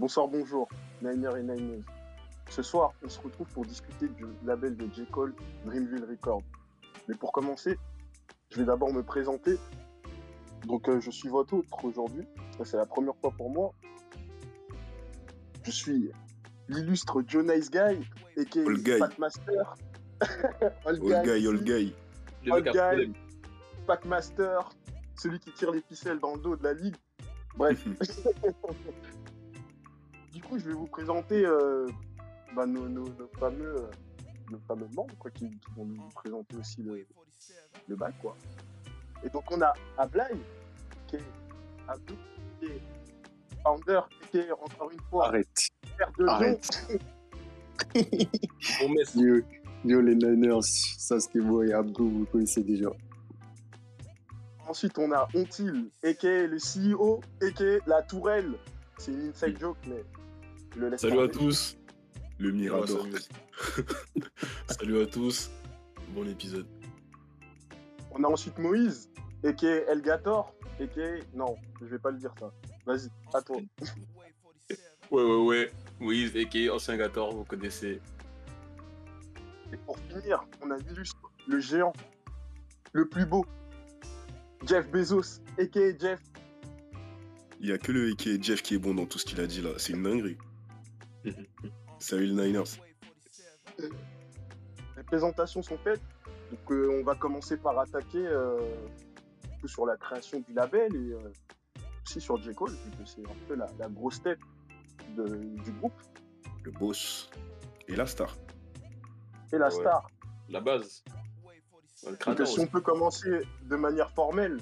Bonsoir, bonjour, Niner et Niners. Ce soir, on se retrouve pour discuter du label de J. Cole, Dreamville Records. Mais pour commencer, je vais d'abord me présenter. Donc, euh, je suis votre autre aujourd'hui. C'est la première fois pour moi. Je suis l'illustre Joe Nice Guy, et All guy. Packmaster. All All guy, all guy. Un guy, problème. Packmaster, celui qui tire les ficelles dans le dos de la ligue. Bref. du coup, je vais vous présenter euh, bah, nos, nos- nos fameux, euh, nos fameux membres quoi, qui, qui vont nous présenter aussi le, le bac. Quoi. Et donc, on a Ablay, qui est Abdou, qui est founder, qui est encore une fois Arrête. père de. Arrête. Bon, mess. Yo, yo, les Niners, Sasuke Boy et Abdou, vous connaissez déjà. Ensuite, on a Ontil, a.k.a. le CEO, a.k.a. la Tourelle. C'est une inside joke, mais le laisse Salut à tous. Le Mirador. Salut. à tous. Bon épisode. On a ensuite Moïse, a.k.a. Elgator, a.k.a. Non, je vais pas le dire ça. Vas-y, à toi. Ouais, ouais, ouais. Moïse, a.k.a. ancien Gator, vous connaissez. Et pour finir, on a l'illustre, le géant, le plus beau, Jeff Bezos, a.k.a. Jeff. Il y a que le qui est Jeff qui est bon dans tout ce qu'il a dit là. C'est une dinguerie. Salut les Niners. Les présentations sont faites. Donc, euh, on va commencer par attaquer euh, sur la création du label et euh, aussi sur J. Cole, vu que c'est un peu la, la grosse tête de- du groupe. Le boss. Et la star. Et la Ouais. star. La base. Le Donc, si on peut commencer de manière formelle,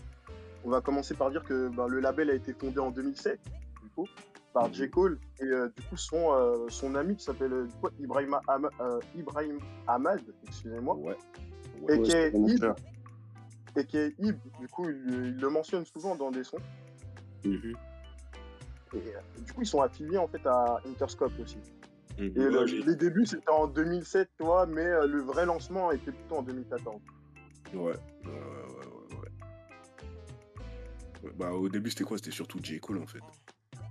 on va commencer par dire que ben, le label a été fondé en 2007, du coup, par. J. Cole et euh, du coup son, euh, son ami qui s'appelle euh, quoi, Ibrahim, Ahma- euh, Ibrahim Ahmad, excusez-moi, Ouais. et qui est Ib, et qui est Ib, du coup il, il le mentionne souvent dans des sons. Mhm. Et euh, du coup ils sont affiliés en fait à Interscope aussi. Mhm. Et Ouais, les débuts c'était en 2007, tu vois, mais euh, le vrai lancement était plutôt en 2014. Ouais. Ouais, ouais, ouais, ouais, ouais. Ouais, Bah, au début, c'était quoi? C'était surtout J. Cole en fait.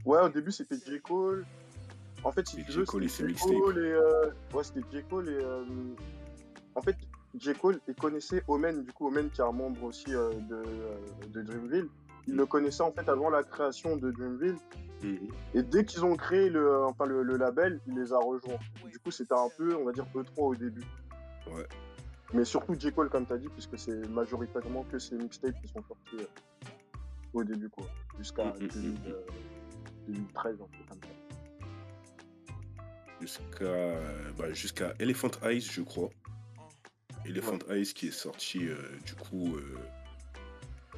Ouais, au début c'était J. Cole. En fait, si Et tu J. veux, Cole et c'était ses J. Cole et. euh, Ouais, c'était J. Cole et. euh, En fait, J. Cole, il connaissait Omen, du coup, Omen qui est un membre aussi euh, de, euh, de Dreamville. Il le connaissait en fait avant la création de Dreamville. Mhm. Et dès qu'ils ont créé le, enfin, le, le label, il les a rejoints. Du coup, c'était un peu, on va dire, E3 au début. Ouais. Mais surtout J. Cole, comme tu as dit, puisque c'est majoritairement que ces mixtapes qui sont sortis euh, au début, quoi. Jusqu'à 2000, euh, 2013, un peu comme ça. Jusqu'à bah, jusqu'à Elephant Eyes, je crois. Elephant Eyes qui est sorti, euh, du coup, euh,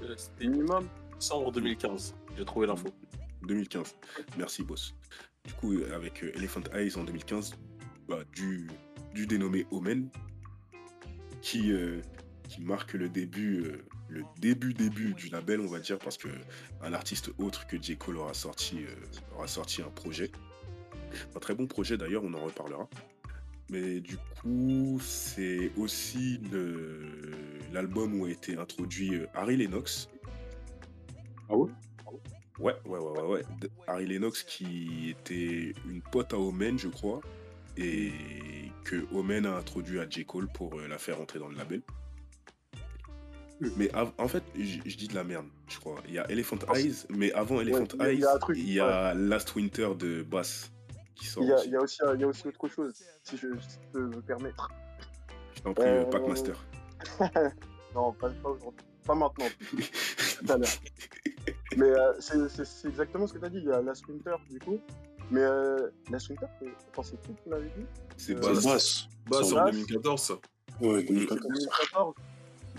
Euh, C'était Minimum. décembre 2015. J'ai trouvé l'info. 2015. Merci, boss. Du coup, avec Elephant Eyes en 2015, bah, du, du dénommé Omen, qui, euh, qui marque le début, euh, le début, début du label, on va dire, parce que un artiste autre que J. Cole aura sorti, euh, aura sorti un projet. Un très bon projet d'ailleurs, on en reparlera. Mais du coup, c'est aussi l'album où a été introduit euh, Harry Lennox. Ah ouais? Ouais, ouais, ouais, ouais, Harry Lennox qui était une pote à Omen, je crois, et que Omen a introduit à J. Cole pour euh, la faire entrer dans le label. Mais av- en fait, j- je dis de la merde, je crois. Il y a Elephant Ah, Eyes, mais avant Elephant il Eyes, y a un truc, il y a Last Winter de Bass qui sort. Il y, a, aussi. il y a aussi, il y a aussi autre chose, si je, si je peux me permettre. Je t'en prie, Euh, Packmaster. Non, pas, pas aujourd'hui. Pas maintenant, tout à l'heure. Mais euh, c'est c'est- c'est exactement ce que tu as dit. Il y a Last Winter, du coup. Mais euh, Last Winter, c'est enfin, c'est qui qui m'avait dit? C'est euh, Bass. Bass. En 2014, ça. Ouais, C'est 2014. 2014.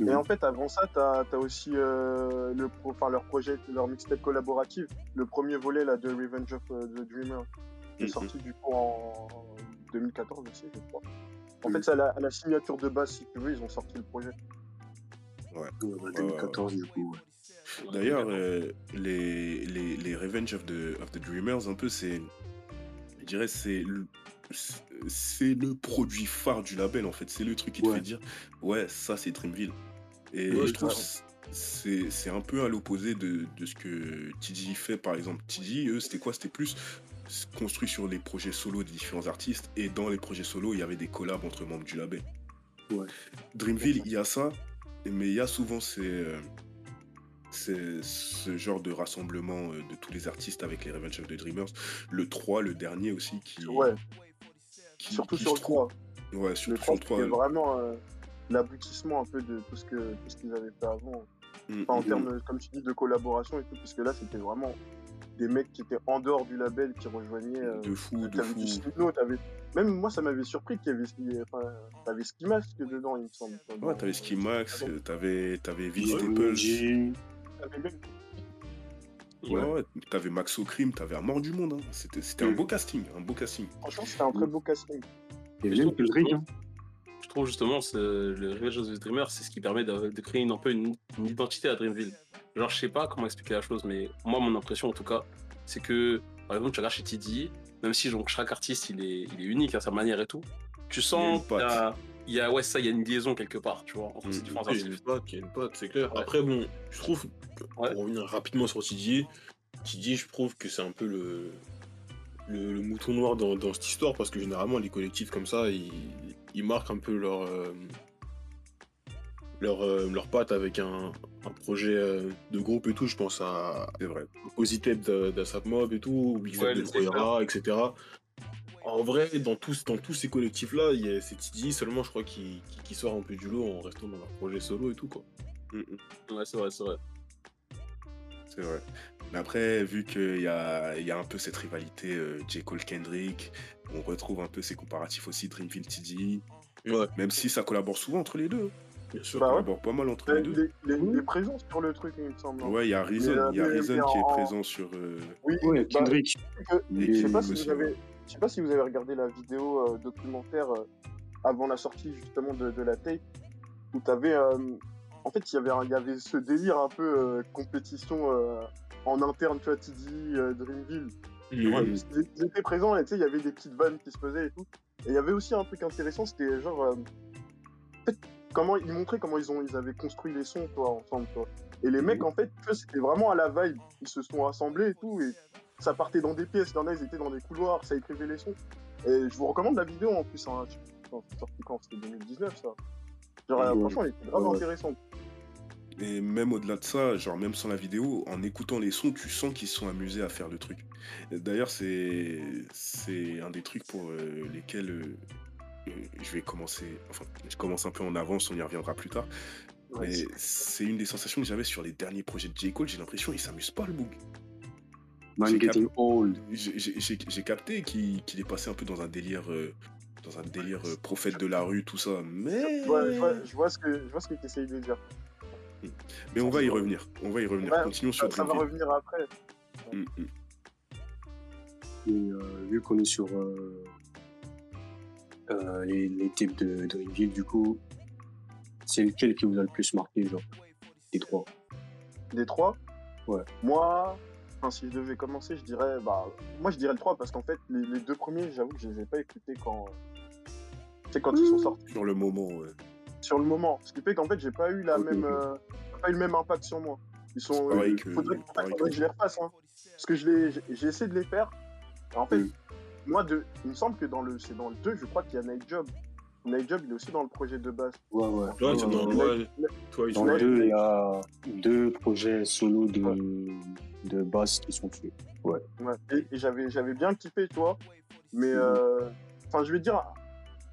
Et en fait, avant ça, tu as, aussi euh, le pro- enfin, leur projet, leur mixtape collaboratif. Le premier volet là, de Revenge of euh, the Dreamer, qui est Mhm. sorti du coup en 2014 aussi, je crois. En Mhm. fait, c'est à la, à la signature de base, si tu veux, ils ont sorti le projet. Ouais, bah, 2014, du coup. ouais. D'ailleurs, euh, les, les, les Revenge of the, of the Dreamers, un peu, c'est. Je dirais, c'est. le- C'est le produit phare du label, en fait. C'est le truc qui te Ouais. fait dire, ouais, ça, c'est Dreamville. Et Ouais, je trouve. c'est c'est un peu à l'opposé de, de ce que TD fait, par exemple. TD, eux, c'était quoi? C'était plus construit sur les projets solo des différents artistes, et dans les projets solo, il y avait des collabs entre membres du label. Ouais. Dreamville, il y a ça, mais il y a souvent ces, euh, ces- ce genre de rassemblement euh, de tous les artistes avec les Revenge of the Dreamers. Le 3, le dernier aussi, qui. Ouais, qui- surtout qui sur le trouve- 3. Ouais, Le 3, sur le 3. c'était vraiment euh, l'aboutissement un peu de tout ce que tout ce qu'ils avaient fait avant. Mm, Enfin, en mm, termes, comme tu dis, de collaboration et tout, puisque là, c'était vraiment des mecs qui étaient en dehors du label, qui rejoignaient. euh, De fou, de fou. Même moi, ça m'avait surpris qu'il y avait... Enfin, t'avais Ski Mask dedans, il me semble. Ouais, t'avais Ski Max, Ah t'avais t'avais Ouais, Vince Staples, T'avais même- ouais, ouais, t'avais Maxo Crime, t'avais un mort du monde. hein. C'était c'était un Mm. beau casting, un beau casting. Franchement, c'était un très beau casting. Il y avait même que le Rick, hein. Je trouve justement c'est- le Revenge of the Dreamer, c'est ce qui permet de, de créer une, un peu une, une identité à Dreamville. Genre, je sais pas comment expliquer la chose, mais moi, mon impression en tout cas, c'est que, par exemple, tu regardes chez TD, même si donc, chaque artiste il est, il est unique à sa manière et tout, tu sens qu'il y a, il y a- ouais, ça, il y a une liaison quelque part, tu vois, entre Mm. ces différents Il y a une pote, il y a une pote, c'est clair. Ouais. Après, bon, je trouve, pour Ouais. revenir rapidement sur Tidier, Tidier, je trouve que c'est un peu le, le, le mouton noir dans, dans cette histoire parce que généralement, les collectifs comme ça, ils, ils marquent un peu leur, euh, leur, euh, leur patte avec un, un projet euh, de groupe et tout. Je pense à C'est vrai. Mob et tout, Big Ouais, de le Troyera, etc. En vrai, dans tous, dans tous ces collectifs-là, il y a- c'est Tidier seulement, je crois, qui, qui, qui sort un peu du lot en restant dans leur projet solo et tout, quoi. Mm, mm. Ouais, c'est vrai, c'est vrai. C'est vrai. Mais après, vu qu'il y a, il y a un peu cette rivalité euh, J. Cole Kendrick, on retrouve un peu ces comparatifs aussi Dreamville TD, Ouais, même si ça collabore souvent entre les deux. bien sûr. Bah Ça ouais. collabore pas mal entre Les, les deux. les, les- les présences sur le truc, il me semble. hein. Ouais, il y a Reason, Mais, euh, il y a mais- Reason mais qui est en- présent sur. euh, Oui, bah, Kendrick. que- Il je sais pas si aussi, vous avez, je sais pas si vous avez regardé la vidéo euh, documentaire euh, avant la sortie justement de, de la tape où t'avais, euh, en fait, il y avait, il y avait ce délire un peu euh, compétition euh, en interne, tu vois, TD, euh, Dreamville. Ouais, ils, étaient présents et tu sais, il y avait des petites vannes qui se faisaient et tout. Et il y avait aussi un truc intéressant, c'était genre, euh, en fait, comment ils montraient comment ils ont, ils avaient construit les sons, toi, ensemble, toi. Et les mecs, en fait, tu vois, c'était vraiment à la vibe. Ils se sont rassemblés et tout, et ça partait dans des pièces. Il y en a, ils étaient dans des couloirs, ça écrivait les sons. Et je vous recommande la vidéo en plus. Hein. C'est sorti quand, c'était 2019, ça. Genre, euh, franchement, elle était vraiment Ouais. intéressante. Et même au-delà de ça, genre même sans la vidéo, en écoutant les sons, tu sens qu'ils sont amusés à faire le truc. D'ailleurs, c'est c'est un des trucs pour euh, lesquels euh, euh, je vais commencer. Enfin, je commence un peu en avance, on y reviendra plus tard. Ouais, Mais c'est une des sensations que j'avais sur les derniers projets de J. Cole. J'ai l'impression qu'il s'amuse pas le boug. Man J'ai getting old. J'ai- capté qu'il est passé un peu dans un délire, dans un délire euh, prophète de la rue, tout ça. Mais Ouais, je, vois, je vois ce que je vois ce que tu essayes de dire. Mais on va y revenir. On va y revenir. Ouais, Continuons sur Ça, ça va revenir après. Mm, mm. Et euh, vu qu'on est sur euh, euh, les, les types de Dreamville, du coup, c'est lequel qui vous a le plus marqué, genre, les trois? Des trois? Ouais. Moi, enfin, si je devais commencer, je dirais. Bah, moi, je dirais le 3 parce qu'en fait, les, les deux premiers, j'avoue que je les ai pas écoutés quand. Tu sais, quand ils sont sortis Sur le moment, ouais. Sur le moment. Ce qui fait qu'en fait, j'ai pas eu la même. euh, pas eu le même impact sur moi. Ils sont. Euh, que- faudrait, que- que je les refasse. Hein. Parce que je les, j'ai- essayé de les faire. En fait, Mm. moi, de, il me semble que dans le, c'est dans le 2, je crois qu'il y a Night Job. Night Job, il est aussi dans le projet de base. Ouais, ouais. Ouais, c'est dans Ouais. ouais, toi, Dans le Ouais. 2, il y a deux projets solo de, de basse qui sont faits. Ouais. Et, et j'avais, j'avais bien kiffé, tu vois. Mais, Mhm. euh, enfin, je vais te dire,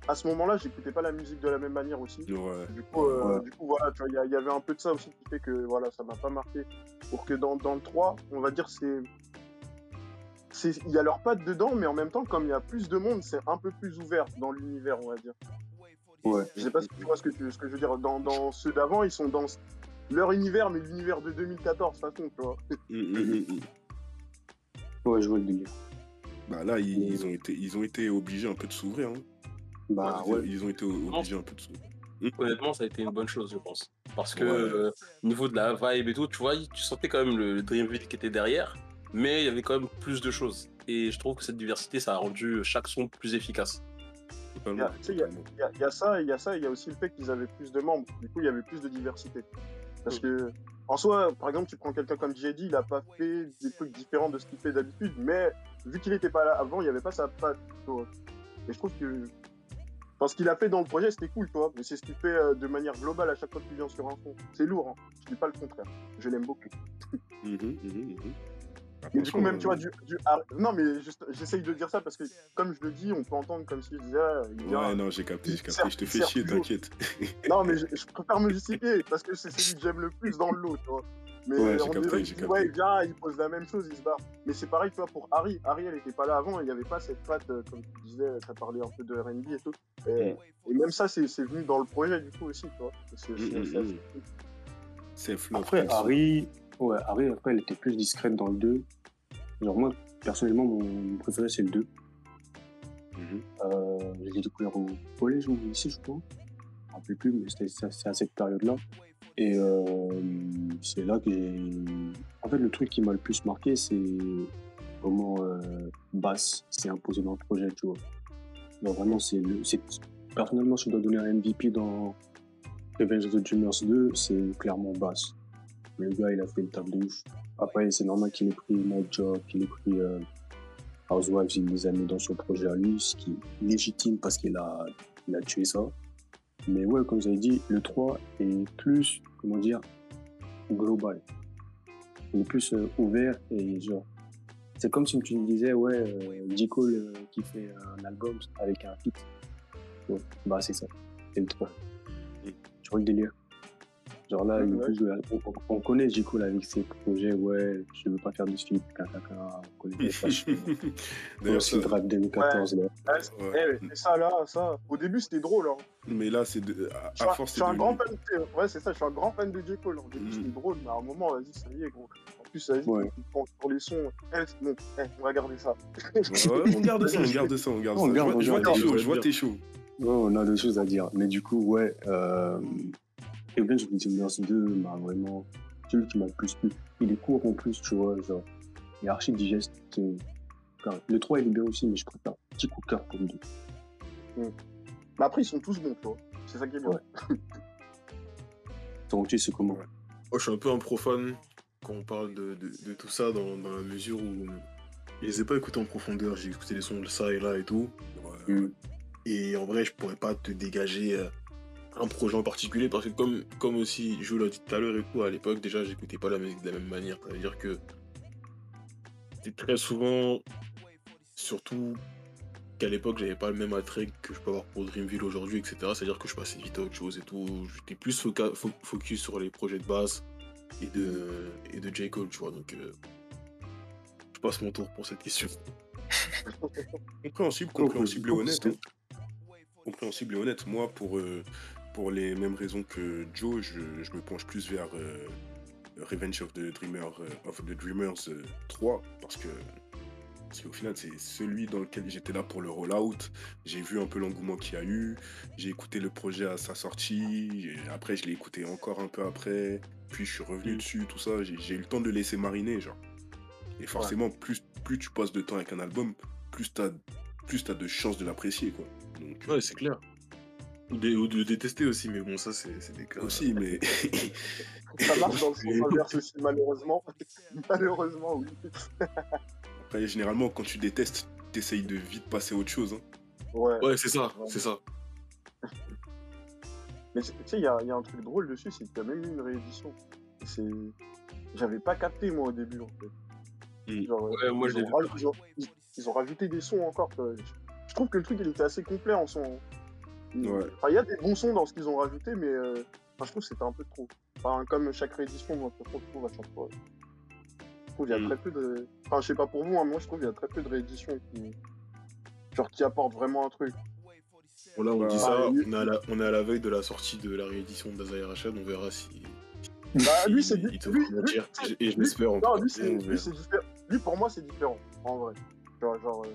à ce moment-là, j'écoutais pas la musique de la même manière aussi. Ouais. Du coup, euh, Ouais. du coup voilà, tu vois, il y avait un peu de ça aussi qui fait que voilà, ça m'a pas marqué. Pour que dans, dans le 3, on va dire, c'est. c'est- Il y a leurs pattes dedans, mais en même temps, comme il y a plus de monde, c'est un peu plus ouvert dans l'univers, on va dire. Ouais. Je sais pas si tu vois ce que, tu- ce que je veux dire. Dans, dans ceux d'avant, ils sont dans leur univers, mais l'univers de 2014, de toute façon, tu vois. Mm, mm, mm. Ouais, je vois le délire. Bah là, ils, ils ont été, ils ont été obligés un peu de s'ouvrir. hein. Bah ils, ouais. ils ont été obligés un peu de s'ouvrir. Honnêtement, ça a été une bonne chose, je pense. Parce que, Ouais. euh, au niveau de la vibe et tout, tu vois, tu sentais quand même le, le Dreamville qui était derrière, mais il y avait quand même plus de choses. Et je trouve que cette diversité, ça a rendu chaque son plus efficace. Il y a- totalement. Il y, a- il y a ça, il y a ça, il y a aussi le fait qu'ils avaient plus de membres. Du coup, il y avait plus de diversité. Parce que, en soi, par exemple, tu prends quelqu'un comme JD, il a pas fait des trucs différents de ce qu'il fait d'habitude, mais vu qu'il était pas là avant, il n'y avait pas sa patte. Et je trouve que. Enfin, ce qu'il a fait dans le projet, c'était cool, toi. Mais c'est ce qu'il fait euh, de manière globale à chaque fois qu'il vient sur un fond. C'est lourd, hein. Je dis pas le contraire. Je l'aime beaucoup. Mhm, mhm, mhm. Mais du coup, même, tu vois, Attention, du, du Har- Non, mais juste- j'essaye de dire ça parce que, comme je le dis, on peut entendre comme si je disais, ah, il euh. Ouais, non, j'ai capté, j'ai capté. Je te fais chier, t'inquiète. Non, mais je, je préfère me justifier parce que c'est celui que j'aime le plus dans le lot, tu vois. Mais Ouais, j'ai capté, j'ai capté. ouais, il vient, il pose la même chose, il se barre. Mais c'est pareil, tu vois, pour Harry. Harry, elle était pas là avant, il n'y avait pas cette patte, euh, comme tu disais, as parlé un peu de RB et tout. Et, et même ça, c'est c'est venu dans le projet, du coup, aussi, tu vois. C'est- Mm, c'est- mm, mm. Après. Harry, ouais, Harry, après, elle était plus discrète dans le 2. Genre, moi, personnellement, mon, préféré, c'est le 2. Mhm. Euh, je l'ai découvert au collège ou au lycée, je crois. Je me rappelle plus, mais c'était à cette période-là. Et euh, c'est là que j'ai. En fait, le truc qui m'a le plus marqué, c'est comment euh, Bass s'est imposé dans le projet, tu vois. Non, vraiment, c'est le. Personnellement, je dois donner un MVP dans Revenge of the Dreamers 2, c'est clairement Bass. Le gars, il a fait une table de ouf. Après, c'est normal qu'il ait pris Night Job, qu'il ait pris euh, Housewives, il les a mis dans son projet à lui, ce qui est légitime parce qu'il a, il a tué ça. Mais ouais, comme vous avez dit, le 3 est plus, comment dire, global. Il est plus euh, ouvert et genre. C'est comme si tu me disais, ouais, euh, J. Cole euh, qui fait un album avec un feat. Ouais, bah, c'est ça. C'est le 3. Mm. Tu vois le délire. Genre là, Ouais, ouais. bouge, on, on- on connaît J. Cole avec ses projets, ouais, je veux pas faire de feat, caca, on connaît ça. je- D'ailleurs, rap 2014, là. Ouais, c'est- ouais. eh, mais ça, là, ça, au début, c'était drôle, hein. Mais là, c'est de... à, Je à un- force, je c'est suis un grand fan, de- ouais, c'est ça, je suis un grand fan de J. Cole. Au début, Mhm. c'était drôle, mais à un moment, vas-y, ça y est, gros. En plus, vas-y, Ouais. penches sur les sons. Eh, c'est bon, eh, on va garder ça. Ouais, on garde ça, on garde ça, on garde On ça. je vois, on tes chaud, je vois tes chaud. Ouais, on a des choses à dire. Mais du coup, ouais, euh, Revenge of the Dreamers 2 m'a vraiment, celui qui m'a le plus plu. Il est court en plus, tu vois, genre, il est archi digeste. enfin, Le 3 il est bien aussi, mais je préfère un petit coup de cœur pour le 2. Mais après, ils sont tous bons, tu vois. C'est ça qui est bien. Ouais. Donc, tu sais comment? Ouais. Moi, je suis un peu un profane quand on parle de, de, de tout ça, dans, dans la mesure où je les ai pas écoutés en profondeur. J'ai écouté les sons de ça et là et tout. Ouais. Mm. Et en vrai, je pourrais pas te dégager euh, un projet en particulier parce que, comme, comme aussi je l'ai dit tout à l'heure et tout, à l'époque, déjà, j'écoutais pas la musique de la même manière. Ça veut dire que c'était très souvent, surtout qu'à l'époque, j'avais pas le même attrait que je peux avoir pour Dreamville aujourd'hui, etc. C'est-à-dire que je passais vite à autre chose et tout. J'étais plus foca- fo- focus sur les projets de base et de, et de J. Cole, tu vois. Donc, euh, je passe mon tour pour cette question. Compréhensible, compréhensible et honnête. hein. Compréhensible et honnête. Moi, pour, euh, pour les mêmes raisons que Joe, je, je me penche plus vers euh, Revenge of the, Dreamer, euh, of the Dreamers euh, 3, parce que parce qu'au final, c'est celui dans lequel j'étais là pour le rollout. J'ai vu un peu l'engouement qu'il y a eu. J'ai écouté le projet à sa sortie. après, je l'ai écouté encore un peu après. Puis, je suis revenu Mm. dessus, tout ça. J'ai eu le temps de le laisser mariner, genre. Et forcément, plus, plus tu passes de temps avec un album, plus plus t'as de chances de l'apprécier, quoi. Donc, Ouais, c'est clair. Ou, de- ou de le détester aussi, mais bon, ça, c'est des cas. aussi, mais Ça marche dans le sens inverse aussi, malheureusement. malheureusement, oui. après, généralement, quand tu détestes, t'essayes de vite passer à autre chose. hein. Ouais. Ouais, c'est ça, c'est ça. Mais tu sais, il y y a un truc drôle dessus, c'est qu'il y a même eu une réédition. C'est... J'avais pas capté, moi, au début, en fait. Mm. Genre, Ouais, moi, ils, je l'ai ont raj- ils, ont, ils- ont rajouté des sons encore. je trouve que le truc, il était assez complet en son. Ouais. Enfin, il y a des bons sons dans ce qu'ils ont rajouté, mais euh, enfin, je trouve que c'était un peu trop. Enfin, comme chaque réédition, moi, je trouve à chaque fois. Je trouve qu'il y a Mm. très peu de. Enfin, je sais pas pour vous, hein, moi, je trouve qu'il y a très peu de rééditions qui. Genre, qui apportent vraiment un truc. Bon, là, on Bah, dit ça, on est, à la, on est à la veille de la sortie de la réédition d'Azaï Rachad, on verra si. Bah, lui, c'est. il te lui- Et je l'espère en Non, tout lui, cas. lui. Lui, pour moi, c'est différent, en vrai. Genre, genre, euh,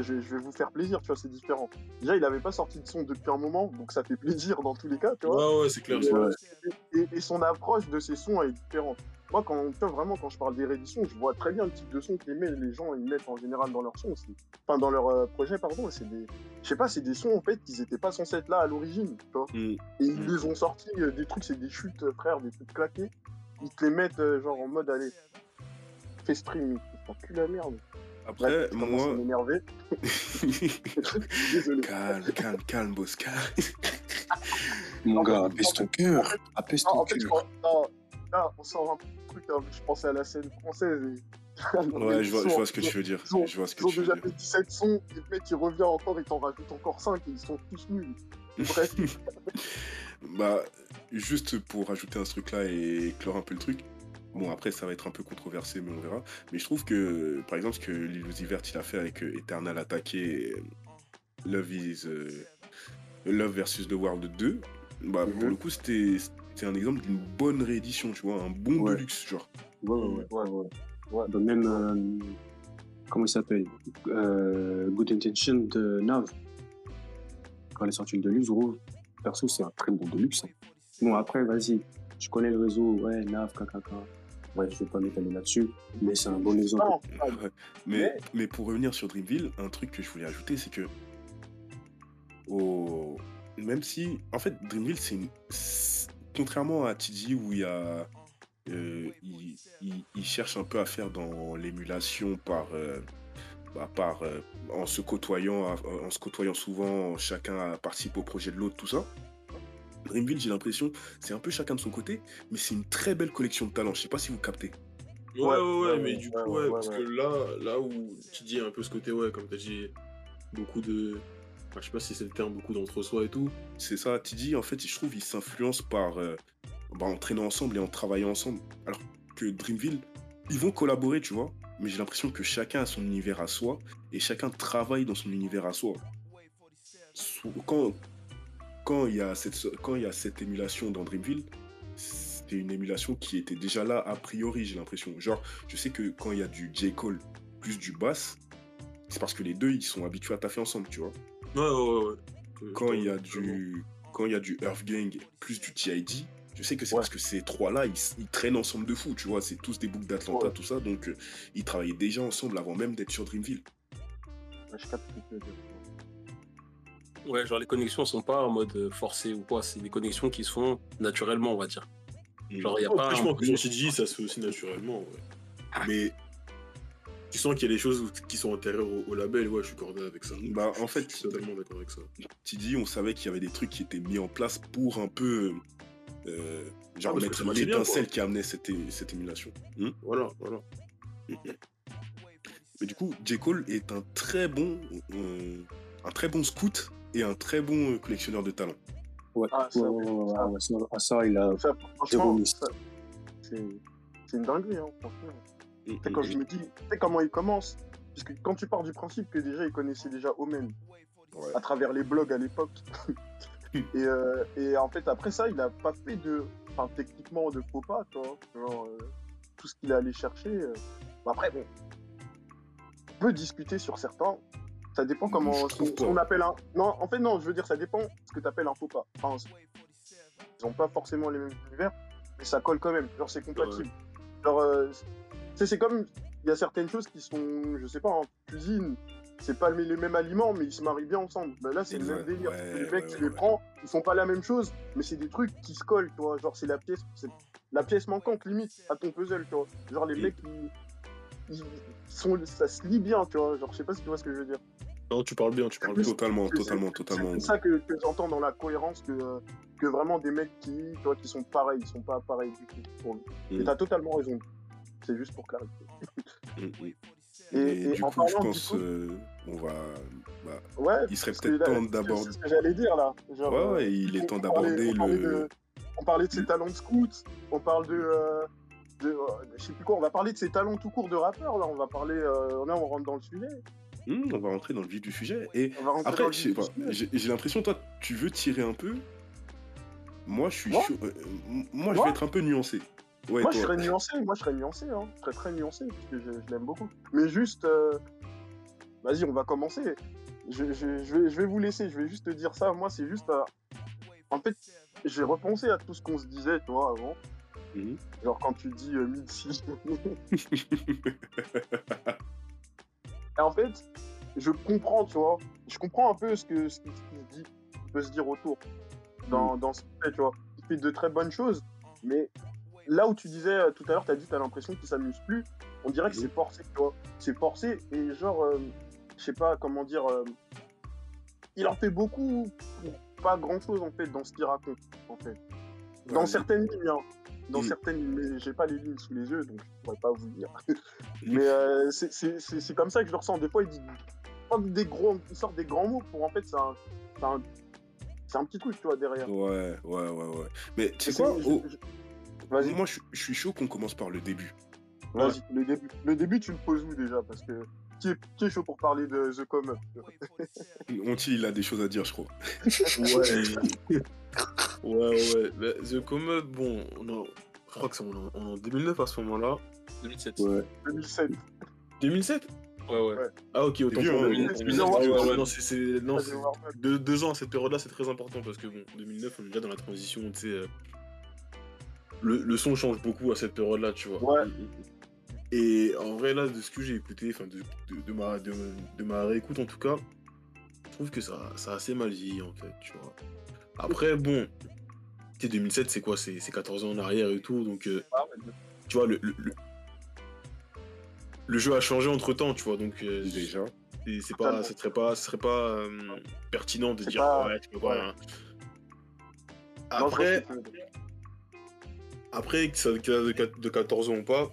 je, je vais vous faire plaisir, tu vois, c'est différent. Déjà, il avait pas sorti de son depuis un moment, donc ça fait plaisir dans tous les cas, tu vois. Ouais, ouais, c'est clair. Et, euh, clair. et, et son approche de ses sons est différente. moi, quand, vraiment, quand je parle des rééditions, je vois très bien le type de son que les, les gens ils mettent en général dans leur son. Enfin, dans leur euh, projet, pardon. C'est des, je sais pas, c'est des sons en fait qu'ils étaient pas censés être là à l'origine, tu vois. Mm. Et ils Mm. les ont sortis, euh, des trucs, c'est des chutes, frère, des trucs claqués. Ils te les mettent genre en mode, allez, fais stream, t'en cul la merde. Après, Bref, moi. m'énerver. Désolé. calme, calme, calme, boss, calme. Mon En gars, apaise ton cœur. Apaise ton en fait, je cœur. pense- non, là, on sort un truc, hein, je pensais à la scène française. Et... Ouais, je vois, je vois ce que tu veux dire. ils ont- Je vois ce que Ils ont tu veux déjà dire. fait 17 sons, et le mec il revient encore, il t'en rajoute encore 5 et ils sont tous nuls. Bref, Bah, juste pour rajouter un ce truc-là et clore un peu le truc. Bon, après, ça va être un peu controversé, mais on verra. Mais je trouve que, par exemple, ce que Lil Vert il a fait avec euh, Eternal Attack et euh, Love is. euh, Love versus The World 2, bah, pour Mhm. le coup, c'était c'était un exemple d'une bonne réédition, tu vois, un bon Ouais. deluxe, genre. Ouais, ouais, ouais. Ouais. Bah, même, euh, comment il s'appelle euh, Good Intention de Nav. Quand elle est sortie le Deluxe, gros, perso, c'est un très bon Deluxe. hein. Bon, après, vas-y, je connais le réseau, ouais, Nav, KKK. Ouais, je vais pas m'étaler là-dessus, mais c'est un bon exemple. ah, Ouais. Mais, mais pour revenir sur Dreamville, un truc que je voulais ajouter, c'est que. au- Même si. En fait, Dreamville, c'est une. Contrairement à TD où il y a. euh, il, il- il cherche un peu à faire dans l'émulation par. euh, bah, par euh, en se côtoyant en se côtoyant souvent chacun participe au projet de l'autre tout ça Dreamville j'ai l'impression c'est un peu chacun de son côté mais c'est une très belle collection de talents je sais pas si vous captez Ouais, ouais, ouais, ouais, mais du ouais, coup, ouais, parce ouais. que là, là où tu dis un peu ce côté, ouais, comme t'as dit, beaucoup de. enfin, je sais pas si c'est le terme, beaucoup d'entre-soi et tout. C'est ça, Tidi, en fait, je trouve, ils s'influencent par. euh, bah, en traînant ensemble et en travaillant ensemble. Alors que Dreamville, ils vont collaborer, tu vois. Mais j'ai l'impression que chacun a son univers à soi et chacun travaille dans son univers à soi. Quand, quand, il y a cette, quand il y a cette émulation dans Dreamville, c'était une émulation qui était déjà là a priori, j'ai l'impression. Genre, je sais que quand il y a du J. Cole plus du bass, c'est parce que les deux, ils sont habitués à taffer ensemble, tu vois Ouais, ouais, ouais. ouais. quand il y a du quand il y a du Earth Gang plus du TID, je sais que c'est Ouais. parce que ces trois-là, ils, ils traînent ensemble de fou, tu vois. C'est tous des boucles d'Atlanta, Ouais. tout ça, donc euh, ils travaillaient déjà ensemble avant même d'être sur Dreamville. je capte ce que tu veux dire. Ouais, genre les connexions sont pas en mode euh, forcé ou quoi, c'est des connexions qui se font naturellement, on va dire. Genre, il y a Oh, pas. franchement, un- que sur CG, ça se fait aussi naturellement. ouais. Mais tu sens qu'il y a des choses qui sont antérieures au, au label, ouais, je suis cordé avec ça. Bah, en fait, je suis totalement d'accord avec ça. TD, on savait qu'il y avait des trucs qui étaient mis en place pour un peu euh, genre Ah, mettre l'étincelle qui amenait cette, cette émulation. Hmm Voilà, voilà. Mais du coup, J. Cole est un très bon euh, un très bon scout et un très bon euh, collectionneur de talents. Ouais, Ah, ça, ouais, ouais, ouais, ça. ouais, ça, ah, ça, il a. Ça, franchement, c'est une dinguerie, hein, franchement. Tu sais, quand je me dis, tu sais comment il commence? Puisque quand tu pars du principe que déjà il connaissait déjà Omen Ouais. à travers les blogs à l'époque, et, euh, et en fait après ça, il a pas fait de, enfin techniquement de faux pas, tu vois, genre euh, tout ce qu'il est allé chercher. euh. Bon, après bon, on peut discuter sur certains. Ça dépend comment ce qu'on- appelle un. Non, en fait non, je veux dire ça dépend ce que tu appelles un faux pas. Enfin, ils ont pas forcément les mêmes univers, mais ça colle quand même. Genre c'est compatible. Genre, euh, c'est comme il y a certaines choses qui sont, je sais pas, en cuisine, c'est pas les mêmes aliments, mais ils se marient bien ensemble. Ben là, c'est le même délire. Ouais, les mecs, ouais, tu ouais, les ouais. prends, ils font pas la même chose, mais c'est des trucs qui se collent, tu vois. Genre, c'est la pièce, la pièce manquante limite à ton puzzle, tu vois. Genre, les Mm. mecs, ils, ils sont, ça se lie bien, tu vois. Genre, je sais pas si tu vois ce que je veux dire. Non, tu parles bien, tu parles bien. Totalement, totalement, c'est- totalement. C'est ça que, que j'entends dans la cohérence que, que vraiment des mecs qui, tu vois, qui sont pareils, ils sont pas pareils du tout. Pour lui. Et Mm. t'as totalement raison. C'est juste pour clarifier. Mm, mm. Et- Et, et du en coup, je du pense coup- euh, on va. bah, Ouais. il serait peut-être temps c'est- d'aborder. C'est ce que j'allais dire là. Genre, Ouais, euh, ouais, il est on- temps d'aborder on parlait le. de- On parlait de ses talents de scout, on parle de. euh, de euh, je sais plus quoi, on va parler de ses talents tout court de rappeur là, on va parler. euh, là, on rentre dans le sujet. Hmm, on va rentrer dans le vif du sujet. Et après, j'ai l'impression, toi, tu veux tirer un peu. Moi, je suis Moi chaud- euh, moi, je Moi vais être un peu nuancé. Ouais, moi, je serais nuancé, moi, je serais nuancé, hein. Je serais très nuancé, parce que je, je l'aime beaucoup. Mais juste. euh, Vas-y, on va commencer. Je, vais, je vais vous laisser, je vais juste te dire ça. Moi, c'est juste. En fait, j'ai repensé à tout ce qu'on se disait, tu vois, avant. Mhm. Genre quand tu dis euh, Mitzi. Et en fait, je comprends, tu vois. Je comprends un peu ce que ce qui, se dit, peut se dire autour dans, dans ce qu'il fait, tu vois. Il fait de très bonnes choses, mais là où tu disais euh, tout à l'heure, tu as dit tu as l'impression qu'il s'amuse plus, on dirait que Mhm. c'est forcé, tu vois. C'est forcé et genre, euh, je sais pas comment dire, euh, il en fait beaucoup pour pas grand chose en fait dans ce qu'il raconte, en fait. Dans certaines lignes, hein. Dans Mm. certaines j'ai pas les lignes sous les yeux, donc je pourrais pas vous dire. mais euh, c'est- c'est c'est- c'est comme ça que je le ressens. Des fois, il dit des gros, il sort des grands mots pour en fait, c'est un, c'est un, c'est un petit truc, tu vois, derrière. Ouais, ouais, ouais, ouais. Mais tu sais quoi oh, je- Vas-y, Moi, je, je suis chaud qu'on commence par le début. vas-y. Le début, le début, tu le poses où déjà Parce que qui est, qui est chaud pour parler de The Come Up? Onti, il a des choses à dire, je crois. Ouais. Ouais, ouais. Bah, The Come Up, bon, on en- je crois que c'est en, en 2009 à ce moment-là. 2007. Ouais. 2007. 2007 Ouais, ouais. Ah, ok, autant pour hein, moi. 2009, c'est 2009, bizarre, ouais, ouais, ouais, non, c'est- non, Ah, deux, deux ans à cette période-là, c'est très important parce que bon, 2009, on est déjà dans la transition, tu sais. euh, Le, le son change beaucoup à cette période-là, tu vois. Ouais, Et en vrai, là, de ce que j'ai écouté, enfin, de, de, de ma, de, de ma réécoute en tout cas, je trouve que ça, ça a assez mal vieilli, en fait, tu vois. Après, bon, tu sais, 2007, c'est quoi? C'est c'est 14 ans en arrière et tout, donc, euh, Ah, tu vois, le, le, le- le jeu a changé entre temps, tu vois, donc, euh, Déjà. c'est c'est pas, ce serait pas, ce serait pas euh, pertinent de dire, pas- ouais, tu peux pas. ouais. hein. Après, après, que ça ait de de 14 ans ou pas,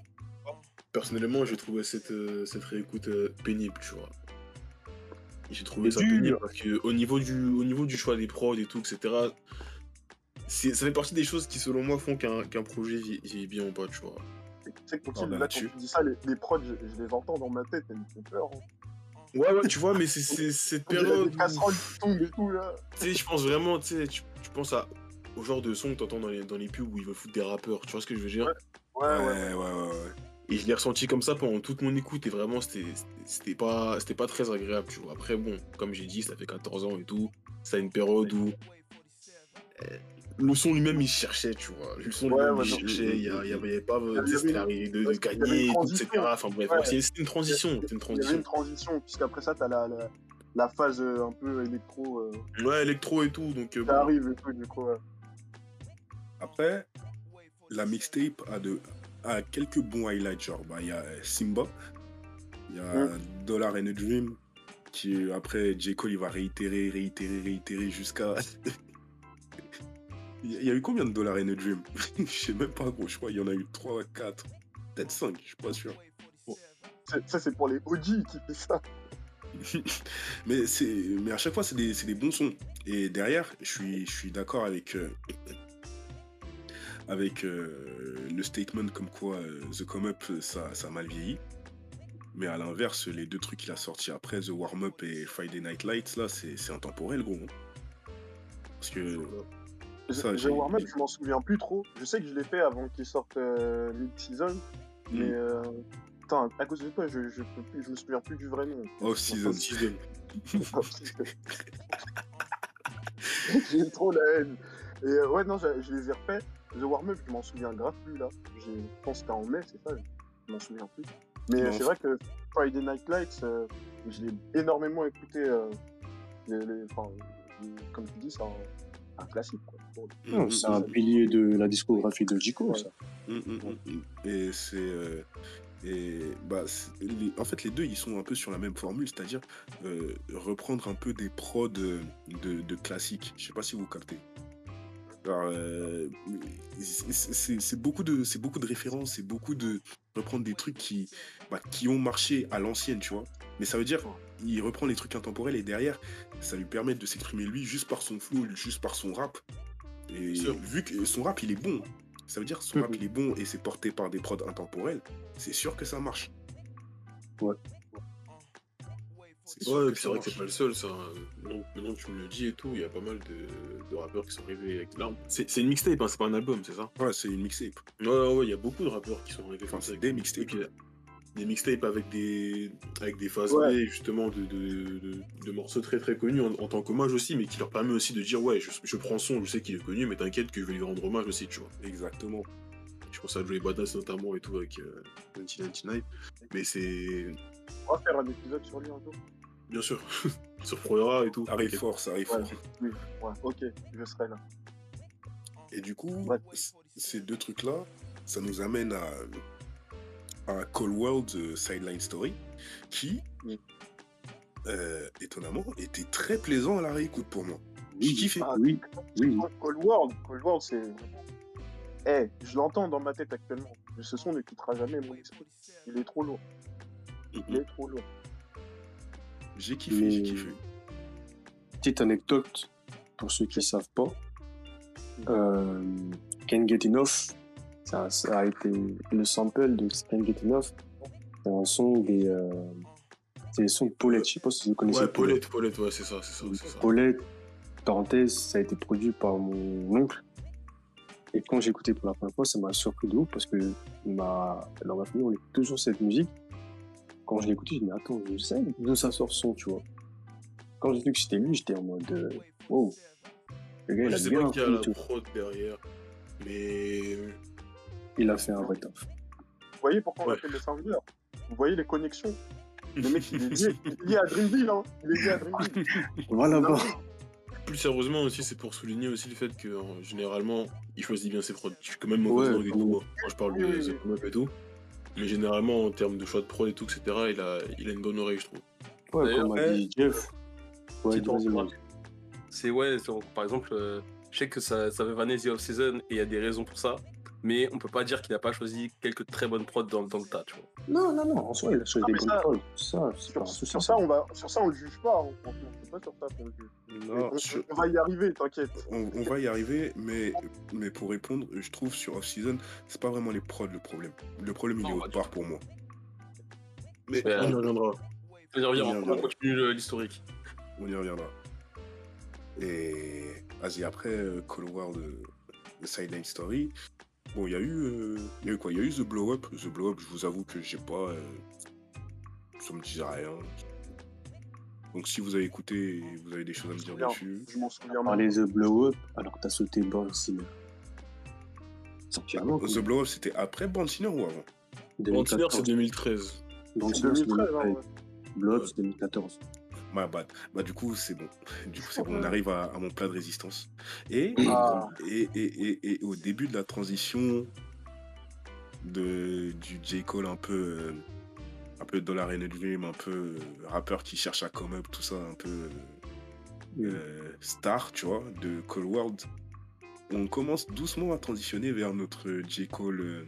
personnellement, j'ai trouvé cette, euh, cette réécoute euh, pénible, tu vois. J'ai trouvé ça pénible parce que au niveau du, au niveau du choix des prods et tout, etc., ça fait partie des choses qui, selon moi, font qu'un qu'un projet vieillit bien ou pas, tu vois. Tu sais, quand Ah, bah, là, tu dis ça, les, les prods, je, je les entends dans ma tête, elles me font peur. Hein. Ouais, ouais, tu vois, mais c'est c'est cette période. des où- casseroles qui tombent et tout, là. Tu sais, je pense vraiment, tu sais, tu, penses à, au genre de son que t'entends dans les, dans les pubs où ils veulent foutre des rappeurs, tu vois ce que je veux dire? Ouais, Ouais, ouais. ouais, ouais, ouais. Et je l'ai ressenti comme ça pendant toute mon écoute et vraiment, c'était c'était pas, c'était pas très agréable, tu vois. Après, bon, comme j'ai dit, ça fait 14 ans et tout, c'est une période où le son lui-même, il cherchait, tu vois. Le son Ouais, lui-même, ouais, il cherchait, il y, a- il y avait pas, l'arrivée de, de gagner, etc. Enfin bref, Ouais. c'est une transition, c'est une Il y avait transition. une transition, puisqu'après ça, t'as la, la, la phase euh, un peu électro euh, Ouais, électro et tout, donc euh, bon. arrive et tout, du coup. ouais. Après, la mixtape a, de, a quelques bons highlights. Genre, bah, il y a euh, Simba, il y a Dollar and a Dream, qui euh, après, J. Cole, il va réitérer, réitérer, réitérer jusqu'à. Il y a- eu combien de Dollar and a Dream? Je sais même pas, gros. Je crois qu'il y en a eu 3, 4, peut-être 5, je suis pas sûr. Ça, c'est pour les OG qui fait ça. mais, c'est, mais à chaque fois, c'est des, des bons sons. Et derrière, je suis, je suis d'accord avec, euh, avec euh, le statement comme quoi euh, The Come Up, ça, ça a mal vieilli. Mais à l'inverse, les deux trucs qu'il a sortis après, The Warm Up et Friday Night Lights, là, c'est, c'est intemporel, gros. Parce que. Ça, The Warm-Up, je m'en souviens plus trop. Je sais que je l'ai fait avant qu'il sorte euh, mid-season, mais Mm. euh, putain, à cause de toi, je, je, peux plus, je me souviens plus du vrai nom. Off-season. Season. J'ai trop la haine. Et euh, ouais, non, je, je les ai refaits. The Warm-Up, je m'en souviens grave plus là. Je pense que c'était en mai, c'est ça, je m'en souviens plus. Mais euh, c'est vrai que Friday Night Lights, euh, je l'ai énormément écouté. euh, les, les- enfin, les- comme tu dis, c'est un, un classique. Quoi. Non, Mm, c'est mm, un pilier de la discographie de Jico, ça. Mm, mm, mm, mm. Et c'est. euh, et bah, les- en fait, les deux, ils sont un peu sur la même formule, c'est-à-dire euh, reprendre un peu des prods de, de, de classiques. Je sais pas si vous captez. Euh, c'est beaucoup de c'est beaucoup de références, c'est beaucoup de reprendre des trucs qui bah, qui ont marché à l'ancienne, tu vois. Mais ça veut dire il reprend les trucs intemporels et derrière ça lui permet de s'exprimer lui juste par son flow, juste par son rap. Et vu que son rap il est bon, ça veut dire son rap il est bon et c'est porté par des prods intemporels, c'est sûr que ça marche. Ouais. Ouais, c'est vrai que c'est pas le seul, ça. Maintenant, maintenant que tu me le dis et tout, il y a pas mal de, de rappeurs qui sont arrivés avec l'arme. C'est une mixtape, hein, c'est pas un album, c'est ça? Ouais, c'est une mixtape. Ouais, ouais, ouais, il y a beaucoup de rappeurs qui sont arrivés Enfin, comme ça. c'est avec des mixtapes. Des, mixtapes avec des, avec des phases Ouais. B, justement, de, de, de- de morceaux très très connus en, en tant qu'hommage aussi, mais qui leur permet aussi de dire, ouais, je, je prends son, je sais qu'il est connu, mais t'inquiète que je vais lui rendre hommage aussi, tu vois. Exactement. Je pense à Joey Badass notamment et tout avec euh, 1999. Mais c'est. On va faire un épisode sur lui un jour. Bien sûr. Sur Proera et tout. Ça arrive fort, ça arrive Ouais. fort. Oui, ouais, ok, je serai là. Et du coup, Ouais. c- ces deux trucs-là, ça nous amène à, à Cold World euh, Sideline Story, qui, Oui. euh, étonnamment, était très plaisant à la réécoute pour moi. J'ai kiffé. Ah, Oui, oui. Cold World, Cold World, c'est. Eh, je l'entends dans ma tête actuellement. Ce son ne quittera jamais mon esprit. Il est trop lourd. Il est trop lourd. J'ai kiffé, Mais- j'ai kiffé. Petite anecdote pour ceux qui ne savent pas. Euh, Can't Get Enough, ça, ça a été le sample de Get Enough. C'est un son des. euh, c'est le son de Paulette. Je sais pas si vous connaissez Ouais, Paulette, Paulette, ouais, c'est ça, c'est ça, c'est ça. Paulette, parenthèse, ça a été produit par mon oncle. Et quand j'ai écouté pour la première fois, ça m'a surpris de ouf parce que ma... dans ma famille, on écoute toujours cette musique. Quand je l'ai écouté, je me dis, attends, je sais d'où ça sort son, tu vois. Quand j'ai vu que c'était lui, j'étais en mode, euh, wow. Le gars, il Je a sais bien pas qui a appris la et tout. prod derrière, mais Il a fait un vrai taf. Vous voyez pourquoi on Ouais. appelle le sounder Vous voyez les connexions Le mec, il est lié, il est lié à Dreamville, hein. Il est lié à Dreamville. Voilà, bah. plus sérieusement aussi, c'est pour souligner aussi le fait que euh, généralement, il choisit bien ses prods. Je suis quand même Ouais, mauvaise langue et quand tout, même. hein, quand je parle Oui, de oui. The et tout. Mais généralement, en termes de choix de prod et tout, etc., il a, il a une bonne oreille, je trouve. Ouais, comme a dit Jeff. Ouais. C'est ouais, par exemple, euh, je sais que ça, ça veut vanner The Off-Season et il y a des raisons pour ça, mais on peut pas dire qu'il n'a pas choisi quelques très bonnes prods dans, dans le tas, tu vois. Non, non, non, en soi, il a choisi Ah, des bonnes ça- paroles. Ça, Sur, ça, on va, sur ça, on le juge pas, hein, franchement. C'est pas sur ça qu'on le juge. Non, on, sur- on va y arriver, t'inquiète. on, on va y arriver, mais, mais pour répondre, je trouve sur Off-Season, c'est pas vraiment les prods le problème. Le problème, il Non, est pas autre part pour moi. Mais Ouais. on y reviendra. On y revient, On on reviendra. continue l'historique. On y reviendra. Et vas-y, après euh, Call World, euh, The Sideline Story, bon, il y a eu, euh, il y a eu quoi? Il y a eu The Blow Up. The Blow Up, je vous avoue que j'ai pas, euh, ça me disait rien. Donc si vous avez écouté, vous avez des choses à me dire dessus. Je m'en souviens Parler The Blow Up, alors que t'as sauté Born Sinner. Sorti avant, quoi. The Blow Up, c'était après Born Sinner ou avant? Ventiner, 2014. c'est 2013. Born C'est Sinner, c'est 2013, hein, 2013. ouais. Blow Up, c'est 2014. My bad. Bah du coup c'est bon. Du coup c'est bon, on arrive à, à mon plat de résistance. Et, Ah. et, et, et, et au début de la transition de, du J. Cole un peu euh, un peu Dollar and a Dream, un peu euh, rappeur qui cherche à come up, tout ça, un peu euh, euh, star, tu vois, de Cole World. On commence doucement à transitionner vers notre J. Cole euh,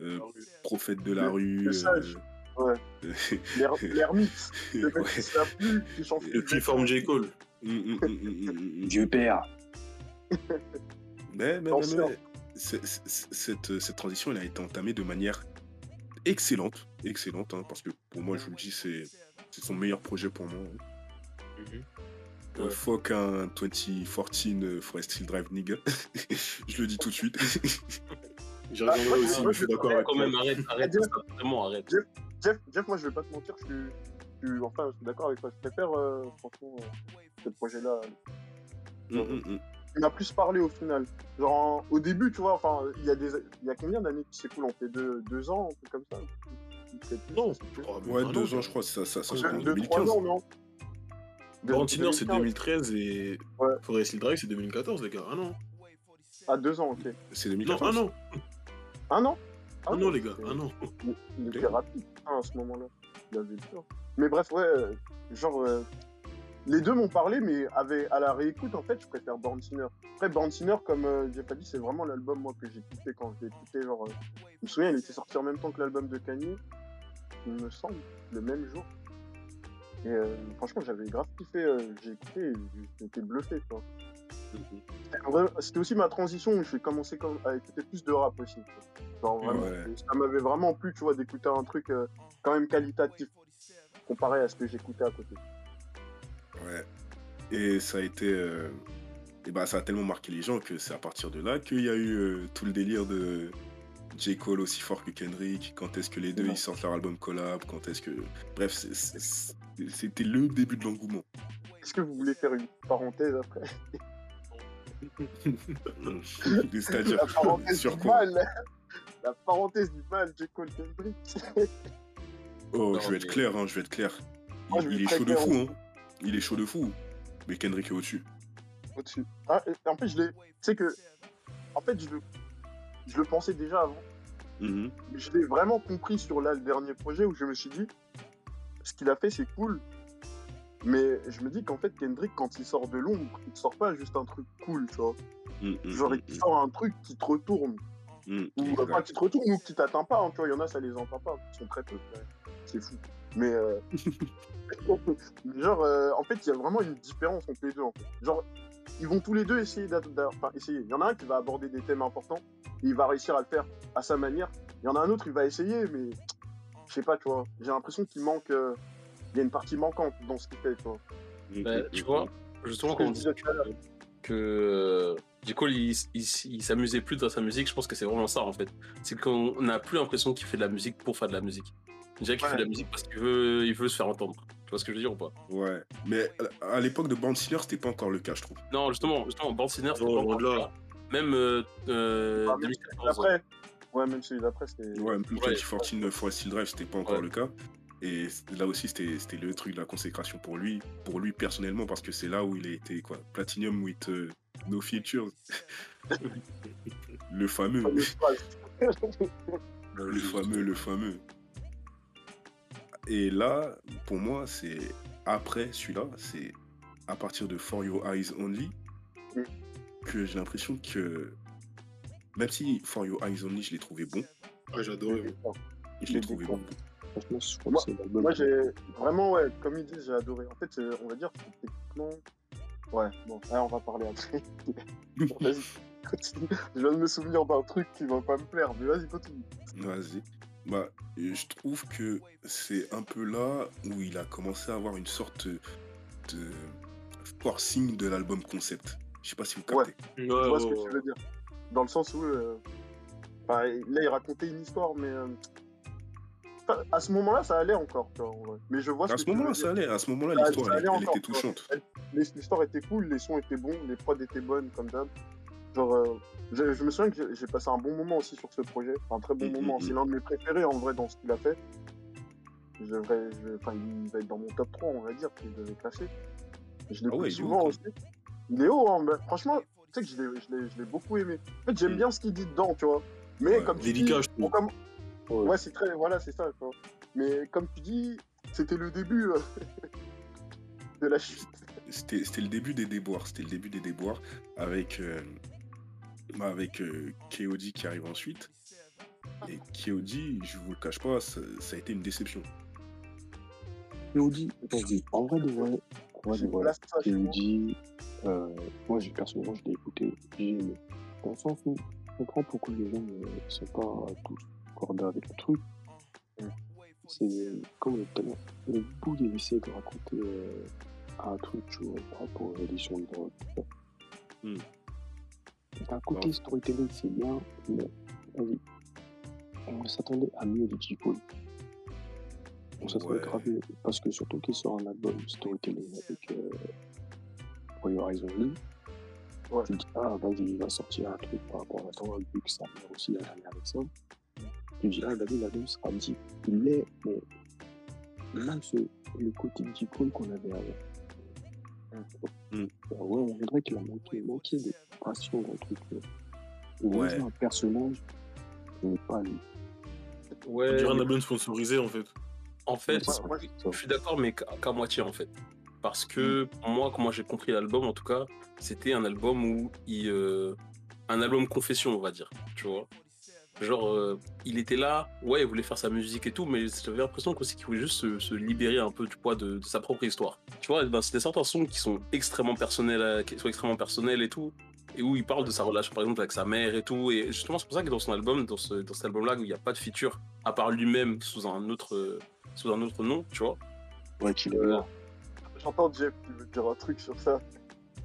euh, prophète de la Le- rue. le sage. Ouais. L'ermite. Le mec qui se plus, qui forme J. Cole. Mm, mm, mm, mm, mm, mm. Dieu père. Mais, mais, mais, cette, cette transition, elle a été entamée de manière excellente. Excellente, hein, parce que pour moi, je vous le dis, c'est c'est son meilleur projet pour moi. hein. Euh, Ouais. fuck un 2014 euh, Forest Hill Drive nigga. je le dis tout de suite. J'y Ah, aussi, mais je suis je- d'accord avec Quand toi. même, arrête, arrête, Jeff- ça, vraiment, arrête. Jeff, Jeff, moi, je vais pas te mentir, je suis. je suis- enfin, je suis d'accord avec toi. Je préfère, euh, franchement, euh, ce projet-là. Mm, mm, mm. Il m'a plus parlé au final. Genre, en- au début, tu vois, enfin, il y a des, il y a combien d'années qui s'écoulent? On fait deux, deux ans, un truc comme ça? Non, oh, Ouais, deux ans, je crois, ça, ça, ça en deux, trois 2015. ans, non? Valentiner, c'est 2015. 2013 et Ouais. Forest Hill Drive, c'est 2014, les gars. Ah non. Ah, deux ans, ok. C'est Non, 2014. ah non. Un an? Ah non, les gars. Ah non. Il, était rapide hein, à ce moment-là. Il avait le temps. Mais bref, ouais, euh, genre, euh, les deux m'ont parlé, mais à la réécoute, en fait, je préfère Born Sinner. Après, Born Sinner, comme euh, Jeff a dit, c'est vraiment l'album, moi, que j'ai écouté quand j'ai écouté. Genre, euh, je me souviens, il était sorti en même temps que l'album de Kanye, il me semble, le même jour. Et franchement, j'avais grave kiffé. j'ai écouté et j'étais bluffé, quoi. C'était aussi ma transition où j'ai commencé comme- à écouter plus de rap aussi. quoi. Genre, vraiment, Ouais. Ça m'avait vraiment plu, tu vois, d'écouter un truc euh, quand même qualitatif comparé à ce que j'écoutais à côté. Ouais. Et ça a été. euh, Et bah, ça a tellement marqué les gens que c'est à partir de là qu'il y a eu euh, tout le délire de J. Cole aussi fort que Kendrick. Quand est-ce que les deux Ouais. ils sortent leur album collab Quand est-ce que. Bref, c'était le début de l'engouement. Est-ce que vous voulez faire une parenthèse après? C'est-à-dire, La parenthèse sur du quoi mal. La parenthèse du mal, J. Cole Kendrick. Oh, Non, je vais être clair, hein, je vais être clair. Moi, Il, est chaud de fou, hein. Il est chaud de fou. Mais Kendrick est au-dessus. Au-dessus. Ah, en fait, je l'ai. Tu sais que. En fait, je le. Je le pensais déjà avant. Mhm. Mais je l'ai vraiment compris sur là, le dernier projet où je me suis dit. Ce qu'il a fait, c'est cool. Mais je me dis qu'en fait, Kendrick, quand il sort de l'ombre, il te sort pas juste un truc cool, tu vois. Mhm, Genre, mhm, il sort un truc qui te retourne. Ou qui te retourne ou qui t'atteint pas. hein, tu vois, il y en a, ça les entend pas. Ils sont très peu. C'est fou. Mais. euh, mais genre, euh, en fait, il y a vraiment une différence entre les deux. En fait. Genre, ils vont tous les deux essayer d'a- d'a- Enfin, essayer. Il y en a un qui va aborder des thèmes importants et il va réussir à le faire à sa manière. Il y en a un autre, il va essayer, mais. Je sais pas, tu vois. J'ai l'impression qu'il manque. euh, Il y a une partie manquante dans ce qu'il fait, tu vois. Mhm, Bah, mhm, tu vois, justement, quand je on l'heure. que euh, J. Cole, il, il, il s'amusait plus dans sa musique, je pense que c'est vraiment ça, en fait. C'est qu'on n'a plus l'impression qu'il fait de la musique pour faire de la musique. On dirait qu'il Ouais. fait de la musique parce qu'il veut, il veut se faire entendre. Tu vois ce que je veux dire ou pas? Ouais. Mais à- l'époque de Band Sinner, c'était pas encore le cas, je trouve. Non, justement, justement, Band Sinner, c'était Oh, pas encore là. le cas. Même euh, euh, Ah, même 2014. Après. Ouais, même celui d'après, c'était. Ouais, même Ouais. 2014 fois Steel Drive, c'était pas encore Ouais. le cas. Et là aussi, c'était le truc de la consécration pour lui, pour lui personnellement, parce que c'est là où il a été quoi, Platinum with euh, no features. le fameux, le fameux, le fameux. Et là, pour moi, c'est après celui-là, c'est à partir de For Your Eyes Only que j'ai l'impression que même si For Your Eyes Only, je l'ai trouvé bon, Ah, j'adorais. je l'ai trouvé bon. Franchement, je crois Moi- que c'est l'album. Moi, j'ai vraiment, ouais, comme ils disent, j'ai adoré. En fait, on va dire que techniquement. Ouais, bon, là, on va parler après. vas-y, continue. Je viens de me souvenir d'un truc qui va pas me plaire, mais vas-y, continue. Vas-y. Bah, je trouve que c'est un peu là où il a commencé à avoir une sorte de forcing de l'album concept. Je sais pas si vous Ouais. captez. Je vois ce que tu veux dire. Dans le sens où. euh, là, il racontait une histoire, mais. euh, à ce moment-là, ça allait encore, tu vois, en vrai. Mais je vois ce À ce moment-là, ça allait. À ce moment-là, Ça- l'histoire, ça elle, allait elle encore, était touchante. L'histoire était cool, les sons étaient bons, les prods étaient bonnes, comme d'hab. Genre, euh, je, je me souviens que j'ai- passé un bon moment aussi sur ce projet. Un très bon Mhm, moment. mhm. C'est l'un de mes préférés, en vrai, dans ce qu'il a fait. Je je- enfin, il va être dans mon top 3, on va dire, que je vais classer. Je l'ai Ah ouais, souvent aussi. Il est haut, hein, mais franchement, tu sais que je l'ai- beaucoup aimé. En fait, j'aime bien ce qu'il dit dedans, tu vois. Mais Ouais, comme tu délicat, dis, on Ouais. ouais, c'est très, voilà, c'est ça, tu vois. Mais comme tu dis, c'était le début euh, de la chute. C'était c'était le début des déboires. C'était le début des déboires avec, euh, bah, avec euh, KOD qui arrive ensuite. Et KOD, je vous le cache pas, ça, ça a été une déception. Vas-y, en vrai de vrai, moi. Claudie, euh, moi j'ai personnellement je l'ai écouté, j'ai aimé. Dans le sens où je comprends pourquoi les gens ne sont pas tous avec le truc. C'est comme le bout il essaie de raconter euh, un truc tu vois, par rapport aux éditions de drogue. Mm. D'un côté, Ouais. storytelling c'est bien, mais vas-y, on s'attendait à mieux de J. On s'attendait Ouais. grave mieux, parce que surtout qu'il sort un album storytelling avec euh, Your Eyes Only. Ouais. Tu dis, ah, vas-y, il va sortir un truc par rapport à la drogue, vu que ça vient aussi la dernière avec ça. Te dis, ah, David, l'album sera dit. Il l'est, mais manque ce, le côté. Cole qu'on avait avant. Mm. Euh, Ouais, on dirait qu'il a manqué, manqué de passion dans le truc. Ouais. un personnage qui n'est pas lui. On Ouais, dirait un album sponsorisé en fait. en fait, Ouais, moi, Ça. je suis d'accord, mais qu'à moitié en fait. Parce que pour moi, comment j'ai compris l'album, en tout cas, c'était un album où il. euh, un album confession, on va dire. Tu vois Genre, euh, il était là, ouais, il voulait faire sa musique et tout, mais j'avais l'impression qu'aussi qu'il voulait juste se, se libérer un peu du poids de, de sa propre histoire. Tu vois, ben, c'est des certains sons qui sont extrêmement personnels, euh, qui sont extrêmement personnels et tout, et où il parle de sa relation, par exemple, avec sa mère et tout. Et justement, c'est pour ça que dans son album, dans, ce, dans cet album-là, où il n'y a pas de feature, à part lui-même sous un autre, euh, sous un autre nom, tu vois. Ouais, qu'il est. J'entends Jeff qui veut dire un truc sur ça.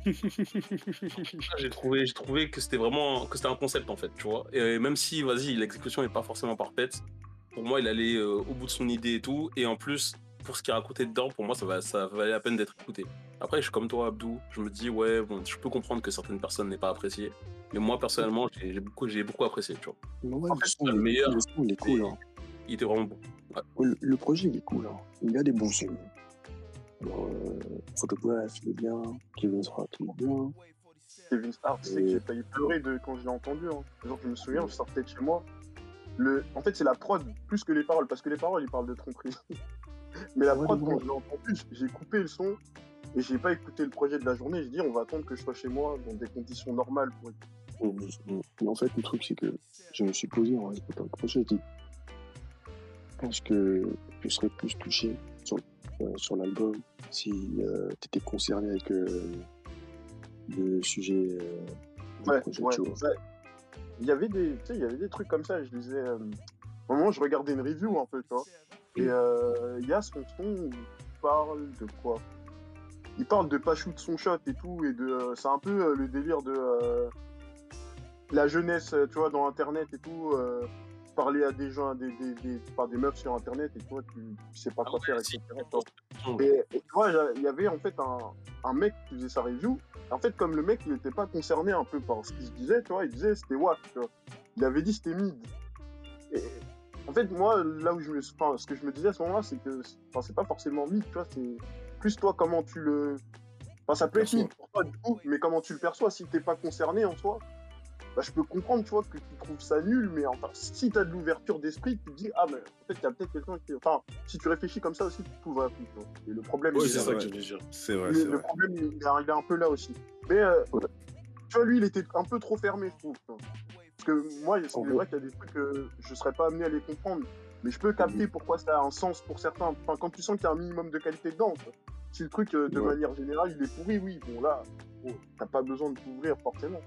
J'ai trouvé, j'ai trouvé que c'était vraiment que c'était un concept en fait, tu vois. Et même si, vas-y, l'exécution n'est pas forcément parfaite, pour moi, il allait euh, au bout de son idée et tout. Et en plus, pour ce qu'il racontait dedans, pour moi, ça, va, ça valait la peine d'être écouté. Après, je suis comme toi, Abdou. Je me dis, ouais, bon, je peux comprendre que certaines personnes n'aient pas apprécié. Mais moi, personnellement, j'ai j'ai beaucoup, j'ai beaucoup apprécié, tu vois. Mais ouais, En le son, meilleur, le son, il est cool. Hein. Il était vraiment bon. Ouais, Le, le projet, il est cool. Hein. Il y a des bons sons. Alors, euh, Photograph, il est bien. Kevin Hart, il est bien. Kevin Hart, c'est que j'ai failli pleurer de, quand je l'ai entendu. Hein. Genre, je me souviens, je sortais de chez moi. Le... En fait, c'est la prod plus que les paroles, parce que les paroles, ils parlent de tromperie. Mais la Ouais, prod, quand je l'ai entendu, j'ai coupé le son et j'ai pas écouté le projet de la journée. J'ai dit, on va attendre que je sois chez moi dans des conditions normales pour Mais en fait, le truc, c'est que je me suis posé en écoutant le projet. J'ai dit, je pense que je serais plus touché sur, euh, l'album si tu étais concerné avec euh, le sujet euh, du Ouais, projet, ouais, tu vois. ouais. Il y avait des, il y avait des trucs comme ça. Je disais, euh, au moment où je regardais une review un peu, tu vois. Et euh, il y a son son où il parle de quoi? Il parle de pas shoot son shot et tout, et de, euh, c'est un peu euh, le délire de euh, la jeunesse, euh, tu vois, dans Internet et tout. Parler à des gens, des, des, des, enfin, des meufs sur Internet et toi, tu, tu sais pas Ah quoi faire, etc. Et, et tu vois, il y avait en fait un, un mec qui faisait sa review. En fait, comme le mec, il n'était pas concerné un peu par ce qu'il se disait, tu vois, il disait c'était wack, tu vois. Il avait dit c'était mid. Et en fait, moi, là où je me, enfin, ce que je me disais à ce moment-là, c'est que, enfin, c'est pas forcément mid, tu vois, c'est plus toi comment tu le, enfin, ça peut être mid pour toi du coup, mais comment tu le perçois si t'es pas concerné en soi. Bah, je peux comprendre, tu vois, que tu trouves ça nul, mais enfin, si t'as de l'ouverture d'esprit, tu te dis, ah, mais en fait, il y a peut-être quelqu'un qui. Enfin, si tu réfléchis comme ça aussi, tu tout, tu vois. Et le problème, Ouais, il est c'est ça que ouais. j'allais dire. C'est vrai, Le, c'est le vrai. problème, il est, il est un peu là aussi. Mais, euh, tu vois, lui, il était un peu trop fermé, je trouve. Parce que moi, c'est vrai qu'il y a des trucs que je serais pas amené à les comprendre. Mais je peux capter pourquoi ça a un sens pour certains. Enfin, quand tu sens qu'il y a un minimum de qualité dedans. Si le truc, euh, de Ouais. manière générale, il est pourri, oui, bon, là, bon, t'as pas besoin de t'ouvrir forcément.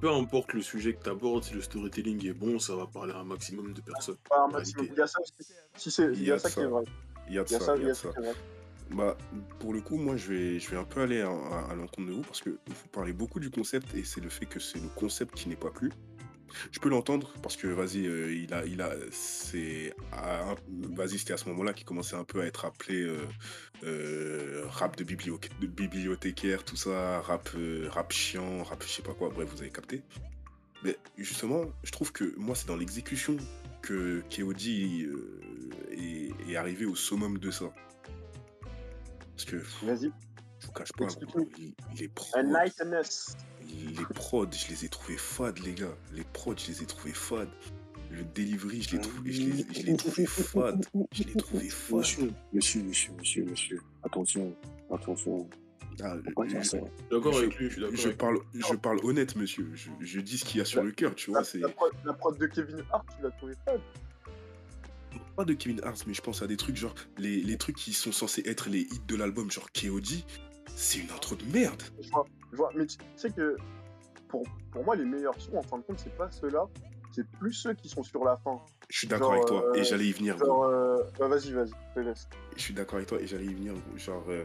Peu importe le sujet que tu abordes, si le storytelling est bon, ça va parler à un maximum de personnes. Pas un maximum. Il y a ça. Si c'est, il y a ça qui est vrai. Il y a de Il y a ça, ça, il y a ça. qui est vrai. Bah, pour le coup, moi, je vais, je vais un peu aller à, à- à l'encontre de vous parce que vous parlez beaucoup du concept et c'est le fait que c'est le concept qui n'est pas plu. Je peux l'entendre parce que, vas-y, euh, il a, il a, c'est, vas-y, c'était à ce moment-là qu'il commençait un peu à être appelé euh, euh, rap de, biblio- de bibliothécaire, tout ça, rap, rap chiant, rap, je sais pas quoi. Bref, vous avez capté. Mais justement, je trouve que moi, c'est dans l'exécution que Keodi est, arrivé au summum de ça. Parce que Vas-y. Cache pas, les, les prods, Enlighten-us. les prods, je les ai trouvés fades, les gars. Les prods, je les ai trouvés fades. Le delivery, je l'ai trouvé, je l'ai, je l'ai trouvé fade. Je l'ai trouvé fade. Monsieur, monsieur, monsieur, monsieur, monsieur, attention, attention, Ah, je, suis d'accord Je- avec lui, je suis d'accord je avec parle, je parle honnête, monsieur. Je, je dis ce qu'il y a sur le cœur, tu La, vois. C'est la prod, la prod de Kevin Hart, tu l'as trouvé fade. pas de Kevin Hart, mais je pense à des trucs genre les, les trucs qui sont censés être les hits de l'album, genre KOD. C'est une intro de merde. Je vois, je vois. Mais tu sais que pour, pour moi, les meilleurs sons, en fin de compte, c'est pas ceux-là. C'est plus ceux qui sont sur la fin. Je suis d'accord avec toi euh, et j'allais y venir. Genre, euh, bah, vas-y, vas-y, je te laisse. Je suis d'accord avec toi et j'allais y venir. Genre, euh,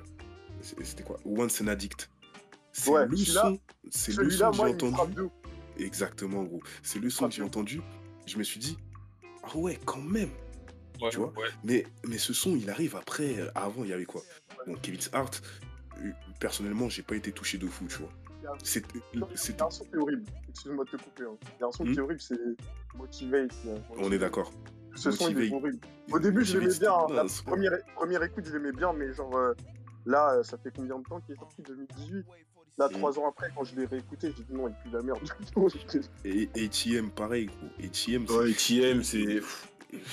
c'était quoi? Once an Addict. C'est Ouais, le son. C'est le son que j'ai entendu. Exactement, gros. C'est le son que j'ai entendu. Je me suis dit, ah ouais, quand même. Ouais, Tu vois? ouais. Mais, mais ce son, il arrive après. euh, Avant, il y avait quoi? Bon, Kevin Hart, euh, personnellement, j'ai pas été touché de fou, tu vois. A un son qui est horrible. Excuse-moi de te couper. hein. Il y a un son Hmm. qui est horrible, c'est Motivate. là. On est d'accord. Ce son, il est horrible. Au début, je l'aimais bien. hein. La quoi. première, première écoute, je l'aimais bien, mais genre, euh, là, ça fait combien de temps qu'il est sorti? 2018 Là, Mm. trois ans après, quand je l'ai réécouté, j'ai dit non, il pue la merde. Et ATM, pareil, gros. ATM, c'est- Ouais, c'est.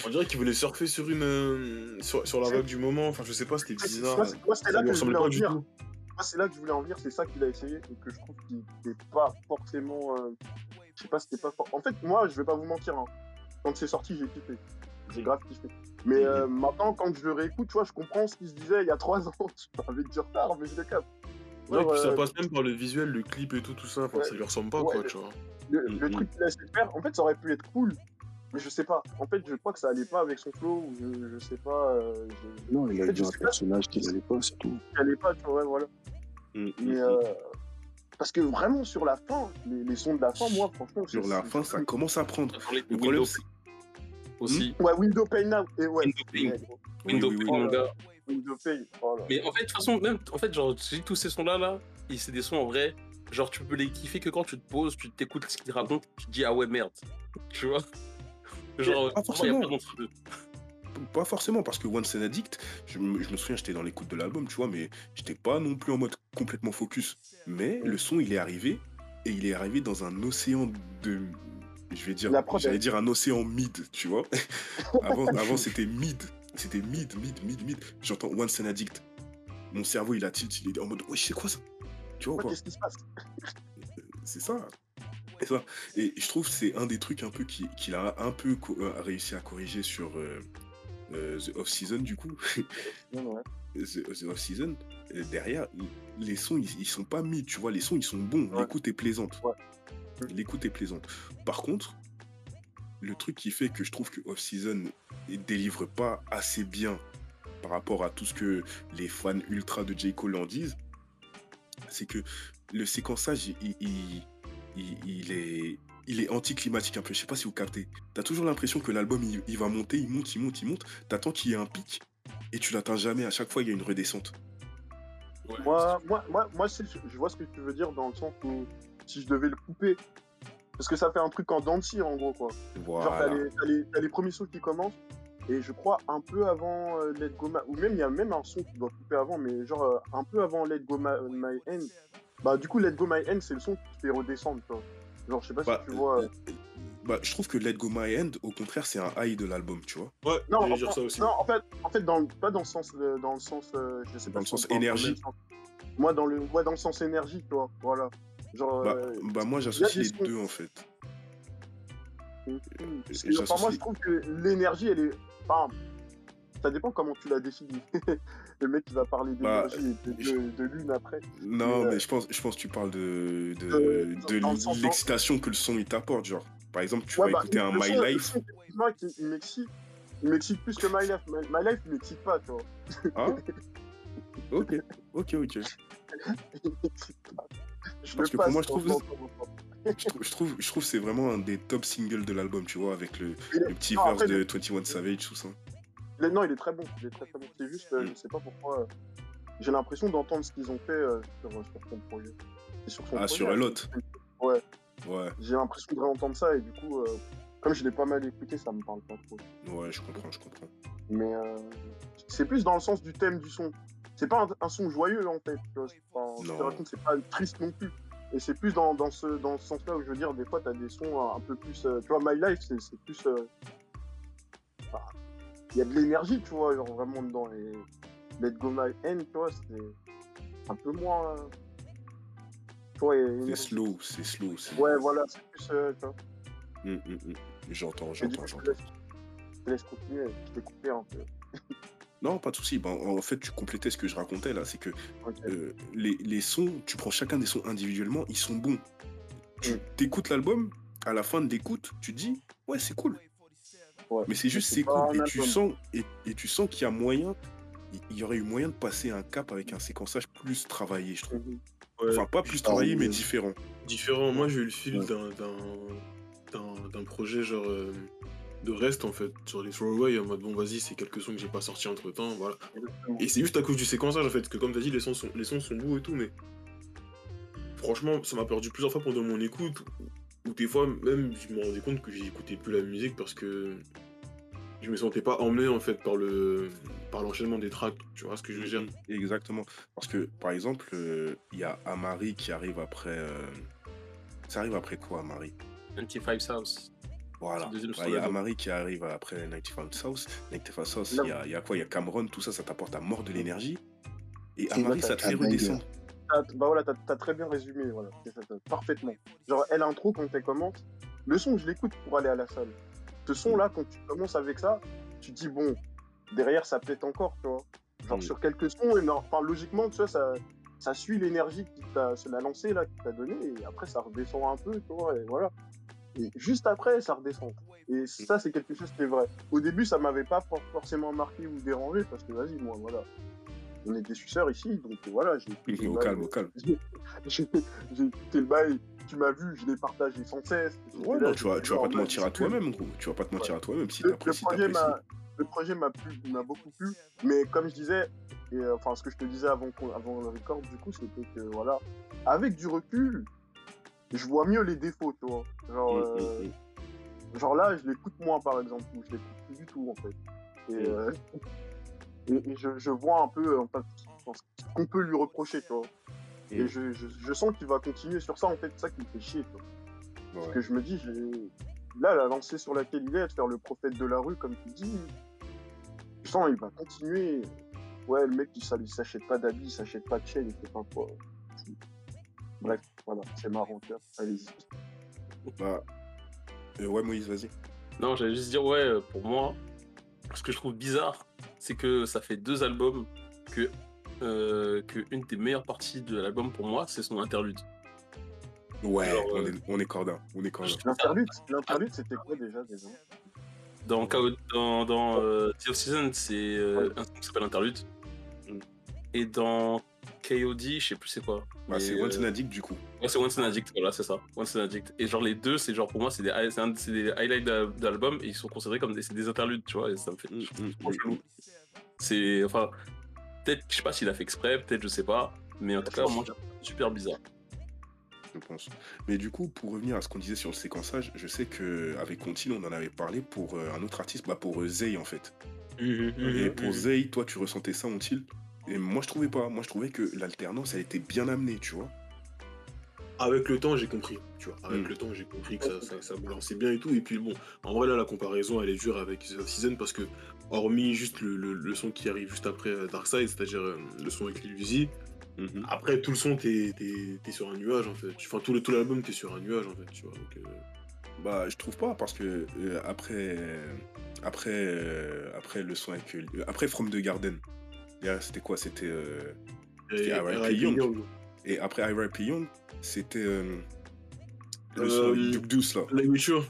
On dirait qu'il voulait surfer sur une. euh, sur, sur la vague du moment. Enfin, je sais pas, c'était bizarre. Moi, moi, Ça là lui que je voulais en venir. Moi, c'est là que je voulais en venir. C'est ça qu'il a essayé et que je trouve qu'il n'est pas forcément. euh, Je sais pas, c'était pas fort. En fait, moi, je vais pas vous mentir. hein. Quand c'est sorti, j'ai kiffé. J'ai grave kiffé. Mais euh, maintenant, quand je le réécoute, tu vois, je comprends ce qu'il se disait il y a trois ans. Avec du retard, mais je le capte. Ouais, et puis ça passe même par le visuel, le clip et tout, tout ça. Enfin, Ouais. ça lui ressemble pas, Ouais, quoi, le- tu vois. Le, le Mhm. truc qu'il a essayé de faire, en fait, ça aurait pu être cool. Mais je sais pas. En fait, je crois que ça allait pas avec son flow. ou Je, je sais pas. Euh, je- Non, il a En fait, dit je un personnage qu'il n'allait pas, c'est tout. allait pas, tu vois, voilà. Mm, mm, Mais mm. euh, parce que vraiment sur la fin, les, les sons de la fin, moi franchement, Sur la fin, ça commence à prendre. Le problème, c'est. aussi. Ouais, Window Pain Now et ouais. Window Pain. ouais, gros. Oui, Window oui, oui. Pain, mon gars. Wind of Pain. Là. Mais en fait, de toute façon, même, en fait, genre, tous ces sons-là, là, et c'est des sons en vrai, genre, tu peux les kiffer que quand tu te poses, tu t'écoutes ce qu'ils racontent, tu te dis, ah ouais, merde. Tu vois? Genre, Pas forcément. pas parce que Once an Addict, je, me- je me souviens, j'étais dans l'écoute de l'album, tu vois, mais j'étais pas non plus en mode complètement focus. Mais le son, il est arrivé, et il est arrivé dans un océan de. Je vais dire, j'allais dire un océan mid, tu vois. avant, avant c'était mid. C'était mid, mid, mid, mid. J'entends Once an Addict. Mon cerveau, il a tilt, il est en mode, wesh, c'est quoi ça? Tu vois, Ouais, quoi Qu'est-ce qui se passe? C'est ça. Ça. Et je trouve que c'est un des trucs un peu qui- qu'il a un peu euh, réussi à corriger sur euh, euh, The Off-Season, du coup. Ouais. The, The Off-Season, euh, derrière, les sons, ils, ils sont pas mis, tu vois, les sons, ils sont bons. Ouais. L'écoute est plaisante. Ouais. L'écoute est plaisante. Par contre, le truc qui fait que je trouve que Off-Season délivre pas assez bien par rapport à tout ce que les fans ultra de J. Cole en disent, c'est que le séquençage, il, il- il- il est, il est anticlimatique un peu. Je sais pas si vous captez. T'as toujours l'impression que l'album, il, il va monter, il monte, il monte, il monte. T'attends qu'il y ait un pic et tu l'atteins jamais. À chaque fois, il y a une redescente. Ouais, Moi, moi, moi, moi je vois ce que tu veux dire dans le sens où si je devais le couper, parce que ça fait un truc en dents de scie, en gros, quoi. Genre, t'as Voilà. les, t'as les- t'as les premiers sons qui commencent, et je crois un peu avant euh, Let Go My... Ou même, il y a même un son qui doit couper avant, mais genre euh, un peu avant Let Go My, My End. Bah, du coup, Let Go My End, c'est le son qui fait redescendre, tu vois. Genre, je sais pas Bah, si tu vois... euh, bah, je trouve que Let Go My End, au contraire, c'est un high de l'album, tu vois. Ouais, Non, en, dire ça aussi. non, en fait, en fait dans, le- pas dans le sens, euh, dans le sens, euh, je sais Dans pas le si sens énergie. dans le sens. Moi, dans le, ouais, dans le sens énergie, tu vois, voilà. Genre, Bah, euh, bah moi, j'associe les deux, en fait. enfin, moi, je trouve que l'énergie, elle est, enfin, ça dépend comment tu la définis. le mec qui va parler Bah, d'énergie et de, je- de, de lune après. Non, Mais, euh, mais je pense, je pense que tu parles de, de, Euh, de l'excitation que le son il t'apporte. Genre, par exemple, tu Ouais, vas bah, écouter un My Life. qui- il m'excite. Il m'excite plus que My Life. My, My Life, il m'excite pas, tu vois. Ah Ok, ok, ok. Il m'excite pas. Je Parce que pour moi, je trouve-. Je trouve, je trouve, je trouve que c'est vraiment un des top singles de l'album, tu vois, avec le, le petit verse de le- 21 Savage, tout ça. Non, il est très bon. Il est très très bon. C'est juste, euh, je sais pas pourquoi. euh, J'ai l'impression d'entendre ce qu'ils ont fait euh, sur, sur son projet. Et sur son Ah, projet, sur hein. Elot Ouais. Ouais, J'ai l'impression de réentendre ça et du coup, comme je l'ai pas mal écouté, ça me parle pas trop. ouais, je comprends, je comprends. Mais euh, c'est plus dans le sens du thème du son. C'est pas un, un son joyeux en fait. Tu vois, c'est pas- je te raconte, c'est pas triste non plus. Et c'est plus dans, dans ce, dans ce sens-là où je veux dire, des fois, t'as des sons un, un peu plus. tu vois, My Life, c'est plus. Il y a de l'énergie, tu vois, genre vraiment dedans. Et Let Go My End, tu vois, c'est un peu moins. tu vois, C'est slow, c'est slow. Ouais, voilà, c'est plus. euh, tu vois. Hum, hum, hum. J'entends, j'entends, j'entends. je te laisse continuer, je t'ai coupé un peu. Non, pas de souci. Ben, en fait, tu complétais ce que je racontais là, c'est que euh, les, les sons, tu prends chacun des sons individuellement, ils sont bons. Tu Mm. t'écoutes l'album, à la fin de l'écoute, tu dis, ouais, c'est cool. Ouais. Mais c'est juste, c'est cool. Et tu sens, et, et tu sens qu'il y a moyen, il- y aurait eu moyen de passer un cap avec un séquençage plus travaillé, je trouve. Mhm. Ouais, Enfin, pas plus travaillé, mais différent. différent. Moi, j'ai eu le fil Ouais. d'un- d'un- d'un d'un projet genre euh, de reste en fait sur les throwaway en mode bon vas-y c'est quelques sons que j'ai pas sortis entre temps voilà et c'est juste à cause du séquençage en fait que comme t'as dit les sons sont les sons sont beaux et tout mais franchement ça m'a perdu plusieurs fois pendant mon écoute ou des fois même je me rendais compte que j'écoutais plus la musique parce que je me sentais pas emmené en fait par le par l'enchaînement des tracks tu vois ce que je veux dire? Exactement. Parce que, par exemple, euh, il y a Amari qui arrive après. euh, Ça arrive après quoi, Amari? 95 South. Voilà. Bah, Il y a. Amari qui arrive après 95 South. 95 South, il y a, il y a quoi? Il y a Cameron, tout ça, ça t'apporte à mort de l'énergie. Et Amari, ça te fait redescendre. T'as- bah voilà, t'as très bien résumé, voilà, parfaitement. Genre, elle intro, quand elle commence, le son, je l'écoute pour aller à la salle. Ce son-là, quand tu commences avec ça, tu te dis, bon, derrière, ça pète encore, tu vois. Genre, Mm. sur quelques sons, et non, enfin, logiquement, tu vois, ça, ça suit l'énergie qui t'a, la lancée, là, qui t'a donné, et après, ça redescend un peu, tu vois, et voilà. Et juste après, ça redescend. Et ça, c'est quelque chose qui est vrai. Au début, ça m'avait pas for- forcément marqué ou dérangé, parce que, vas-y, moi, voilà. On est des suceurs ici, donc voilà, j'ai Au calme, au calme. J'ai écouté le bail, tu m'as vu, je l'ai partagé sans cesse. Ouais, non, tu vas, tu vas pas te mentir à toi-même, gros. Tu vas pas te mentir à toi-même si t'apprécies, le projet m'a plu, m'a beaucoup plu. Mais comme je disais, et euh, enfin ce que je te disais avant, avant le record, du coup, c'était que voilà, avec du recul, je vois mieux les défauts, tu vois. Genre, Mm, euh, mm, mm. genre là, je l'écoute moins par exemple, ou je l'écoute plus du tout en fait. Et, euh, et, et je, je vois un peu euh, enfin, ce qu'on peut lui reprocher, tu vois. Et je, je, je sens qu'il va continuer sur ça, en fait, c'est ça qui me fait chier, tu vois. Parce que je me dis, j'ai- là, la lancée sur laquelle il est, de faire le prophète de la rue, comme tu dis, je sens il va continuer. Ouais, le mec, il ne s'achète pas d'habits, il s'achète pas de chaîne, il fait pas quoi. Bref, voilà, c'est marrant, tu vois. Allez-y. Bah, euh, ouais, Moïse, vas-y. Non, j'allais juste dire, ouais, euh, pour moi, ce que je trouve bizarre, c'est que ça fait deux albums que, euh, que une des meilleures parties de l'album pour moi, c'est son interlude. Ouais, Alors, on, euh, est, on est corda, on est. L'interlude, l'interlude, c'était quoi déjà, déjà? Dans, dans, dans euh, The Off-Season, c'est euh, Ouais. un son qui s'appelle Interlude. Et dans KOD, je sais plus c'est quoi. Bah, c'est Once euh, an Addict, du coup. Ouais, c'est Once an Addict, voilà, c'est ça. Once an Addict. Et genre, les deux, c'est genre, pour moi, c'est des, un- highlights d'al- d'album et ils sont considérés comme des, interludes, tu vois, et ça me fait Mm, mm, mm. C'est, enfin, peut-être, je sais pas s'il a fait exprès, peut-être, je sais pas, mais en tout cas, moi, super bizarre. je pense. Mais du coup, pour revenir à ce qu'on disait sur le séquençage, je sais que avec Contine, on en avait parlé pour euh, un autre artiste, bah pour euh, Zay en fait. Mhm, mhm, Et pour. Zay, toi, tu ressentais ça, Ontil? Et moi, je trouvais pas. Moi, je trouvais que l'alternance, elle était bien amenée, tu vois. Avec le temps, j'ai compris. Tu vois, avec Mm. le temps, j'ai compris que ça, ça, ça balançait bien et tout. Et puis bon, en vrai, là, la comparaison, elle est dure avec The Season parce que, hormis juste le, le- le son qui arrive juste après euh, Darkseid, c'est-à-dire euh, le son avec Lil Mhm. après tout le son, t'es t'es- t'es sur un nuage en fait. Enfin, tout le- tout l'album, t'es sur un nuage en fait. Tu vois, donc, euh, Bah, je trouve pas parce que euh, après, après, après le son avec, après From the Garden, c'était quoi C'était euh, R.I.P. R.I.P. Young. Young. et après I.R.P. Young, c'était euh, le Euh, son Duke Deuce là. La Witcher.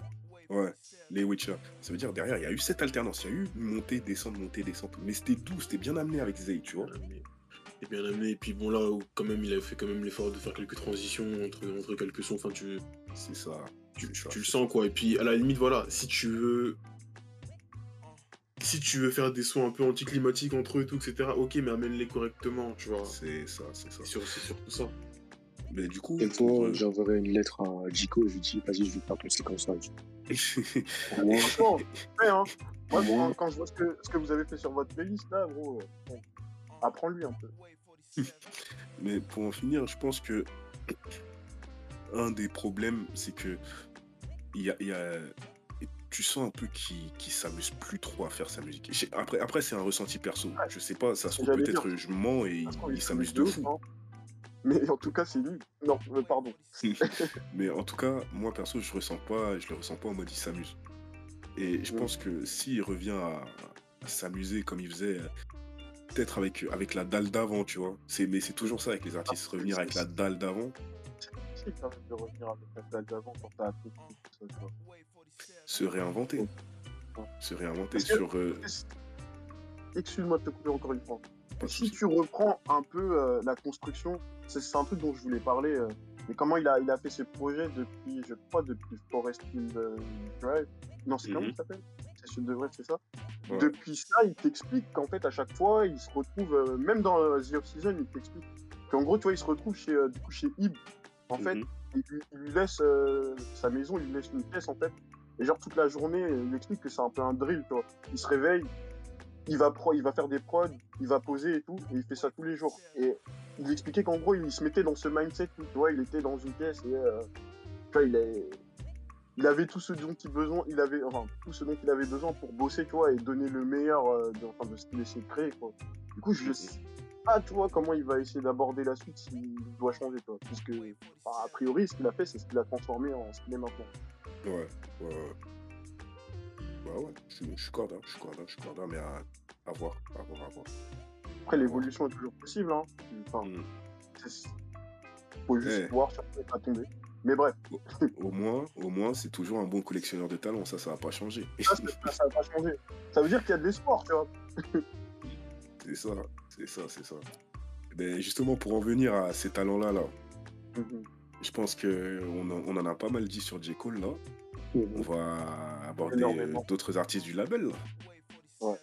Ouais, les Witcher. Ça veut dire derrière, il y a eu cette alternance, il y a eu montée, descente, montée, descente. Mais c'était doux, c'était bien amené avec Zay, tu vois. Et bien amené. Et puis bon, là, quand même, il a fait quand même l'effort de faire quelques transitions entre, entre quelques sons. Enfin, tu, C'est ça. tu, le sens quoi. Et puis à la limite, voilà, si tu veux. Si tu veux faire des sons un peu anticlimatiques entre eux et tout, etc., ok, mais amène-les correctement, tu vois. C'est ça, c'est ça. C'est sur- c'est surtout ça. Mais du coup, Et euh, j'enverrai une lettre à Jico, je lui dis, vas-y, je vais faire ton séquençage. Franchement, ouais, hein. Moi, Moi- quand, je vois ce que, ce que vous avez fait sur votre playlist, là, gros, euh, bon, apprends-lui un peu. Mais pour en finir, je pense que un des problèmes, c'est que il y a, il y a- tu sens un peu qu'il s'amuse plus trop à faire sa musique. Après, après c'est un ressenti perso. Je sais pas, ça se trouve peut-être je mens et il s'amuse de fou. hein. Mais en tout cas, c'est lui. Non, euh, pardon. Mais en tout cas, moi perso, je ressens pas, je le ressens pas en mode il s'amuse. Et je Mm. pense que s'il revient à, à s'amuser comme il faisait, euh, peut-être avec, avec la dalle d'avant, tu vois. Mais c'est toujours ça avec les artistes, revenir avec la dalle d'avant, C'est de revenir avec la dalle d'avant quand t'as appris tout ça, tu vois. Se réinventer. Se réinventer que- sur. euh, Excuse-moi de te couper encore une fois. Si tu reprends un peu euh, la construction, c'est un truc dont je voulais parler. euh, mais comment il a, il a fait ses projets depuis, je crois, depuis Forest Hill Drive. Non, c'est comment Mhm. il s'appelle? C'est Sud de Vrai, c'est ça? Ouais. Depuis ça, il t'explique qu'en fait, à chaque fois, il se retrouve, même dans The Off-Season, il t'explique qu'en gros, tu vois, il se retrouve chez, du coup, chez Ib. En fait, Mhm. il, lui- il lui laisse sa maison, il lui laisse une pièce, en fait. Et genre, toute la journée, il explique que c'est un peu un drill, tu vois. Il se réveille, il va, pro, il va faire des prods, il va poser et tout, et il fait ça tous les jours. Et il expliquait qu'en gros, il se mettait dans ce mindset, tu vois, il était dans une pièce et, euh, tu vois, il, est- il avait tout ce dont il besoin, il avait, enfin, tout ce dont il avait besoin pour bosser, tu vois, et donner le meilleur euh, de, enfin, de ce qu'il essayait de créer, quoi. Du coup, je sais pas, tu vois, comment il va essayer d'aborder la suite s'il doit changer, tu vois, puisque, a priori, ce qu'il a fait, c'est ce qu'il a transformé en ce qu'il est maintenant. Ouais, ouais, ouais. Bah ouais, je, je suis corda, je suis corda, je suis corda, mais à, à voir, à voir, à voir. Après, l'évolution est toujours possible, hein. Enfin, Mm. c'est- faut juste Eh. voir sur quoi il va tomber. Mais bref, Au moins, au moins, c'est toujours un bon collectionneur de talents, ça, ça va pas changer. ça, c'est- ça va pas changer. Ça veut dire qu'il y a de l'espoir, tu vois. C'est ça, c'est ça, c'est ça. Ben justement, pour en venir à ces talents-là, là, Mhm. Je pense que on en, on en a pas mal dit sur J. Cole, là. On Mhm. va aborder euh, d'autres artistes du label, là.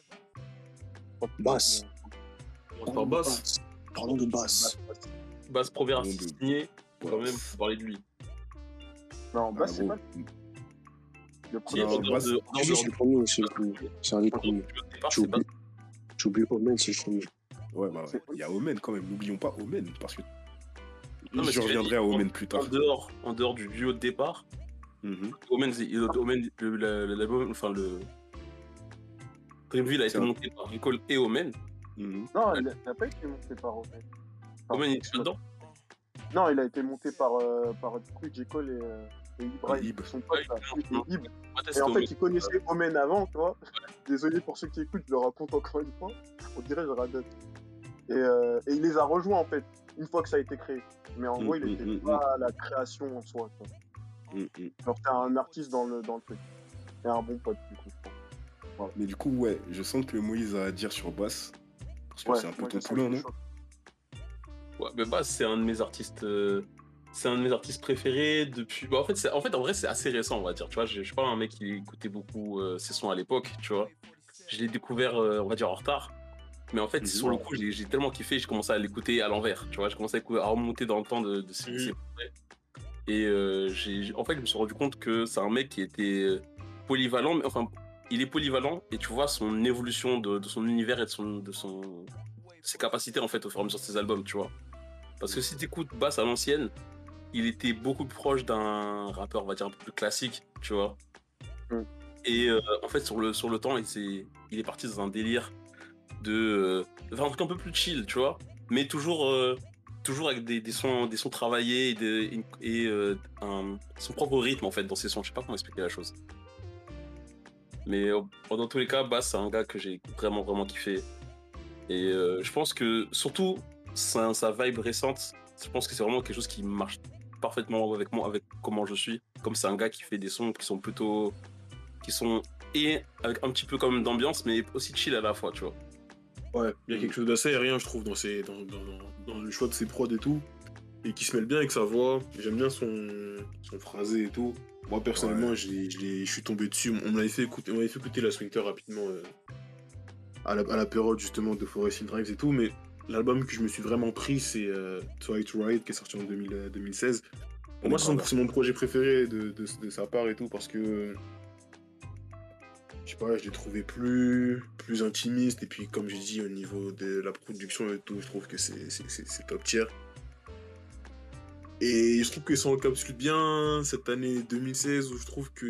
Basse. On parle basse. Parlons de basse. Basse Provera de- signé, quand même, faut parler de lui. Non, Ah c'est bon. pas. Le premier, de- dehors c'est le premier, c'est le premier. C'est un des premiers. oublies Omen, c'est le premier. Ouais, bah, ouais. il y a Omen quand même. N'oublions pas Omen parce que Non, mais je reviendrai dit, à en- Omen plus tard. En dehors, en dehors du duo de départ. Omen, c'est- il- Omen, le- la- la- l'album- enfin le. Dreamville a été monté par Nicole et Omen. Mhm. Non, il n'a pas été monté par Omen. Par- Omen, il est dedans. Non, il a été monté par, euh, par du coup, J. Cole et, euh, et Ibrahim, Et son pote. En fait, ils connaissaient Omen avant, tu vois. Désolé pour ceux qui écoutent, je le raconte encore une fois. On dirait que je radote. Et, euh, et il les a rejoints, en fait, une fois que ça a été créé. Mais en Mm, gros, il mm, n'était mm, pas à la création en soi. Genre, c'est un artiste dans le, dans le truc. Et un bon pote, du coup. Mais du coup, ouais, je sens que Moïse a à dire sur Basse. Parce que Ouais, c'est un peu ton poulain, non. Ouais, mais Bass, c'est un de mes artistes. euh, C'est un de mes artistes préférés depuis. Bah, en, fait, en fait, en vrai, c'est assez récent, on va dire. Tu vois, je je suis pas un mec qui écoutait beaucoup euh, ses sons à l'époque, tu vois. Je l'ai découvert, euh, on va dire, en retard. Mais en fait, sur le coup, j'ai tellement kiffé, j'ai commencé à l'écouter à l'envers. Tu vois, j'ai commencé à, remonter dans le temps de, de projets. Et euh, en fait, je me suis rendu compte que c'est un mec qui était euh, polyvalent, mais enfin, il est polyvalent et tu vois son évolution de, de son univers et de, son, de son, ses capacités en fait au fur et à mesure de ses albums, tu vois. Parce que si tu écoutes Bass à l'ancienne, il était beaucoup plus proche d'un rappeur, on va dire, un peu plus classique, tu vois. Mm. Et euh, en fait, sur le, sur le temps, il, s'est- il est parti dans un délire de, euh, faire un truc un peu plus chill, tu vois. Mais toujours, euh, toujours avec des, sons, des sons travaillés et, euh, son propre rythme, en fait, dans ses sons. Je sais pas comment expliquer la chose. Mais dans tous les cas, Bass, c'est un gars que j'ai vraiment, vraiment kiffé. Et je pense que, surtout, sa, vibe récente, je pense que c'est vraiment quelque chose qui marche parfaitement avec moi, avec comment je suis. Comme c'est un gars qui fait des sons qui sont plutôt. qui sont. et avec un petit peu comme d'ambiance, mais aussi chill à la fois, tu vois. Ouais, il y a quelque chose d'assez aérien, je trouve, dans, ses, dans, dans, dans le choix de ses prods et tout. Et qui se mêle bien avec sa voix. J'aime bien son, son phrasé et tout. Moi, personnellement, Ouais. je suis tombé dessus. On m'avait fait écouter, on m'avait fait écouter la Swinter rapidement euh, à, la, à la période justement de Forest Hill Drives et tout. Mais l'album que je me suis vraiment pris, c'est euh, Try to Ride qui est sorti en 2000, euh, 2016. Pour moi, c'est mon projet préféré de, de, de sa part et tout parce que je sais pas, je l'ai trouvé plus, plus intimiste. Et puis, comme je dis, au niveau de la production et tout, je trouve que c'est c'est- c'est- c'est top tier. Et je trouve que ça encapsule bien cette année 2016 où je trouve que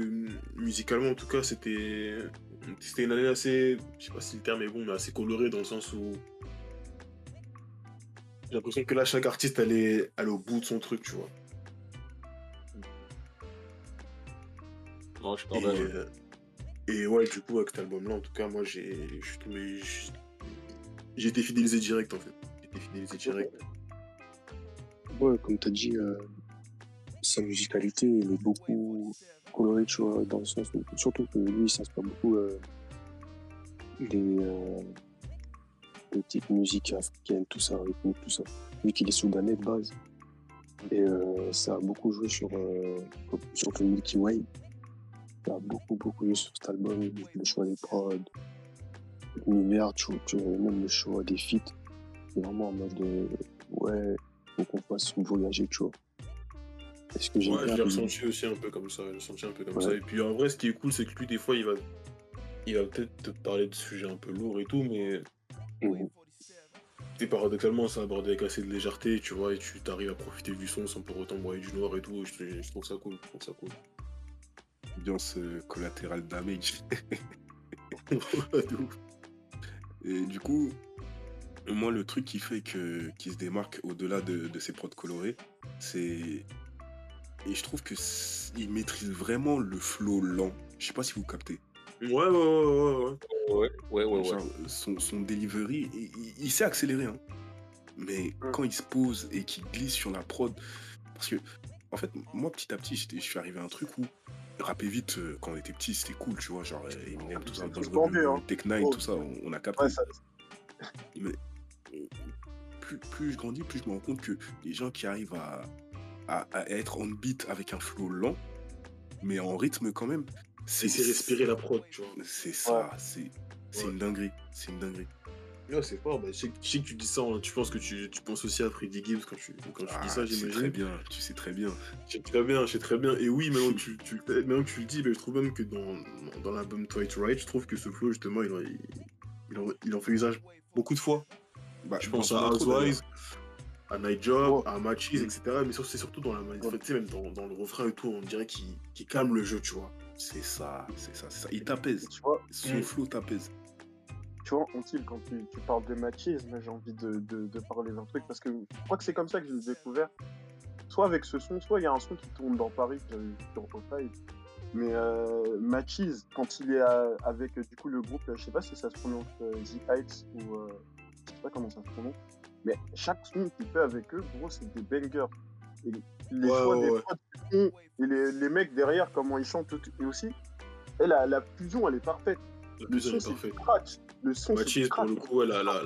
musicalement, en tout cas, c'était c'était une année assez, je sais pas si le terme est bon, mais assez colorée dans le sens où j'ai l'impression que là, chaque artiste allait, allait au bout de son truc, tu vois. Non, je suis Et, ouais, du coup, avec cet album-là, en tout cas, moi, j'ai j'ai- été fidélisé direct, en fait. J'ai été fidélisé direct. Ouais, comme tu as dit, euh, sa musicalité, elle est beaucoup colorée, tu vois, dans le sens surtout que lui, il s'inspire beaucoup euh, des, euh, des petites musiques africaines, tout ça, tout ça. Vu qu'il est soudanais de base. Et ça a beaucoup joué sur, sur le Milky Way. Beaucoup, beaucoup joué sur cet album, le choix des prods, l'univers, tu vois, tu même le choix des feats. C'est vraiment en mode, euh, ouais, faut qu'on fasse voyager, tu vois. Est-ce que j'aime Ouais, je bien l'ai le- ressenti aussi un peu comme ça. Je ressenti un peu comme Ouais. ça. Et puis en vrai, ce qui est cool, c'est que lui, des fois, il va, il va peut-être te parler de sujets un peu lourds et tout, mais paradoxalement, ça abordé avec assez de légèreté, tu vois, et tu t'arrives à profiter du son sans pour autant broyer du noir et tout. je trouve ça cool. Je trouve ça cool. Ambiance euh, collatérale damage. Et du coup, moi, le truc qui fait que qui se démarque au-delà de, de ses prods colorés, c'est. Et je trouve que il maîtrise vraiment le flow lent. Je sais pas si vous captez. ouais, ouais, ouais, ouais, ouais. Ouais, ouais, ouais. ouais. Genre, son, son delivery, il, il- il sait accélérer. hein. Mais quand il se pose et qu'il glisse sur la prod, parce que, en fait, moi, petit à petit, je suis arrivé à un truc où rapper vite, euh, quand on était petit, c'était cool, tu vois. Genre, euh, Eminem, tout ça, C'est dans le tout tendu, le hein. Tech Nine, Oh. tout ça, on, on a capté. Ouais, ça, Mais euh, plus, plus je grandis, plus je me rends compte que les gens qui arrivent à, à- à être on beat avec un flow lent, mais en rythme quand même, C'est respirer la prod, tu vois. C'est ça, c'est c'est Ouais. une dinguerie. C'est une dinguerie. Ouais, c'est fort. Bah, je, sais, je sais que tu dis ça, hein. tu penses que tu, tu penses aussi à Freddie Gibbs quand tu, quand tu Ah, dis ça, tu sais très j'imagine. bien, tu sais très bien. Je sais très bien, je sais très bien. Et oui, maintenant que tu, tu, maintenant que tu le dis, bah, je trouve même que dans, dans l'album Twilight Right, je trouve que ce flow, justement, il en, il, il en, il en fait usage beaucoup de fois. Bah, Je pense à Housewives, à Night Job, Ouais. à Matches, etc. Mais c'est surtout dans la tu sais, même dans, dans le refrain et tout, on dirait qu'il qu'il calme le jeu, tu vois. C'est ça, c'est ça, c'est ça. Il t'apaise. Tu vois, Son Mm. flow t'apaise. Tu vois, quand tu, tu parles de machisme, j'ai envie de, de, de parler d'un truc parce que je crois que c'est comme ça que je l'ai découvert. Soit avec ce son, soit il y a un son qui tourne dans Paris que j'avais vu sur Spotify. Mais euh, quand il est à- avec euh, du coup le groupe, euh, je sais pas si ça se prononce euh, The Heights ou euh, je sais pas comment ça se prononce, mais chaque son qu'il fait avec eux, gros, c'est des bangers. Et les Ouais, choix ouais, des ouais. prods qu'ils font et les, les mecs derrière, comment ils chantent et aussi, et la, la fusion, elle est parfaite. La Le son, est c'est du scratch. Le son, pour le coup, la- la-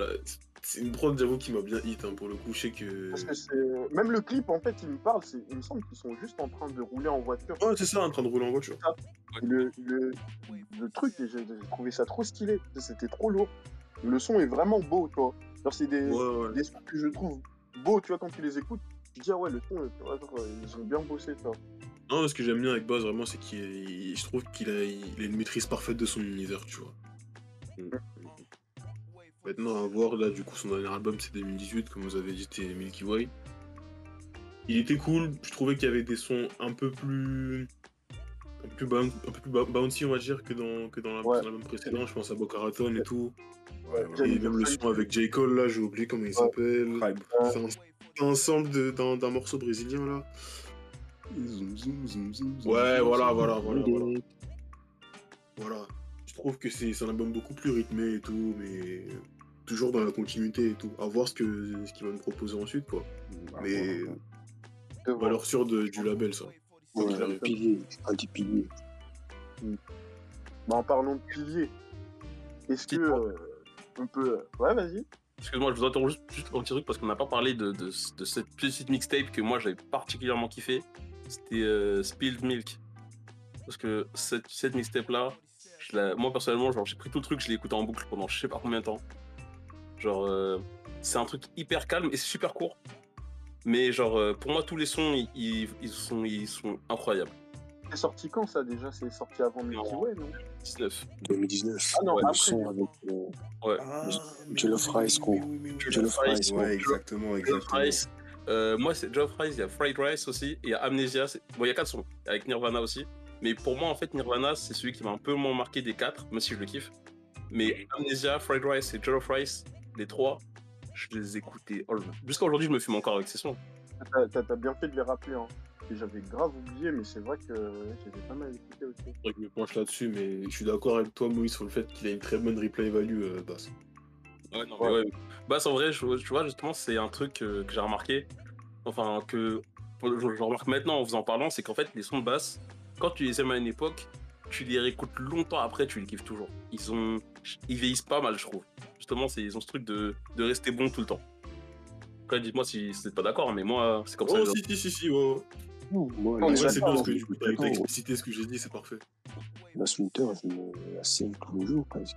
c'est une prod, j'avoue, qui m'a bien hit, hein, pour le coup. Je sais que. Parce que c'est. Même le clip, en fait, il me parle, c'est... il me semble qu'ils sont juste en train de rouler en voiture. Ouais, c'est ça, en train de rouler en voiture. Le, le, le truc, j'ai trouvé ça trop stylé. C'était trop lourd. Le son est vraiment beau, tu vois. Genre, c'est des, Ouais, des sons que je trouve beaux, tu vois, quand tu les écoutes. Tu dis, ah ouais, le son, ils ont bien bossé, tu vois. Non, ce que j'aime bien avec Buzz, vraiment, c'est qu'il je trouve qu'il a, il a une maîtrise parfaite de son univers, tu vois. Maintenant, à voir, là, du coup, son dernier album, c'est 2018, comme vous avez dit, c'était Milky Way. Il était cool, je trouvais qu'il y avait des sons un peu plus. un peu plus, boun- un peu plus bou- bouncy, on va dire, que dans, que dans la- Ouais. dans l'album précédent. Je pense à Boca Raton et tout. Ouais, Et même le son avec J. Cole, là, j'ai oublié comment il s'appelle. C'est un, de- d'un morceau brésilien, là. Zoom, zoom, zoom, zoom, zoom, Ouais, zoom, voilà, zoom. voilà, voilà, voilà. Voilà. Je trouve que c'est c'est un album beaucoup plus rythmé et tout, mais toujours dans la continuité et tout. À voir ce que ce qu'il va nous proposer ensuite, quoi. Bah, Mais valeur sûre de- du label, ça. Ouais, un pilier, piliers. Bah, en parlant de piliers, est-ce que. Euh, on peut. Ouais, vas-y. Excuse-moi, je vous interromps juste, juste un petit truc parce qu'on n'a pas parlé de, de, de cette petite mixtape que moi j'avais particulièrement kiffé. C'était euh, Spilled Milk. Parce que cette, cette mixtape là, je moi personnellement, genre j'ai pris tout le truc, je l'ai écouté en boucle pendant je sais pas combien de temps. Genre, euh, c'est un truc hyper calme et c'est super court. Mais genre, euh, pour moi, tous les sons, ils, ils- ils sont, ils sont incroyables. C'est sorti quand ça déjà? C'est sorti avant Milky. Way, non? 19. 2019. Ah non, Ouais, le après. son avec euh, Ouais. Ah, oui, Rice, oui. Jollof Rice, Ouais, exactement, exactement. Rice. Euh, moi, c'est Jollof Rice, il y a Fried Rice aussi, et il y a Amnesia. Bon, il y a quatre sons, avec Nirvana aussi. Mais pour moi, en fait, Nirvana, c'est celui qui m'a un peu moins marqué des quatre, même si je le kiffe. Mais Amnesia, Fried Rice et Jollof Rice, les trois, je les écoutais. Oh, Jusqu'à aujourd'hui, je me fume encore avec ces sons. T'as- bien fait de les rappeler. Hein. Et J'avais grave oublié, mais c'est vrai que j'avais pas mal écouté aussi. C'est vrai que je me penche là-dessus, mais je suis d'accord avec toi, Moïse, sur le fait qu'il a une très bonne replay value, euh, Bass. Ouais, non, mais Ouais. ouais. C'est en vrai, je- tu vois, justement, c'est un truc euh, que j'ai remarqué. Enfin, que je, je remarque maintenant en vous en parlant, c'est qu'en fait, les sons de basse, quand tu les aimes à une époque, tu les réécoutes longtemps après, tu les kiffes toujours. Ils ont, ils vieillissent pas mal, je trouve. Justement, c'est, ils ont ce truc de, de rester bon tout le temps. Après, dites-moi si vous n'êtes pas d'accord, mais moi, c'est comme ça. Oh, que je- si, si, si, si, ouais. ouais. Moi, vrai, ça, c'est ça, bien ce on que le temps. explicité ce que j'ai dit, c'est parfait. La Winter, je me la scène tous les jours presque.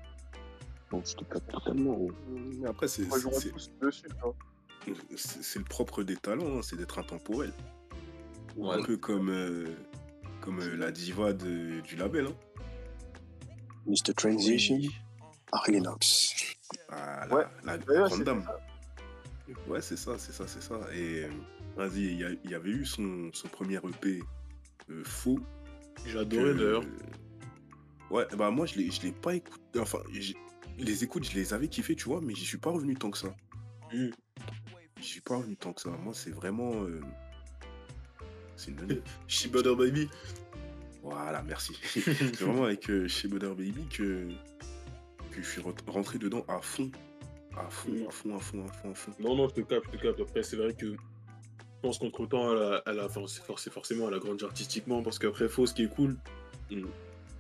Donc je te capte totalement. Mais après, c'est- c'est le propre des talents, hein, c'est d'être intemporel. Ouais. Un peu comme, euh, comme euh, la diva de- du label. Hein. Mr. Transition, Oui. Harry Knox. Ah, la, Ouais. la grande dame. ça. Ouais, c'est ça, c'est ça, c'est ça. Et euh, vas-y, il y, avait eu son, son premier EP euh, faux. J'ai adoré que- d'ailleurs. Ouais, bah moi je l'ai, je l'ai pas écouté. Enfin, les écoutes, je les avais kiffés, tu vois, mais j'y suis pas revenu tant que ça. Mm. J'y suis pas revenu tant que ça. Moi, c'est vraiment. euh, C'est une Baby. Voilà, merci. c'est vraiment avec euh, chez Butter Baby que, que je suis rent- rentré dedans à fond. À fond, à fond, à fond, à fond, à fond. Non, non, je te capte, je te capte. Après, c'est vrai que je pense qu'entre temps, elle a, elle a forcé forcément, elle a grandi artistiquement. Parce qu'après, Faux, ce qui est cool, Mm.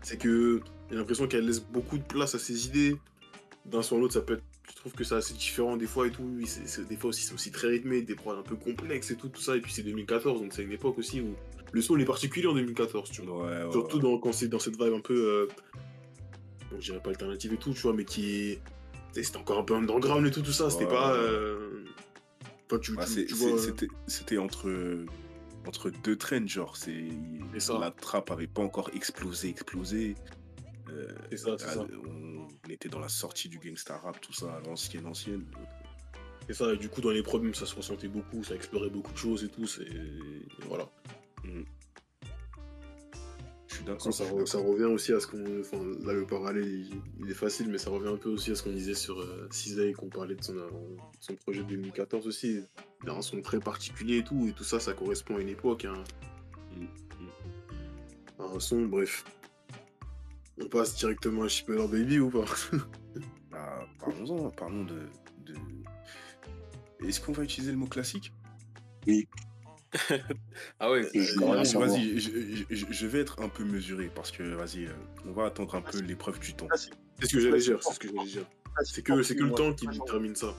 c'est que j'ai l'impression qu'elle laisse beaucoup de place à ses idées. D'un à l'autre, ça peut être. Je trouve que c'est assez différent des fois et tout. Des fois aussi, c'est aussi très rythmé, des prods un peu complexes et tout, tout ça. Et puis c'est 2014, donc c'est une époque aussi où le son il est particulier en 2014, tu vois. Ouais, ouais, Surtout ouais. dans, quand c'est dans cette vibe un peu. Euh, bon, je dirais pas alternative et tout, tu vois, mais qui c'était encore un peu underground et tout, tout ça. C'était Ouais. pas. euh, Enfin, tu, tu- c'est- tu c'est- vois, C'était entre, entre deux trends, genre. c'est. La trappe avait pas encore explosé, explosé. Euh, ça, ah, ça. On était dans la sortie du gangsta rap, tout ça, l'ancienne, ancienne. C'est ça, et du coup, dans les problèmes, ça se ressentait beaucoup, ça explorait beaucoup de choses et tout. C'est. et Voilà. Je suis d'accord. Ça, revient aussi à ce qu'on. Enfin, là, le parallèle, il, il est facile, mais ça revient un peu aussi à ce qu'on disait sur euh, Cisei, qu'on parlait de son, euh, son projet de 2014 aussi. Il a un son très particulier et tout, et tout ça, ça correspond à une époque. hein. À un son, bref. On passe directement à Shipper Baby ou pas? Ah, Parlons-en, parlons de. de... Est-ce qu'on va utiliser le mot classique? Ah ouais, Euh, vas-y, je, je- je vais être un peu mesuré parce que, vas-y, euh, on va attendre un peu l'épreuve du temps. C'est ce que j'allais dire, c'est ce que j'allais dire. C'est que, c'est le temps qui détermine ça.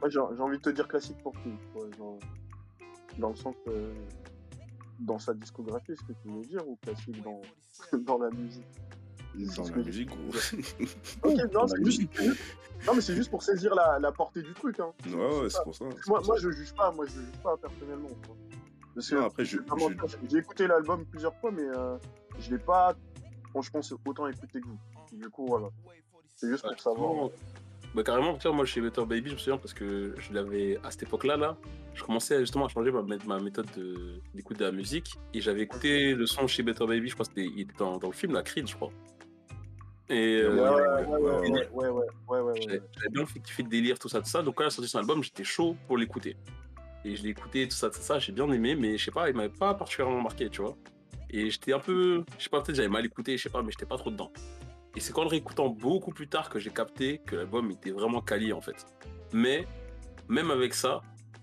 Moi, j'ai envie de te dire classique pour qui Dans le sens. euh, dans sa discographie, ce que tu veux dire, ou classique dans, dans la musique Dans ce la que je- musique, gros. Ok, non, c'est juste, non, mais c'est juste pour saisir la, la portée du truc. Hein. ouais, ouais, c'est pour ça. Moi, pour moi, ça. je juge pas, moi, je juge pas personnellement. tu vois. Parce que après, je- j'ai écouté l'album plusieurs fois, mais euh, je l'ai pas, franchement, autant écouté que vous. Du coup, voilà. C'est juste pour savoir. Carrément. Bah carrément, tu vois, moi chez Better Baby, je me souviens parce que je l'avais à cette époque-là, là, je commençais justement à changer ma, ma méthode de- d'écoute de, la musique et j'avais écouté le son chez Better Baby, je crois que c'était il était dans, dans le film, la Creed, je crois. Et euh, ouais, ouais, ouais, ouais, ouais, J'avais bien kiffé le délire, tout ça, tout ça. Donc quand il a sorti son album, j'étais chaud pour l'écouter. Et je l'ai écouté, tout ça, tout ça, j'ai bien aimé, mais je sais pas, il m'avait pas particulièrement marqué, tu vois. Et j'étais un peu, je sais pas, peut-être j'avais mal écouté, je sais pas, mais j'étais pas trop dedans. Et c'est qu'en le réécoutant beaucoup plus tard que j'ai capté que l'album était vraiment quali en fait. Mais même avec ça,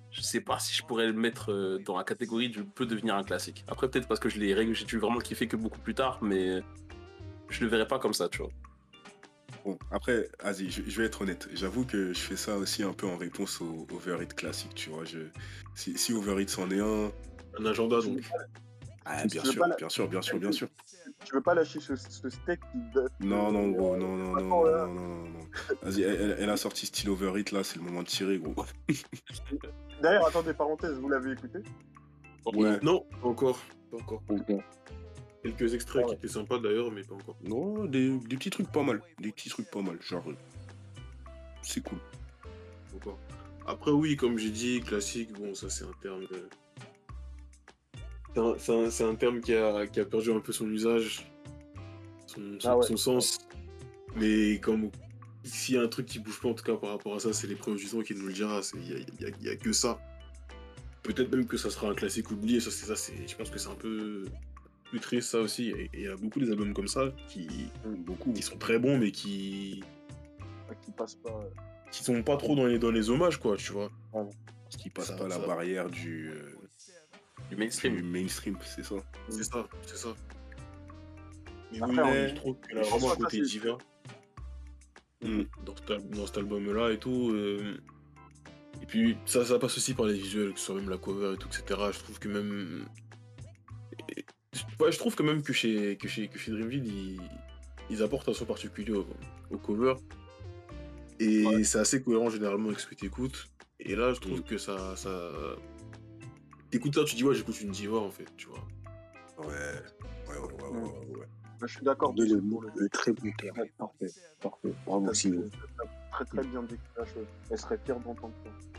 je sais pas si je pourrais le mettre euh, dans la catégorie du peut devenir un classique. Après peut-être parce que je l'ai j'ai vraiment kiffé que beaucoup plus tard, mais je le verrais pas comme ça, tu vois. Bon, après, vas-y, je, je vais être honnête. J'avoue que je fais ça aussi un peu en réponse au Overhit classique, tu vois. Je, si, si Overhit c'en est un, Un agenda, donc. ah, bien sûr, la- bien sûr, bien sûr, bien sûr. Tu veux pas lâcher ce, ce steak qui. Non, non, gros, non, non, non, non, non, non, non, non. Vas-y, elle, a sorti style Overhit, là, c'est le moment de tirer, gros. D'ailleurs, attendez, parenthèse, vous l'avez écouté? Ouais. Non, pas encore. Pas encore. Quelques extraits Ah ouais. qui étaient sympas d'ailleurs, mais pas encore. Non, des, des petits trucs pas mal. Des petits trucs pas mal. Genre, euh, c'est cool. Après, oui, comme j'ai dit, classique, bon, ça c'est un terme. euh, c'est un- un, un terme qui a, qui a perdu un peu son usage, son, son- Ah ouais. son sens. Mais comme s'il y a un truc qui bouge pas, en tout cas par rapport à ça, c'est l'épreuve du temps qui nous le dira. c'est- Il y a, a- a que ça. Peut-être même que ça sera un classique oublié. Ça, c'est ça. Je pense que c'est un peu plus triste ça aussi. Et il y a beaucoup des albums comme ça qui, Beaucoup. qui sont très bons, mais qui Qui passe pas. euh, qui sont pas trop dans les, dans les hommages, quoi, tu vois. Parce qu'il passe Ça- pas la ça- barrière du, euh, Du du mainstream. mainstream, c'est ça. C'est ça, c'est ça. Mais Après, oui, on- mais je trouve qu'il a je vraiment que côté divin Mm. dans, cet dans cet album-là et tout. euh, Et puis, ça, ça passe aussi par les visuels, que ce soit même la cover et tout, etc. Je trouve que même. Je trouve quand même que chez, que chez, que chez Dreamville, ils, ils apportent un son particulier au, au cover. Et c'est assez cohérent généralement avec ce que tu écoutes. Et là, je trouve Mm. que ça. ça... T'écoutes ça, tu dis, ouais, j'écoute une diva en fait, tu vois. Ouais. Ouais, ouais, ouais, ouais, ouais, ouais. Je suis d'accord. De le, très bon terme. Parfait. Parfait. Bravo, Simon. très très bien décrit la chose. Elle serait fière d'entendre ça.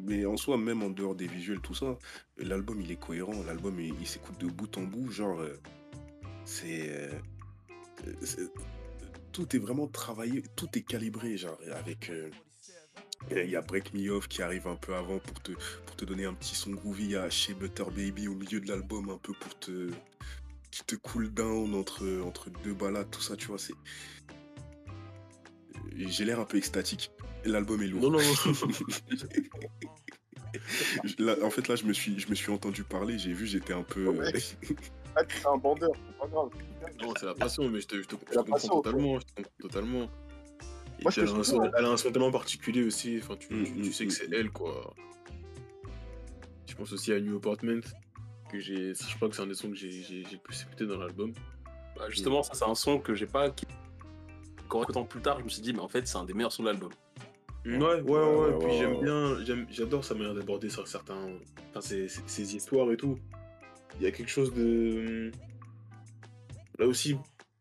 Mais en soi, même en dehors des visuels, tout ça, l'album il est cohérent. L'album il, s'écoute de bout en bout. Genre, euh, c'est. euh, c'est- tout est vraiment travaillé, tout est calibré. Genre, avec. euh, il y a Break Me Off qui arrive un peu avant pour te, pour te donner un petit son groovy. Il y a Chez Butter Baby au milieu de l'album un peu pour te. te cool down entre, entre deux balades, tout ça, tu vois. c'est J'ai l'air un peu extatique. L'album est lourd. Non, non, non. Là, en fait, là, je me suis, je me suis entendu parler, j'ai vu, j'étais un peu. Ouais. Ah, tu es un bandeur, c'est pas grave. Non, c'est la passion, mais je te, je te- je la te comprends passion, totalement. Je te comprends totalement. Et Moi, puis je te elle, a un son, elle a un son tellement particulier aussi. Enfin, tu, Mm, tu- mm, sais que mm, c'est elle, quoi. Je pense aussi à New Apartment, que j'ai. Je crois que c'est un des sons que j'ai le plus écouté dans l'album. Bah, justement, ça c'est un son que j'ai pas. qu'en écoutant plus tard, je me suis dit, mais en fait, c'est un des meilleurs sons de l'album. Ouais, ouais, ouais, Ouais, ouais, puis ouais, j'aime bien, j'aime- j'adore sa manière d'aborder sur certains, enfin, ces, ces- ces histoires et tout. Il y a quelque chose de, là aussi,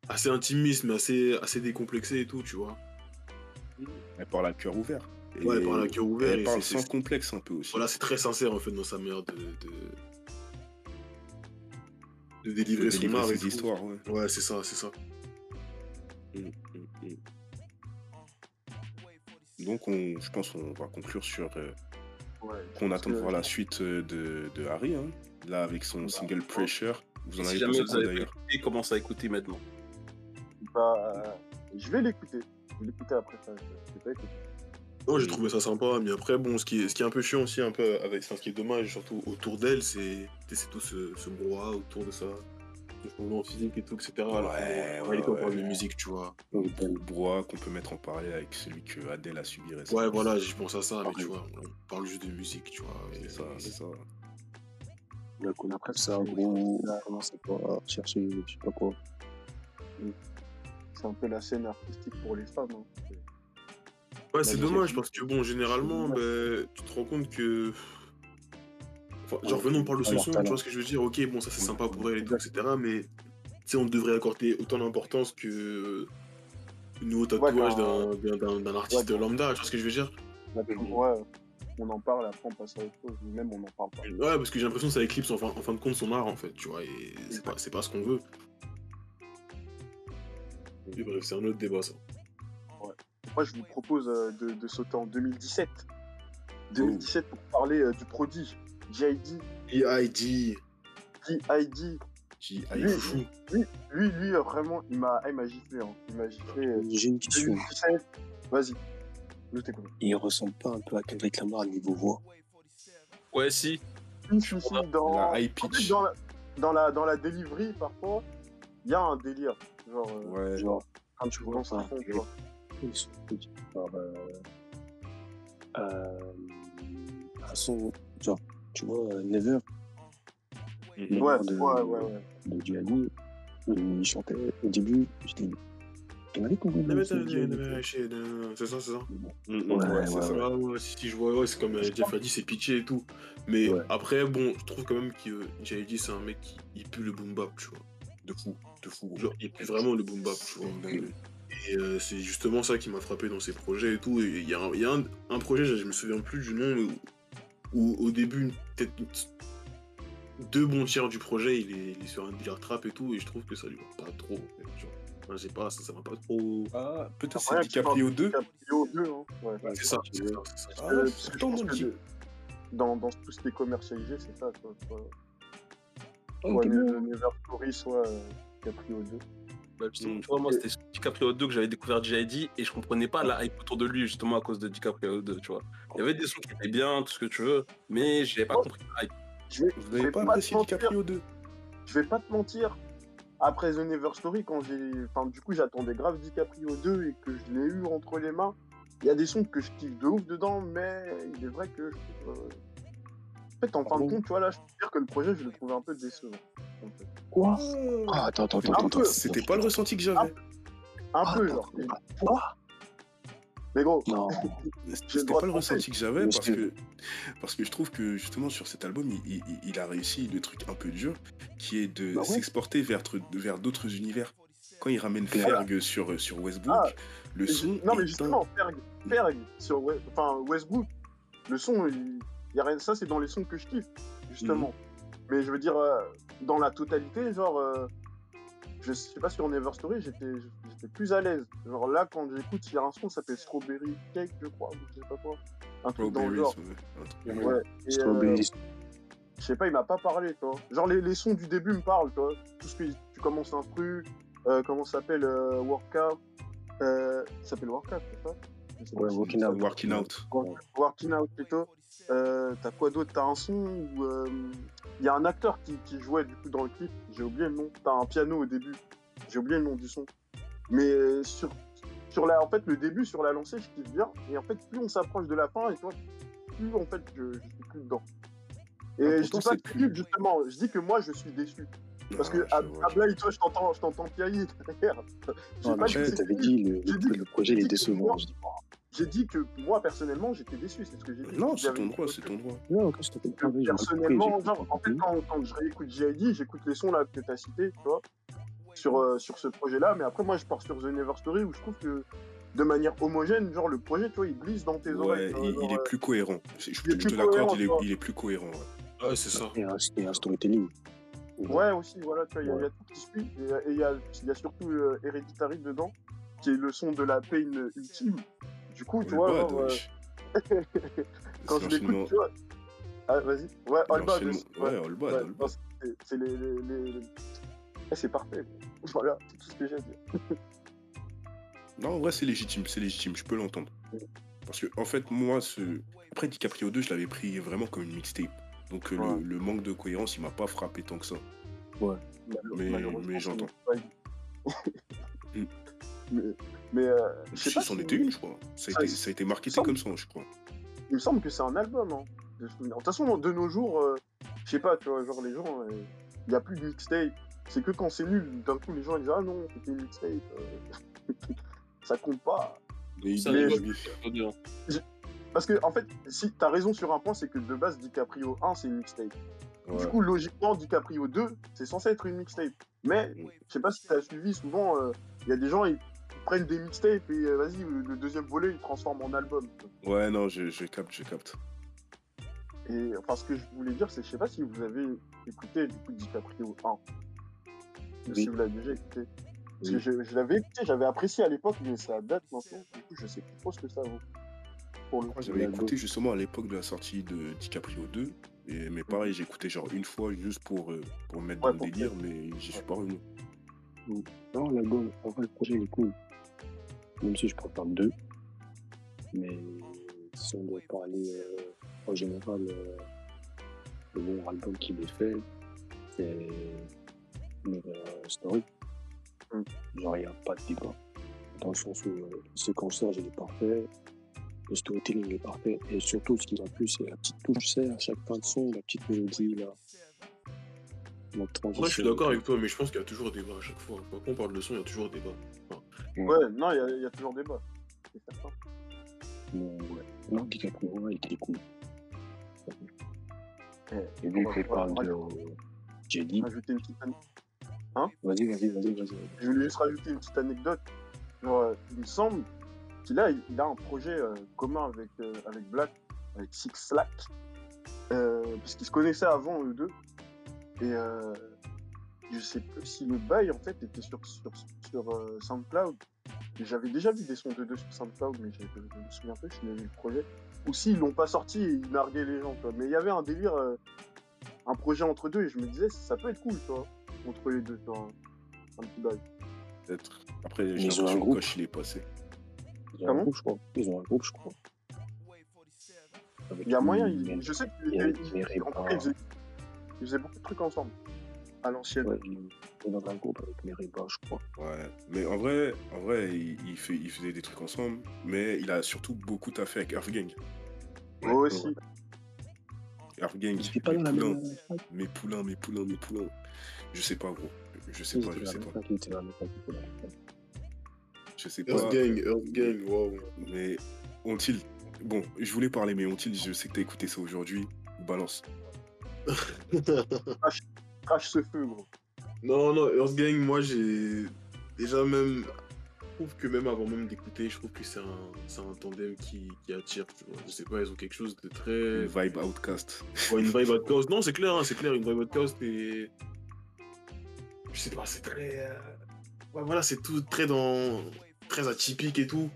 assez intimiste, mais assez, assez décomplexé et tout, tu vois. Elle parle à cœur ouvert. Et Ouais, elle parle à cœur ouvert. Elle et parle c'est- sans c'est- complexe un peu aussi. Voilà, c'est très sincère en fait dans sa manière de, de, de De délivrer son art et ses tout. histoires, ouais. Ouais, c'est ça, c'est ça. Mm, mm, mm. Donc, on, je pense qu'on va conclure sur euh, Ouais. qu'on attend de voir la suite euh, de, de Harry. hein. Là, avec son Bah, single Pressure. Vous en Si avez jamais vous avez d'ailleurs écouté, commence à écouter maintenant. Bah, je vais l'écouter. Je vais l'écouter après ça. Je vais pas écouter. Non, j'ai trouvé ça sympa, mais après, bon, ce qui est, ce qui est un peu chiant aussi, un peu avec, enfin, ce qui est dommage, surtout autour d'elle, c'est c'est tout ce, ce brouhaha autour de ça, physique et tout, etc. alors Ouais, ouais, on parle de musique, tu vois. Le brouhaha qu'on peut mettre en parallèle avec celui que Adele a subi récemment. Ouais, voilà, j'y pense à ça, mais Pareil. tu vois, on parle juste de musique, tu vois. C'est ça, c'est ça. Donc, après, c'est un gros. Comment c'est pas chercher, je sais pas quoi. C'est un peu la scène artistique pour les femmes. hein. Ouais, c'est dommage parce que bon, généralement, ben, tu te rends compte que. Genre, Ouais, venons, on parle de ce alors, son, tu vois ce que je veux dire? Ok, bon, ça c'est sympa pour elle et tout, etc. Mais tu sais, on devrait accorder autant d'importance que. le nouveau tatouage d'un- d'un d'un- d'un artiste Ouais, lambda, tu vois ce que je veux dire? Ouais, on en parle, après on passe à autre chose. Même on n'en parle pas. Ouais, parce que j'ai l'impression que ça éclipse en fin, en fin de compte son art en fait, tu vois, et c'est pas, c'est pas ce qu'on veut. Et bref, c'est un autre débat ça. Moi, je vous propose euh, de, de sauter en 2017. 2017 pour parler euh, du prodige. J.I.D. J.I.D. J. Lui, lui, lui, lui, vraiment, il m'a il m'a giflé. hein. Il m'a giflé. euh, J'ai une question. 2017. Vas-y. T'écoute. Il ressemble pas un peu à Kendrick Lamar à niveau voix? Ouais, si. Si, si, si, dans, La high en fait, pitch. dans, la, dans, la, dans la delivery, parfois, il y a un délire. Genre, euh, Ouais. Genre, quand tu vois ça, pas. tu vois. ils sont petits. Genre, euh, euh, un son, genre, tu vois, euh, Never, Mhm. Ouais, de, ouais, ouais, ouais. de Gianni, où il chantait au début, j'étais. Il m'avait compris. C'est ça, c'est ça? Mhm, Ouais, ouais, c'est ouais, ça. Ouais, ouais, si, si, je vois, ouais, c'est comme euh, Jeff a dit, c'est pitché et tout. Mais Ouais. après, bon, je trouve quand même que euh, J.I.D. c'est un mec qui il pue le boom bap, tu vois. De fou, de fou. Genre, il pue vraiment le boom bap, tu vois. Et euh, c'est justement ça qui m'a frappé dans ses projets et tout. Et il y a, un, il y a un, un projet, je, je me souviens plus du nom, mais où, au début, une- peut-être deux bons tiers du projet, il est, il est sur un dealer trap et tout. Et je trouve que ça lui va pas trop. Enfin, je sais pas, ça, ça va pas trop. Ah, peut-être Après, c'est DiCaprio 2 DiCaprio 2, hein. Ouais. C'est ça, c'est ça, c'est. Ah, Euh, que que de- dans, dans tout ce qui est commercialisé, c'est ça. Soit, soit, Oh, soit Never Story, soit euh, Caprio 2. Bah, justement, Mm. tu vois, moi, c'était DiCaprio 2 que j'avais découvert J.I.D. et je comprenais pas la hype autour de lui, justement, à cause de DiCaprio 2, tu vois. Il y avait des sons qui étaient bien, tout ce que tu veux, mais j'avais pas Oh. compris la hype. Je vais, Vous n'avez pas te apprécié mentir, DiCaprio 2 Je vais pas te mentir. Après The Never Story, quand j'ai. Enfin, du coup, j'attendais grave DiCaprio 2 et que je l'ai eu entre les mains. Il y a des sons que je kiffe de ouf dedans, mais il est vrai que je euh, En fait, en fin de compte, tu vois, là, je peux dire que le projet, je le trouvais un peu décevant. Quoi Ah, attends, attends, attends. Attends. C'était pas le ressenti que j'avais. Un Ah, peu, genre. Quoi Mais gros, Non, C'était pas le ressenti que j'avais parce que, parce que je trouve que justement sur cet album, il, il- il a réussi le truc un peu dur qui est de Bah ouais. s'exporter vers, vers d'autres univers. Quand il ramène. Ferg sur, sur Westbrook, Ah, le son. non, mais justement, Ferg, Ferg sur We- enfin, Westbrook, le son, il y a rien ça, c'est dans les sons que je kiffe, justement. Mhm. Mais je veux dire, euh, dans la totalité, genre, euh, je sais pas sur Never Story, j'étais j'étais plus à l'aise. Genre là, quand j'écoute, il y a un son, ça s'appelle Strawberry Cake, je crois, ou je sais pas quoi. Un truc dans le genre. ouais. Ouais. Et, euh, Strawberry. je sais pas, il m'a pas parlé, tu vois. Genre, les, les sons du début me parlent, tu vois. Tout ce que tu commences un truc, euh, comment ça s'appelle, euh, Workout. Euh, ça s'appelle Workout, c'est ça? Je sais pas Ouais, si- Out. Working Out. Working Out plutôt. Euh, T'as quoi d'autre? T'as un son où euh, il y a un acteur qui, qui jouait du coup dans le clip? J'ai oublié le nom. T'as un piano au début. J'ai oublié le nom du son. Mais euh, sur sur la, en fait, le début sur la lancée, je kiffe bien. Et en fait, plus on s'approche de la fin, et toi, plus en fait, je, je suis plus dedans. Et Ah, je dis pas que justement. Je dis que moi, je suis déçu. Parce Ah, que je je- Blaye, toi, je t'entends, je t'entends piailler derrière. Non, pas mais dit tu que avais c'était dit le, le, projet est décevant. Je dis, J'ai dit que moi, personnellement, j'étais déçu, c'est ce que j'ai dit. Non, J'avais c'est ton droit, c'est ton droit. non, oui, j'ai personnellement, genre, en fait, quand, quand je réécoute J.I.D., j'écoute les sons là que tu as cités, tu vois, sur, euh, sur ce projet-là, mais après, moi, je pars sur The Never Story où je trouve que de manière homogène, genre, le projet, tu vois, il glisse dans tes oreilles. Ouais, tu vois, il, genre, il est euh, plus cohérent. Je, je- je te l'accorde, il, il est plus cohérent. ouais. Ouais, c'est ça. Et un, et un storytelling. Ouais, aussi, voilà, tu vois, il y a- il y, Ouais. a tout qui suit, et il y a, il y a surtout euh, Hereditary dedans, qui est le son de la pain ultime. Du coup, tu All vois, euh, quand je l'écoute, tu vois. Ah, vas-y. Ouais, All Bad. Ouais, All Bad, Ouais, c'est- les. les, les- les- c'est parfait. Voilà, c'est tout ce que j'ai à dire. Non, en vrai, c'est légitime, c'est légitime, je peux l'entendre. Parce que, en fait, moi, ce... après DiCaprio 2, je l'avais pris vraiment comme une mixtape. Donc, euh, le- Ouais. le, manque de cohérence, il m'a pas frappé tant que ça. Malheure- Mais- mais j'entends. Mm. mais mais euh, je sais Si, pas. c'en si- était une, je crois. Ça a, Ça, été, ça a été marketé semble- comme ça, je crois. Il me semble que c'est un album. Hein. de toute façon, de nos jours, euh, je sais pas, tu vois, genre les gens, euh, il n'y a plus de mixtape. C'est que quand c'est nul, d'un coup, les gens ils disent Ah non, c'était une mixtape. euh, ça compte pas. Mais Ça, hein. Parce que, en fait, si t'as raison sur un point, c'est que de base, DiCaprio 1, c'est une mixtape. Du coup, logiquement, DiCaprio 2, c'est censé être une mixtape. Mais, je sais pas si t'as suivi, souvent, il y a des gens, ils prennent des mixtapes et euh, vas-y, le deuxième volet, ils transforment en album. Ouais, non, je, je capte, je capte. Et enfin, ce que je voulais dire, c'est je sais pas si vous avez écouté du coup DiCaprio 1. Oui. Si vous l'avez déjà écouté. Parce Oui. que je, je l'avais écouté, j'avais apprécié à l'époque, mais ça date maintenant. Du coup, je sais plus trop ce que ça vaut. Pour le coup, J'avais écouté justement à l'époque de la sortie de DiCaprio 2. Et, mais pareil, j'ai écouté genre une fois juste pour, euh, pour me mettre Ouais, dans le délire, mais j'y suis pas revenu. Non, l'album, en vrai, le projet il est cool. Même si je préfère le 2. Mais si on doit parler euh, en général, euh, le bon album qui m'est fait, c'est Never Story. Mm. Genre, il n'y a pas de débat. Dans le sens où euh, le séquenceur, il est parfait. Le storytelling est parfait. Et surtout, ce qui m'a plu, c'est la petite touche, sais, à chaque fin de son, la petite mélodie, là. Moi, je suis d'accord avec toi, mais je pense qu'il y a toujours débat à chaque fois. Quand on parle de son, il y a toujours débat. Ouais, non, il y a- il y, a toujours débat. C'est certain. Non, ouais. Non, DiCaprio, il était cool. Ouais. Et parle on va de Jedi, Rajouter une petite an- vas-y, vas-y, vas-y, vas-y. Je voulais juste rajouter une petite anecdote. Genre, euh, il me semble qu'il a, il a un projet euh, commun avec, euh, avec Black, avec Six Slack, euh, parce qu'ils se connaissaient avant eux deux. Et je sais plus si le bail en fait était sur, sur, sur euh, SoundCloud. Et J'avais déjà vu des sons de deux sur SoundCloud, mais je, je me souviens plus s'il y avait le projet. Ou s'ils l'ont pas sorti et ils narguaient les gens. Quoi. Mais il y avait un délire, euh, un projet entre deux, et je me disais, ça peut être cool, tu vois, entre les deux, tu vois, un petit bail. Peut-être. Après, ils j'ai ont un l'impression que groupe. Koch, il est passé. Ils ont Comment un groupe, je crois. Ils ont un groupe, je crois. Avec Il y a moyen, il- je sais qu'il il y a- était. il y a il- en tout cas, Reba. ils faisaient, ils faisaient beaucoup de trucs ensemble. À l'ancienne. Ouais, il dans un groupe avec Meriba, je crois. Ouais. Mais en vrai, en vrai il, il fait, il faisait des trucs ensemble, mais il a surtout beaucoup taffé avec Earth Gang. Moi aussi. Earth Gang, était pas dans la mes poulains, même mes poulains, mes poulains, mes poulains. Je sais pas, gros. Je sais pas, je sais pas. Je sais pas. Earth Gang, Earth Gang, waouh. Mais ont-ils. Bon, je voulais parler, mais ont-ils, je sais que t'as écouté ça aujourd'hui. Balance. Crash ce feu, gros. Non, non, Earth Gang, moi j'ai déjà même. Je trouve que même avant même d'écouter, je trouve que c'est un, c'est un tandem qui, qui attire. Tu vois. Je sais pas, ils ont quelque chose de très. Une vibe outcast. Ouais, une vibe outcast. Non, c'est clair, hein, c'est clair, une vibe outcast et. Je sais pas, c'est très. euh, Ouais, voilà, c'est tout très dans. très atypique et tout.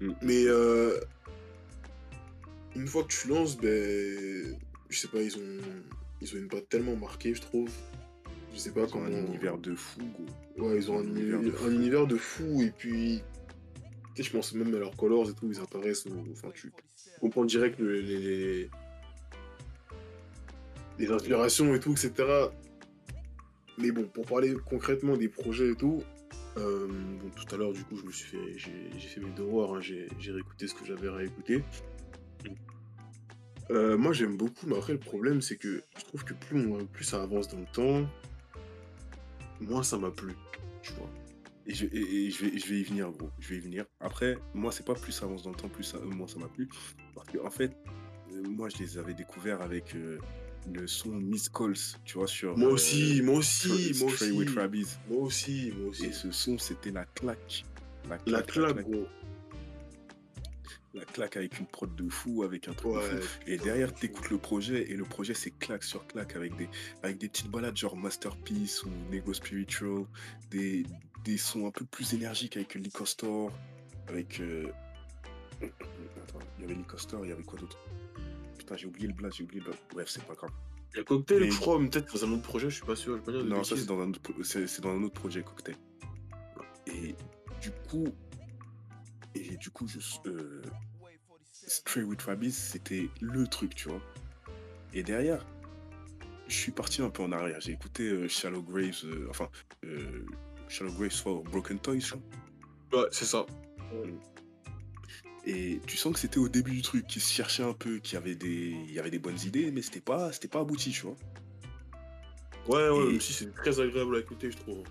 Mm. Mais euh, une fois que tu lances, ben. Je sais pas, ils ont. Ils ont une patte tellement marquée, je trouve. Je sais pas Ils ont comment. un univers de fou, gros. Ouais, ils ont un, Un univers de fou. un univers de fou et puis. Tu sais, je pense même à leurs colors et tout, ils apparaissent. au- Enfin, tu comprends direct le- les, les. les inspirations et tout, etc. Mais bon, pour parler concrètement des projets et tout, euh, bon, tout à l'heure, du coup, je me suis fait. J'ai fait mes devoirs, hein, j'ai j'ai réécouté ce que j'avais à réécouter. Euh, moi, j'aime beaucoup, mais après, le problème, c'est que je trouve que plus, on- plus ça avance dans le temps, moins ça m'a plu. Tu vois. Et je, et- et je, vais, je vais y venir, gros. Je vais y venir. Après, moi, c'est pas plus ça avance dans le temps, plus ça, euh, moins ça m'a plu. Parce que, en fait, euh, moi, je les avais découverts avec euh, le son Miss Calls, tu vois, sur. Moi euh, aussi, moi aussi, moi aussi. with. Moi aussi, moi aussi. Et ce son, c'était la claque. La claque, La claque, gros. La claque avec une prod de fou, avec un truc de fou. Et derrière, t'écoutes le projet, et le projet, c'est claque sur claque, avec des, avec des petites balades genre Masterpiece ou Nego Spiritual, des, des sons un peu plus énergiques avec Liquor Store, avec. euh, Attends, il y avait Liquor Store, il y avait quoi d'autre? Putain, j'ai oublié le blast, j'ai oublié le blast. Bref, c'est pas grave. Il y a Cocktail, Mais- je crois, peut-être dans un autre projet, je suis pas sûr. Je vais pas dire Non, ça, c'est dans, un autre c'est dans un autre projet, Cocktail. Et du coup. Et du coup, je. Euh, Stray with Rabbids, c'était le truc, tu vois. Et derrière, je suis parti un peu en arrière. J'ai écouté euh, Shallow Graves, euh, enfin, euh, Shallow Graves for Broken Toys, je crois. Ouais, c'est ça. Et tu sens que c'était au début du truc, qu'il se cherchait un peu, qu'il y avait des, il y avait des bonnes idées, mais c'était pas, c'était pas abouti, tu vois. Ouais, ouais, Et- même si c'est très agréable à écouter, je trouve.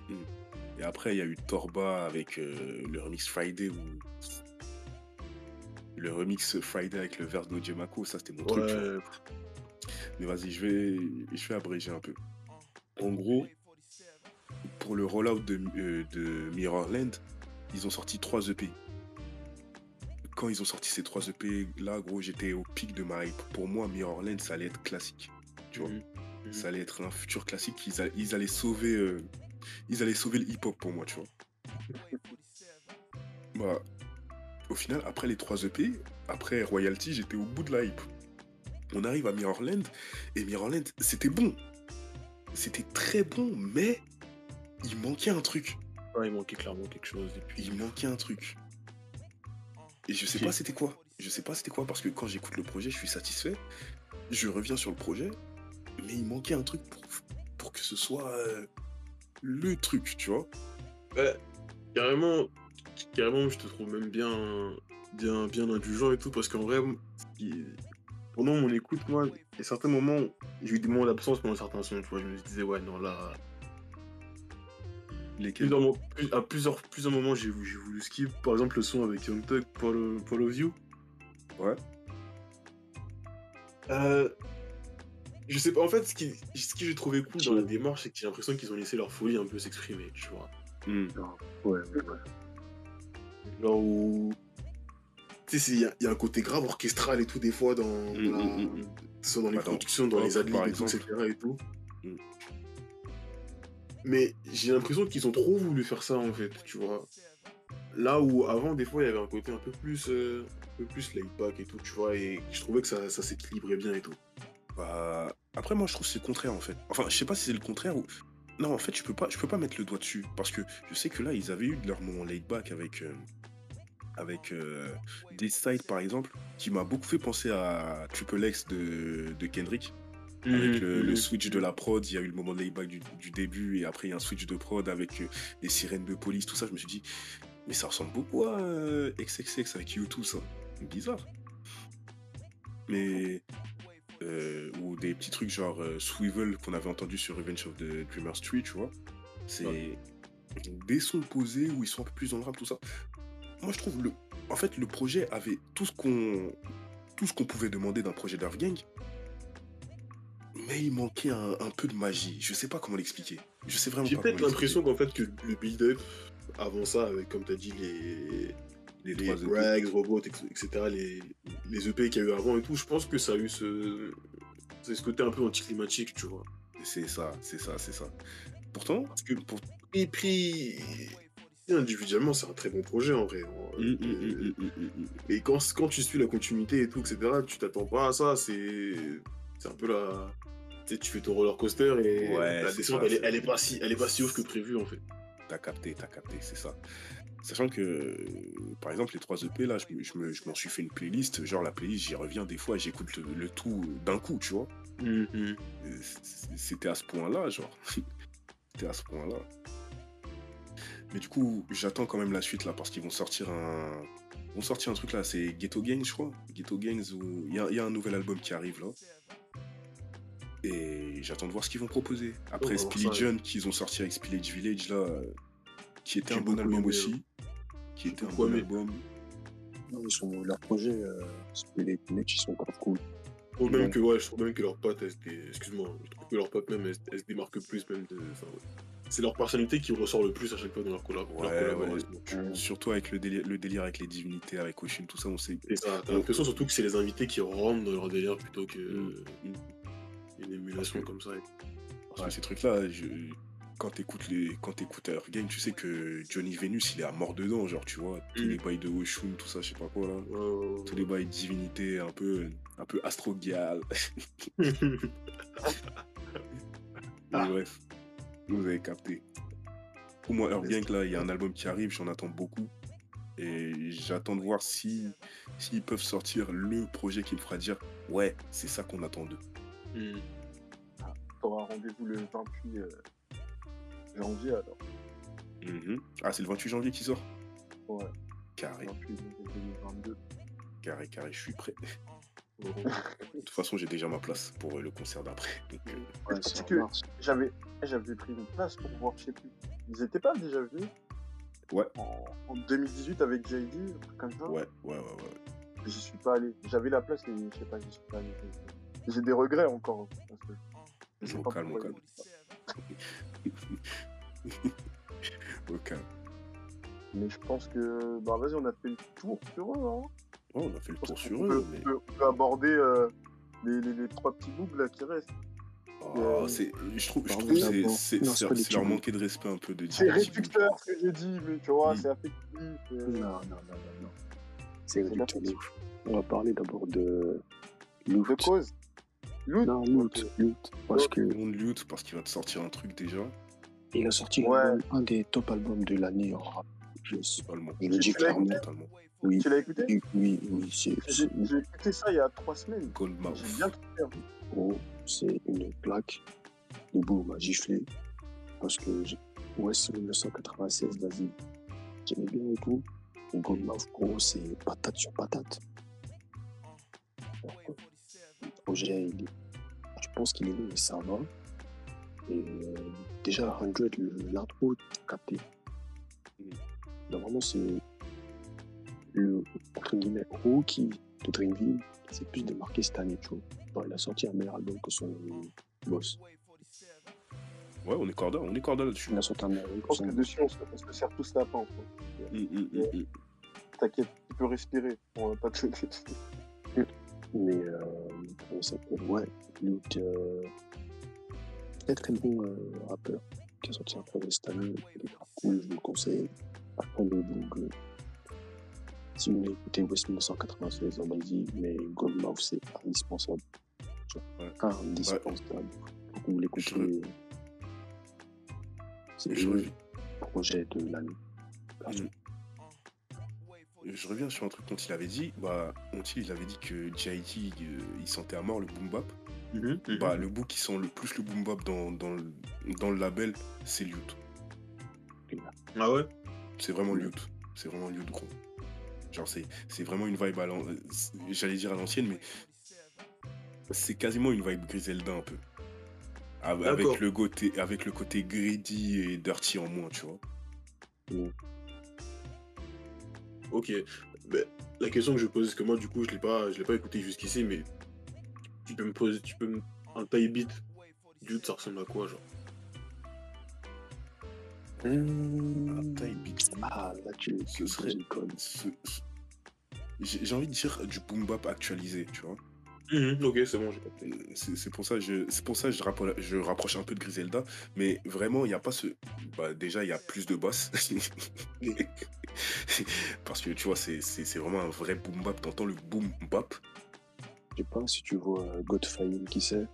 Et après, il y a eu Torba avec euh, le remix Friday ou le remix Friday avec le verse d'Oje Mako, ça c'était mon truc. Mais vas-y, je vais, je vais abréger un peu. En gros, pour le rollout de, euh, de Mirrorland, ils ont sorti 3 EP. Quand ils ont sorti ces 3 EP, là, gros, j'étais au pic de ma hype. Pour moi, Mirrorland, ça allait être classique. Tu vois, Mhm. Mhm. ça allait être un futur classique. Ils, a- ils allaient sauver, euh, ils allaient sauver le hip-hop pour moi, tu vois. Bah, au final, après les 3 EP, après Royalty, j'étais au bout de la hype. On arrive à Mirrorland, et Mirrorland, c'était bon. C'était très bon, mais il manquait un truc. Ouais, il manquait clairement quelque chose. Et puis, Il manquait un truc. Et je sais pas c'était quoi. Je sais pas c'était quoi, parce que quand j'écoute le projet, je suis satisfait. Je reviens sur le projet, mais il manquait un truc pour, pour que ce soit euh, le truc, tu vois. Ouais, carrément, carrément, je te trouve même bien, bien, bien indulgent et tout, parce qu'en vrai, pendant mon écoute, moi, a certains moments, j'ai eu des moments d'absence pendant certains sons, tu vois, je me disais, ouais, non, là, Lesquels plusieurs, mo- plus- à plusieurs, plusieurs moments, j'ai voulu, j'ai voulu skip, par exemple, le son avec Young Thug, Paul, Paul of You. Ouais. Euh, je sais pas, en fait, ce qui, ce qui j'ai trouvé cool dans la démarche, c'est que j'ai l'impression qu'ils ont laissé leur folie un peu s'exprimer, tu vois. Hmm. Ouais, ouais, ouais. Genre où. Tu sais, il y, a- y a un côté grave orchestral et tout, des fois, dans, Mm, dans la- mm, mm, mm. que ce soit dans les Bah, productions, dans dans- les adlibs, etc. Et tout. Mais j'ai l'impression qu'ils ont trop voulu faire ça, en fait, tu vois. Là où avant, des fois, il y avait un côté un peu plus, euh, un peu plus laid back et tout, tu vois, et je trouvais que ça, ça s'équilibrait bien et tout. Bah, après, moi, je trouve que c'est le contraire, en fait. Enfin, je sais pas si c'est le contraire ou. Non, en fait, je peux pas, je peux pas mettre le doigt dessus. Parce que je sais que là, ils avaient eu leur moment laid back avec. euh, avec euh, par exemple, qui m'a beaucoup fait penser à Triple X de, de Kendrick. Avec le, le switch de la prod, il y a eu le moment laid back du, du début, et après, il y a un switch de prod avec euh, les sirènes de police, tout ça. Je me suis dit, mais ça ressemble beaucoup à euh, XXX avec U2, ça. Bizarre. Mais euh, ou des petits trucs genre euh, Swivel qu'on avait entendu sur Revenge of the Dreamer Street, tu vois. C'est Ouais. des sons posés où ils sont un peu plus dans le rap, tout ça. Moi, je trouve le, en fait, le projet avait tout ce qu'on, tout ce qu'on pouvait demander d'un projet d'Earth Gang, mais il manquait un, un peu de magie. Je sais pas comment l'expliquer. Je sais vraiment J'ai peut-être l'impression qu'en fait, que le build-up, avant ça, avec, comme tu as dit, les. Les les. Rags, Robots, ex- etc., les, les EP qu'il y a eu avant et tout, je pense que ça a eu ce, côté un peu anticlimatique, tu vois. C'est ça, c'est ça, c'est ça. Pourtant, Parce que pour... pris, pris individuellement, c'est un très bon projet en vrai. Mm, mm, mm, mm, mm, mm. Et quand, quand tu suis la continuité et tout, etc., tu t'attends pas à ça. C'est un peu la. Tu sais, tu fais ton roller coaster et Ouais, la descente, elle, elle est pas si, elle est pas si ouf que prévu en fait. T'as capté, t'as capté, c'est ça. Sachant que, par exemple, les 3 EP, là, je, me- je me- je m'en suis fait une playlist. Genre, la playlist, j'y reviens des fois, j'écoute le, le tout d'un coup, tu vois. C- C'était à ce point-là, genre. C'était à ce point-là. Mais du coup, j'attends quand même la suite, là, parce qu'ils vont sortir un... Ils vont sortir un truc, là, c'est Ghetto Gangs, je crois. Ghetto Gangs, où il y a, il y a un nouvel album qui arrive, là. Et j'attends de voir ce qu'ils vont proposer. Après, Oh, Spillage ça, John, qu'ils ont sorti avec Spillage Village, là, qui était un bon album aimé, aussi. Qui était un bon album. Non, ils sont, leur projet, euh, les mecs, ils sont pas cool. Je trouve même Ouais. que, ouais, je trouve même que leurs potes, excuse-moi, je trouve que leurs potes même, elles, elles se démarquent plus même de. ouais. C'est leur personnalité qui ressort le plus à chaque fois dans leur collab. leur Ouais, collab, ouais. Surtout avec le délire, le délire avec les divinités, avec Oshin, tout ça, on sait. Et ça, t'as l'impression surtout que c'est les invités qui rentrent dans leur délire plutôt que Mm. une émulation que- comme ça. Parce que ces trucs-là, je- quand t'écoutes les, quand Gang, tu sais que Johnny Venus, il est à mort dedans, genre, tu vois, tous Mm. les bails de Oshun, tout ça, je sais pas quoi, là. Tous les bails de divinité, un peu, un peu astrogal. Mais bref, vous avez capté. Pour moi, Earth Gang, là, il y a un album qui arrive, j'en attends beaucoup. Et j'attends de voir si s'ils peuvent sortir le projet qui me fera dire ouais, c'est ça qu'on attend d'eux. Mm. T'auras rendez-vous le 28 euh, janvier alors. Mhm. Ah, c'est le 28 janvier qui sort Ouais, Carré, 28 janvier 2022. carré, carré, je suis prêt. De toute façon, j'ai déjà ma place pour euh, le concert d'après. Euh, Ouais, que-. J'avais j'avais pris une place pour voir, je sais plus. Ils étaient pas déjà venus? Ouais. En, en 2018 avec JD, un truc comme ça? ouais, ouais, ouais, ouais. J'y suis pas allé. J'avais la place et je sais pas, j'y suis pas allé. J'ai des regrets encore. Parce que Au calme, au calme. Au. Mais je pense que. Bah vas-y, on a fait le tour sur eux. Hein. Ouais, on a fait le tour sur peut, eux, on mais. peut- on peut aborder euh, les, les, les trois petits bouts là qui restent. Oh, Euh, c'est, je trouve, je trouve que c'est, d'abord. c'est, Non, c'est- c'est pas des c'est leur manquer de respect un peu de dire C'est réducteur ce que j'ai dit, mais tu vois, Mm. c'est affectif. euh, Non, non, non, non, non. C'est C'est réducteur. On va parler d'abord de De Loot. cause. Loot. Non, Loot, Loot. Parce que lutte parce qu'il va te sortir un truc déjà. il a sorti Ouais. un des top albums de l'année en rap. Je, le dis Tu l'as clairement. Totalement. Oui, Tu l'as écouté oui, oui, oui, c'est J'ai j'ai écouté ça il y a trois semaines. Goldmouth. J'ai bien kiffé. hein. gros, c'est une plaque. Le bout m'a giflé. Parce que j'ai- West 1996, vas-y, j'aimais bien et tout. Et Goldmouth, gros, c'est patate sur patate. Le projet, il est- pense qu'il est long, mais ça va. Et euh, déjà, 100, le- l'intro, capté. Donc, vraiment, c'est le, entre guillemets, rookie de Dreamville qui s'est plus démarqué cette année, tu vois. Genre, il a sorti un meilleur album que son boss. Ouais, on est corda, on est corda là-dessus. Il a sorti un meilleur album Je pense que dessus, on se, on se serre tous la fin. Hum, hum, hum, hum. T'inquiète, tu peux respirer. On va pas te Mais, euh, Ouais, Luke, euh, très très bon euh, rappeur qui a sorti un projet cette année. Il est cool, je vous le conseille. Donc, euh, si vous voulez écouter West 1996, on m'a dit, mais Goldmouth, c'est indispensable. Ouais. Indispensable. Vous l'écoutez. euh, C'est le projet de l'année. Je reviens sur un truc dont il avait dit. Bah, Monty, il avait dit que JIT, il sentait à mort le boom bap. Mhm, mhm. Bah, le bout qui sent le plus le boom bap dans, dans, le, dans le label, c'est Lyut. Ah ouais? C'est vraiment Lyut. C'est vraiment Lyut, gros. Genre, c'est, c'est vraiment une vibe à l'an- c'est- J'allais dire à l'ancienne, mais c'est quasiment une vibe Griselda un peu. Avec le, côté, avec le côté greedy et dirty en moins, tu vois. Ok. Mais la question que je pose, parce que moi, du coup, je l'ai pas, je l'ai pas écouté jusqu'ici, mais tu peux me poser, tu peux me... un taille beat du ça ressemble à quoi, genre Un taille beat. Ah, là, tu, Ce serait- une conne. Ce- J'ai envie de dire du boom bap actualisé, tu vois. Mhm, Ok, c'est bon, j'ai. Euh, C'est pour ça que je, c'est pour ça que je, rappro- je rapproche un peu de Griselda, mais vraiment il n'y a pas ce, bah, déjà il y a plus de boss, parce que tu vois c'est vraiment un vrai boom bap. T'entends le boom bap, Je sais pas si tu vois euh, Godfire qui c'est?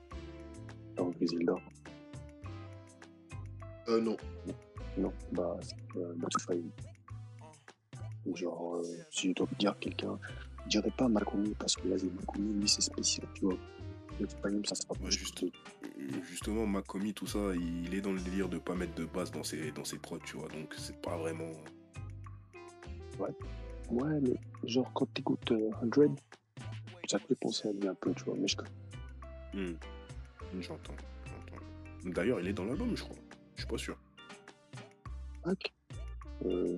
Dans Griselda. Euh, non. Non, bah, c'est euh, Godfire. Genre, euh, si je dois dire quelqu'un, je dirais pas Makoumi parce que vas-y, Makoumi, lui, c'est spécial, tu vois. Ça sera pas Ouais, juste. juste. justement Makomi tout ça, il est dans le délire de pas mettre de basse dans ses dans ses prods, tu vois. Donc c'est pas vraiment. Ouais, mais genre, quand t'écoutes euh, 100, ça fait penser à lui un peu, tu vois. Mais je, Hmm. J'entends, j'entends. D'ailleurs, il est dans l'album, je crois. Je suis pas sûr. Hack euh...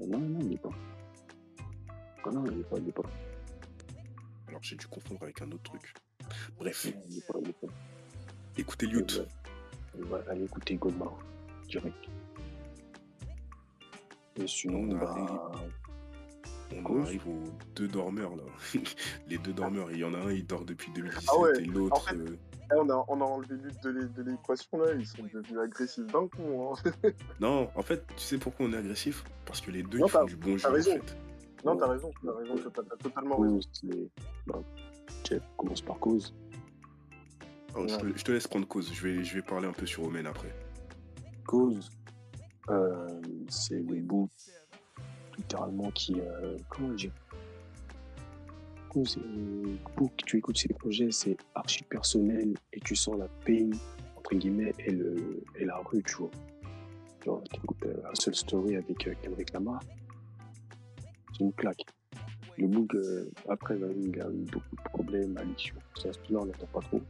Non, non, non, il est pas. Ah non, il est pas, il est pas. Alors j'ai dû confondre avec un autre truc. Bref, Il est pas, il est pas. écoutez Liut. On va aller écouter Goldmar, direct. Et sinon, On bah, On arrive aux deux dormeurs là. Les deux dormeurs, il y en a un, il dort depuis 2017 Ah ouais, et l'autre. en fait- euh, on, a, on a enlevé l'une de l'é- de l'équation là, ils sont devenus agressifs d'un coup. Hein. Non, en fait, tu sais pourquoi on est agressif? Parce que les deux Non, ils font du bon jeu t'as en raison. fait. non, t'as raison, t'as raison, t'as totalement raison. Bah, Jeff commence par cause. Alors, je, te, je te laisse prendre cause, je vais, je vais parler un peu sur Omen après. Cause, euh, c'est le bout, littéralement, qui. Euh, comment dire pour que tu écoutes ces projets, c'est archi personnel et tu sens la peine, entre guillemets, et, le, et la rue, tu vois. Tu écoutes euh, seul story avec euh, Kendrick Lamar, c'est une claque. Le book, euh, après, bah, il a eu beaucoup de problèmes, addiction. Ça, là, on n'entend pas trop.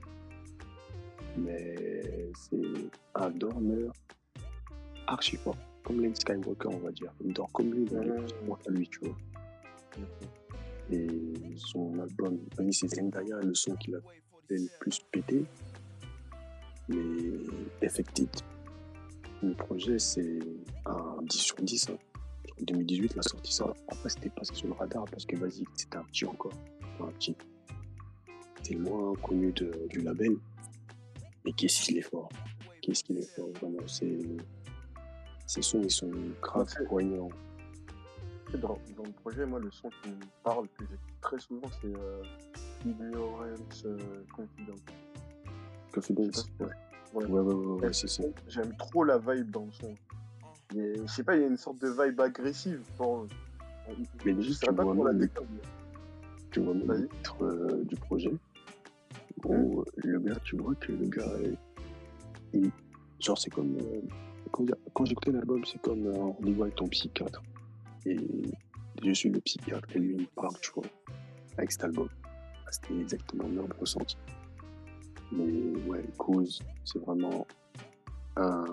Mais c'est un dormeur archi fort, comme Lane Skywalker, on va dire. Il dort comme lui, mais il est plus fort que lui, tu vois. Et son album, vas-y, c'est Zendaya, le son qu'il a le plus pété. Mais Effected, le projet, c'est un 10 sur 10. hein. En 2018, il a sorti ça. Après, c'était passé sur le radar parce que, vas-y, c'était un petit encore. Un petit. C'était le moins connu de- du label. Et qu'est-ce qu'il est fort. Qu'est-ce qu'il est fort, vraiment. C'est. Ces sons, ils sont grave Ouais, poignants. Dans, dans le projet, moi, le son qui me parle, que j'écoute très souvent, c'est euh, Ignorance euh, Confidence. Confidence. Ouais, si- ouais, ouais, ouais, ouais, c'est ça. J'aime trop la vibe dans le son. Je sais pas, il y a une sorte de vibe agressive. Dans... Mais je sais tu pas vois comment la même- décrire. tu vois même Vas-y. le titre euh, du projet où euh, le gars tu vois que le gars il- genre c'est comme euh, quand j'écoutais l'album c'est comme euh, un rendez-vous avec ton psychiatre et je suis le psychiatre et lui il me parle tu vois avec cet album Ah, c'était exactement le même ressenti mais ouais cause c'est vraiment un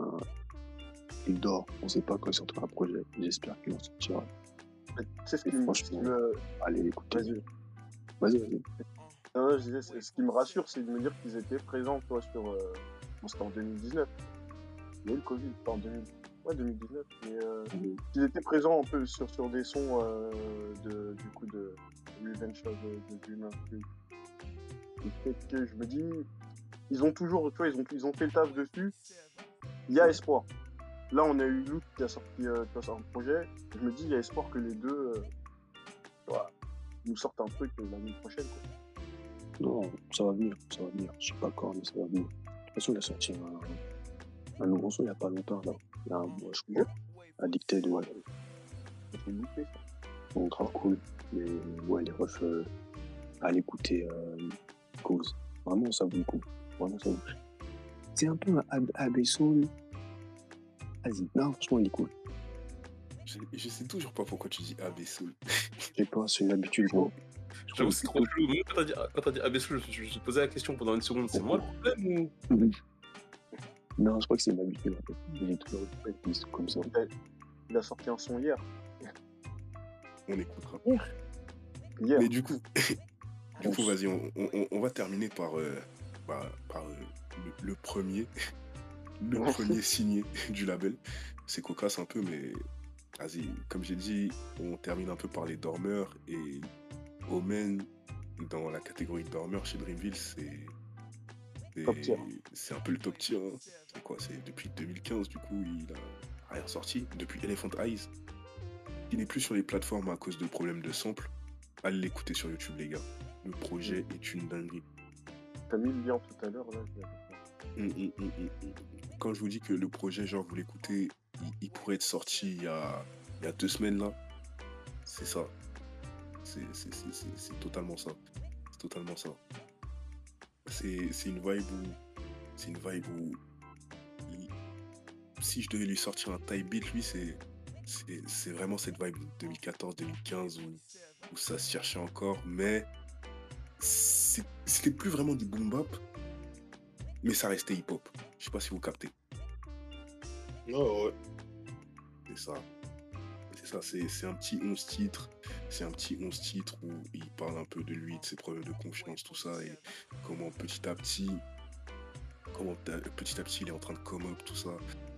il dort on sait pas quand il sortira un projet j'espère qu'il en sortira sais ce qui me. franchement, me- allez écoutez Vas-y. vas-y je disais, c'est- ce qui me rassure, c'est de me dire qu'ils étaient présents, toi, sur. Euh... Bon, c'était en 2019. Il y a eu le Covid, en 2000... ouais, 2019. Mais euh, Mhm. qu'ils étaient présents un peu sur, sur des sons euh, de, du coup de Revenge of the, Dreamer. Que je me dis, ils ont toujours, tu vois, ils ont, ils ont fait le taf dessus. Il y a espoir. Là, on a eu Luke qui a sorti, euh, un projet. Je me dis, il y a espoir que les deux euh, nous sortent un truc l'année prochaine. Quoi. Non, ça va venir, ça va venir. Je sais pas quand, mais ça va venir. De toute façon, il a sorti un, un nouveau son il n'y a pas longtemps, là. Il y a un mois, je crois. Addicté de ouais. Bon, grave cool. Mais ouais, les refs, euh, à l'écouter, euh, cause. Vraiment, ça vaut le coup. Vraiment, ça vaut le coup. C'est un peu un Ab-. Vas-y, non, franchement, il est cool. Je, je sais toujours pas pourquoi tu dis AB Soul. Je sais pas, c'est une habitude, gros. J'avoue, c'est trop chelou. Moi, quand t'as dit, dit je, je me suis posé la question pendant une seconde. C'est moi le problème ou? Non, je crois que c'est en fait. Il est toujours comme ça. Il a sorti un son hier. On écoutera. Hier. Mais du coup, du coup, On- vas-y, on, on- on va terminer par, euh, par, par, euh, le, le premier, le Ouais. premier signé du label. C'est cocasse un peu, mais vas-y, comme j'ai dit, on termine un peu par les dormeurs et Omen dans la catégorie dormeurs chez Dreamville, c'est c'est- tier. c'est un peu le top tier. hein. C'est quoi C'est depuis 2015, du coup, il a rien sorti. Depuis Elephant Eyes, il n'est plus sur les plateformes à cause de problèmes de sample. Allez l'écouter sur YouTube, les gars. Le projet est une dinguerie. T'as mis le lien tout à l'heure, là. hum, hum. Quand je vous dis que le projet, genre, vous l'écoutez, il, il pourrait être sorti il y a, il y a deux semaines, là. C'est ça. C'est totalement ça. C'est totalement ça. C'est une vibe où. C'est une vibe où. il- si je devais lui sortir un type beat, lui, c'est. Vraiment cette vibe 2014-2015 où, où ça se cherchait encore, mais c'est c'était plus vraiment du boom bap, mais ça restait hip hop. Je sais pas si vous captez. Oh, ouais. C'est ça. C'est ça, c'est un petit 11 titres. C'est un petit 11 titres où il parle un peu de lui, de ses problèmes de confiance, tout ça, et comment petit à petit, comment petit à petit il est en train de come up, tout ça.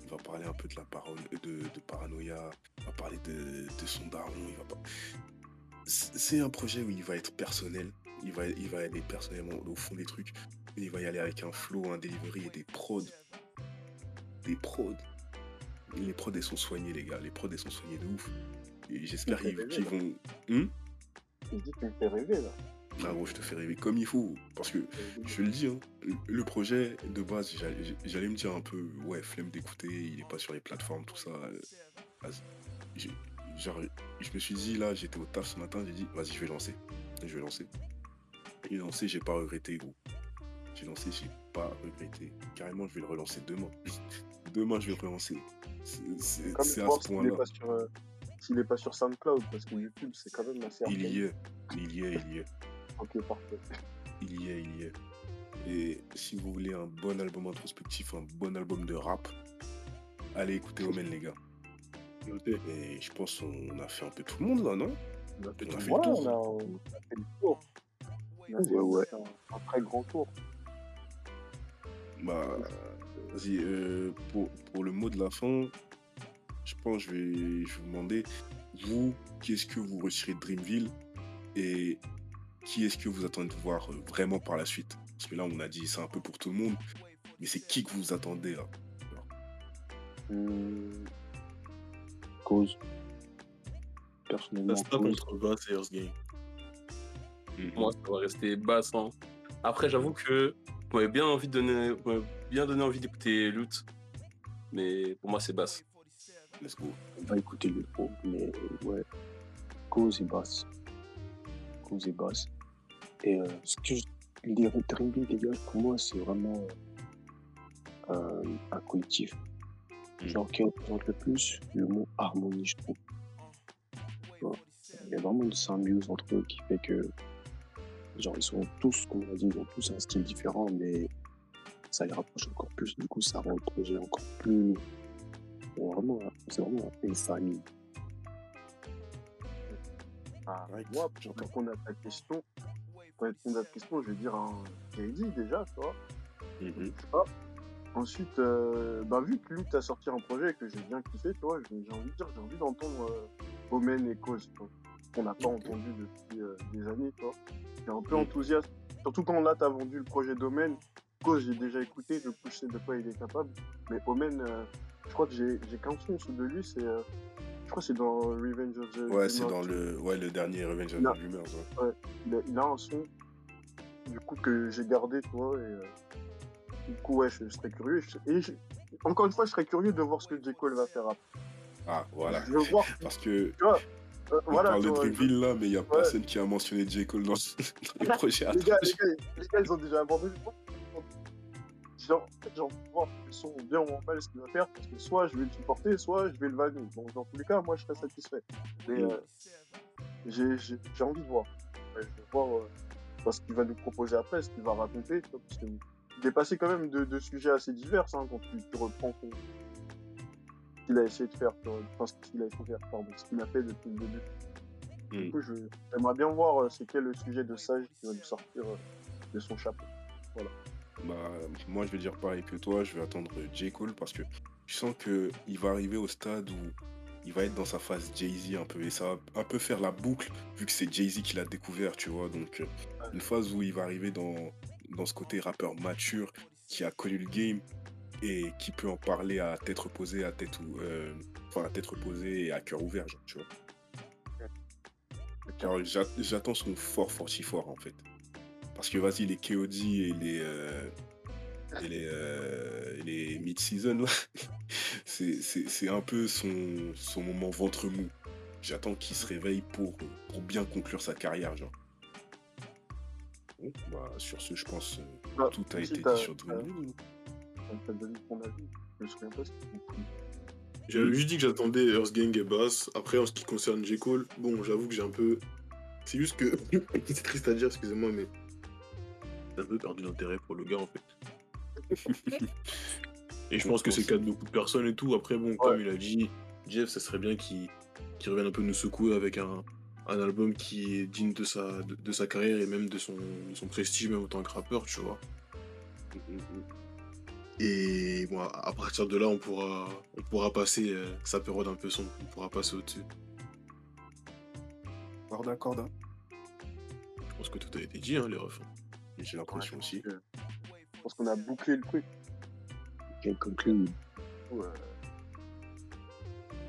Il va parler un peu de la parole, de, paranoïa, il va parler de, de son daron, il va pas. C'est un projet où il va être personnel, il va, il va aller personnellement au fond des trucs, et il va y aller avec un flow, un delivery et des prods. Des prods. Les prods, sont soignés, les gars. Les prods, elles sont soignés de ouf. Et j'espère qu'ils vont. Hum Il dit tu me fais rêver là. ah gros, je te fais rêver comme il faut. Parce que, je le dis, hein, le- projet de base, j'allais me dire un peu, ouais, flemme d'écouter, il est pas sur les plateformes, tout ça. Genre, je me suis dit, là, j'étais au taf ce matin, j'ai dit, vas-y, je vais lancer. Je vais lancer. Et lancé, j'ai pas regretté, gros. J'ai lancé, j'ai pas regretté. Carrément, je vais le relancer demain. demain, je vais le relancer. C'est- à voir ce s'il est point-là. pas sur euh, s'il est pas sur SoundCloud parce que YouTube c'est quand même assez Il y est, il y est, il y est. Ok parfait. Il y est, il y est. Et si vous voulez un bon album introspectif, un bon album de rap, allez écouter Omen, les gars. Et je pense qu'on a fait un peu tout le monde là, non? On a fait On tout a le fait Ouais, le tour. on a, on a fait le tour. On a fait Ouais, ouais. Un, un très grand tour. Bah, vas-y, euh, pour, pour le mot de la fin, je pense que je vais, je vais vous demander, vous, qu'est-ce que vous retirez de Dreamville et qui est-ce que vous attendez de voir euh, vraiment par la suite? Parce que là, on a dit c'est un peu pour tout le monde, mais c'est qui que vous attendez là? Hum, Cause. Personnellement, Ça sera cause. contre Bass et Earth Gang. Moi, ça va rester basse. hein. Après, j'avoue que m'avez bien envie de donner, bien donné envie d'écouter Loot, mais pour moi, c'est basse. Let's go. On va écouter le mais ouais. Cause et basse. Cause et basse. Et euh, ce que je... les Dreamville, les gars, pour moi, c'est vraiment euh, un collectif. Mhm. Genre qui représente le plus le mot harmonie, je trouve. Il y a vraiment une symbiose entre eux qui fait que, genre, ils sont tous, comme on a dit, ils ont tous un style différent, mais ça les rapproche encore plus. Du coup, ça rend le projet encore plus. Bon, Vraiment, c'est vraiment une famille. Ah, Right, moi, pour répondre à ta question, pour répondre à ta question, je vais dire un JD déjà, tu vois. Mhm. Sais pas. Ensuite, euh, bah, vu que Loot a sorti un projet que j'ai bien kiffé, tu vois, j'ai j'ai envie de dire, j'ai envie d'entendre euh, Omen et Cause, tu vois, qu'on n'a pas Ok. entendu depuis euh, des années, tu vois. Un peu enthousiaste, surtout quand là, t'as vendu le projet d'Omen. Cause, j'ai déjà écouté, du coup, je sais de quoi il est capable. Mais Omen, euh, je crois que j'ai qu'un son sous de lui, c'est. euh, je crois que c'est dans Revenge of the. Ouais, c'est dans le, ouais, le dernier Revenge of the ouais. il a, il a un son du coup que j'ai gardé tu vois et euh, du coup ouais je, serais curieux et je- encore une fois je serais curieux de voir ce que J. Cole va faire après Ah, voilà. je veux voir Parce que euh, on voilà parle de Dreamville là, mais il n'y a personne qui a mentionné J. Cole dans, le les gars, les, gars, les gars ils ont déjà abandonné genre genre voir le son bien ou mal ce qu'il va faire parce que soit je vais le supporter soit je vais le vanner donc dans tous les cas moi je serais satisfait. Mais euh, j'ai j'ai- j'ai envie de voir. Ouais, je veux voir euh, ce qu'il va nous proposer après ce qu'il va raconter parce que il est passé quand même de, de sujets assez divers hein, quand tu, tu reprends ce qu'il a essayé de faire vois, enfin, ce qu'il a essayé de faire pardon, ce qu'il a fait depuis le début du Mm. coup je- j'aimerais bien voir euh, c'est quel le sujet de sage qui va nous sortir euh, de son chapeau Bah, moi, je vais dire pareil que toi. Je vais attendre J. Cole parce que je sens que il va arriver au stade où il va être dans sa phase Jay-Z un peu. Et ça va un peu faire la boucle, vu que c'est Jay-Z qui l'a découvert, tu vois. Donc, euh, une phase où il va arriver dans, dans ce côté rappeur mature qui a connu le game et qui peut en parler à tête reposée, à tête, ou, euh, enfin, à tête reposée et à cœur ouvert, genre, tu vois. Car j'a- j'attends son fort, fort, si fort, en fait. Parce que vas-y, les KOD et les, euh, et les, euh, les mid-season, c'est- un peu son, son moment ventre mou. J'attends qu'il se réveille pour, pour bien conclure sa carrière, genre. Bon, bah, sur ce, je pense, euh, Bah, tout a été dit sur Dreamville. Donc, t'as donné ton avis je me souviens pas ce que tu dis. J'avais juste dit que j'attendais Earth Gang et Bass. Après, en ce qui concerne J. Cole, bon, j'avoue que j'ai un peu. C'est juste que. c'est triste à dire, excusez-moi, mais. un peu perdu d'intérêt pour le gars en fait. et je pense que c'est le cas de beaucoup de personnes et tout. Après, bon, comme il a dit, Jeff, ça serait bien qu'il qu'il revienne un peu nous secouer avec un, un album qui est digne de sa, de, de sa carrière et même de son, de son prestige, même en tant que rappeur, tu vois. Et bon, à partir de là, on pourra, on pourra passer euh, sa période un peu sombre, on pourra passer au-dessus. D'accord. hein. Je pense que tout a été dit, hein, les refs. J'ai l'impression aussi. Euh, Je pense qu'on a bouclé le truc. Quel conclu Ouais.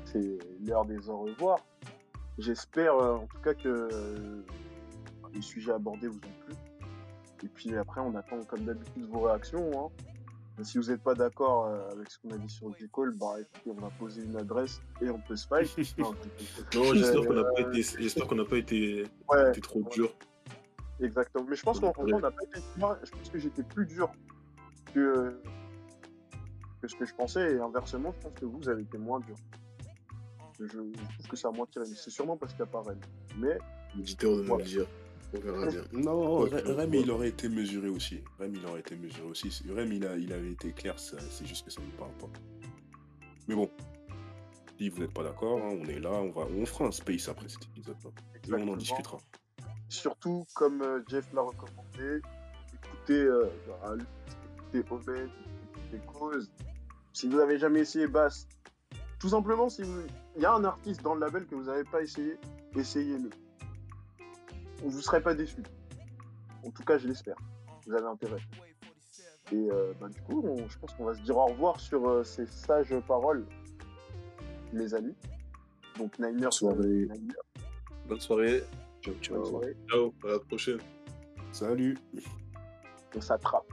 C'est l'heure des au revoir. J'espère euh, en tout cas que euh, les sujets abordés vous ont plu. Et puis après, on attend comme d'habitude vos réactions. hein. Si vous n'êtes pas d'accord euh, avec ce qu'on a dit sur. Cole, bah écoutez, on va poser une adresse et on peut se fight. Non, Non, j'espère qu'on n'a pas été, j'espère qu'on n'a pas été, ouais, été trop dur. exactement. Mais je pense qu'en Ouais. fait, on n'a pas été. Moi, je pense que j'étais plus dur que, que ce que je pensais. Et inversement, je pense que vous avez été moins dur. Je, je trouve que c'est à moi qui C'est sûrement parce qu'il n'y a pas Rennes. Mais L'éditeur de nous Voilà. le dire. On verra bien. Non, Ouais, ouais. il aurait été mesuré aussi. Rem, il aurait été mesuré aussi. Rem, il, a, il avait été clair, ça- c'est juste que ça ne nous parle pas. Mais bon, si vous n'êtes pas d'accord, hein, on est là, on, va, on fera un space après cet épisode-là. Et on en discutera. surtout, comme euh, Jeff l'a recommandé, écoutez, euh, écoutez Obed, écoutez Cause. Si vous n'avez jamais essayé Bass, tout simplement, si vous... il y a un artiste dans le label que vous n'avez pas essayé, essayez-le. Vous ne serez pas déçu. En tout cas, je l'espère. Vous avez intérêt. Et euh, bah, du coup, on- je pense qu'on va se dire au revoir sur euh, ces sages paroles, les amis. Donc, Niners, Soirée. euh, Niners, Bonne soirée. Ciao, bonne soirée. Ciao, à la prochaine. Salut On s'attrape.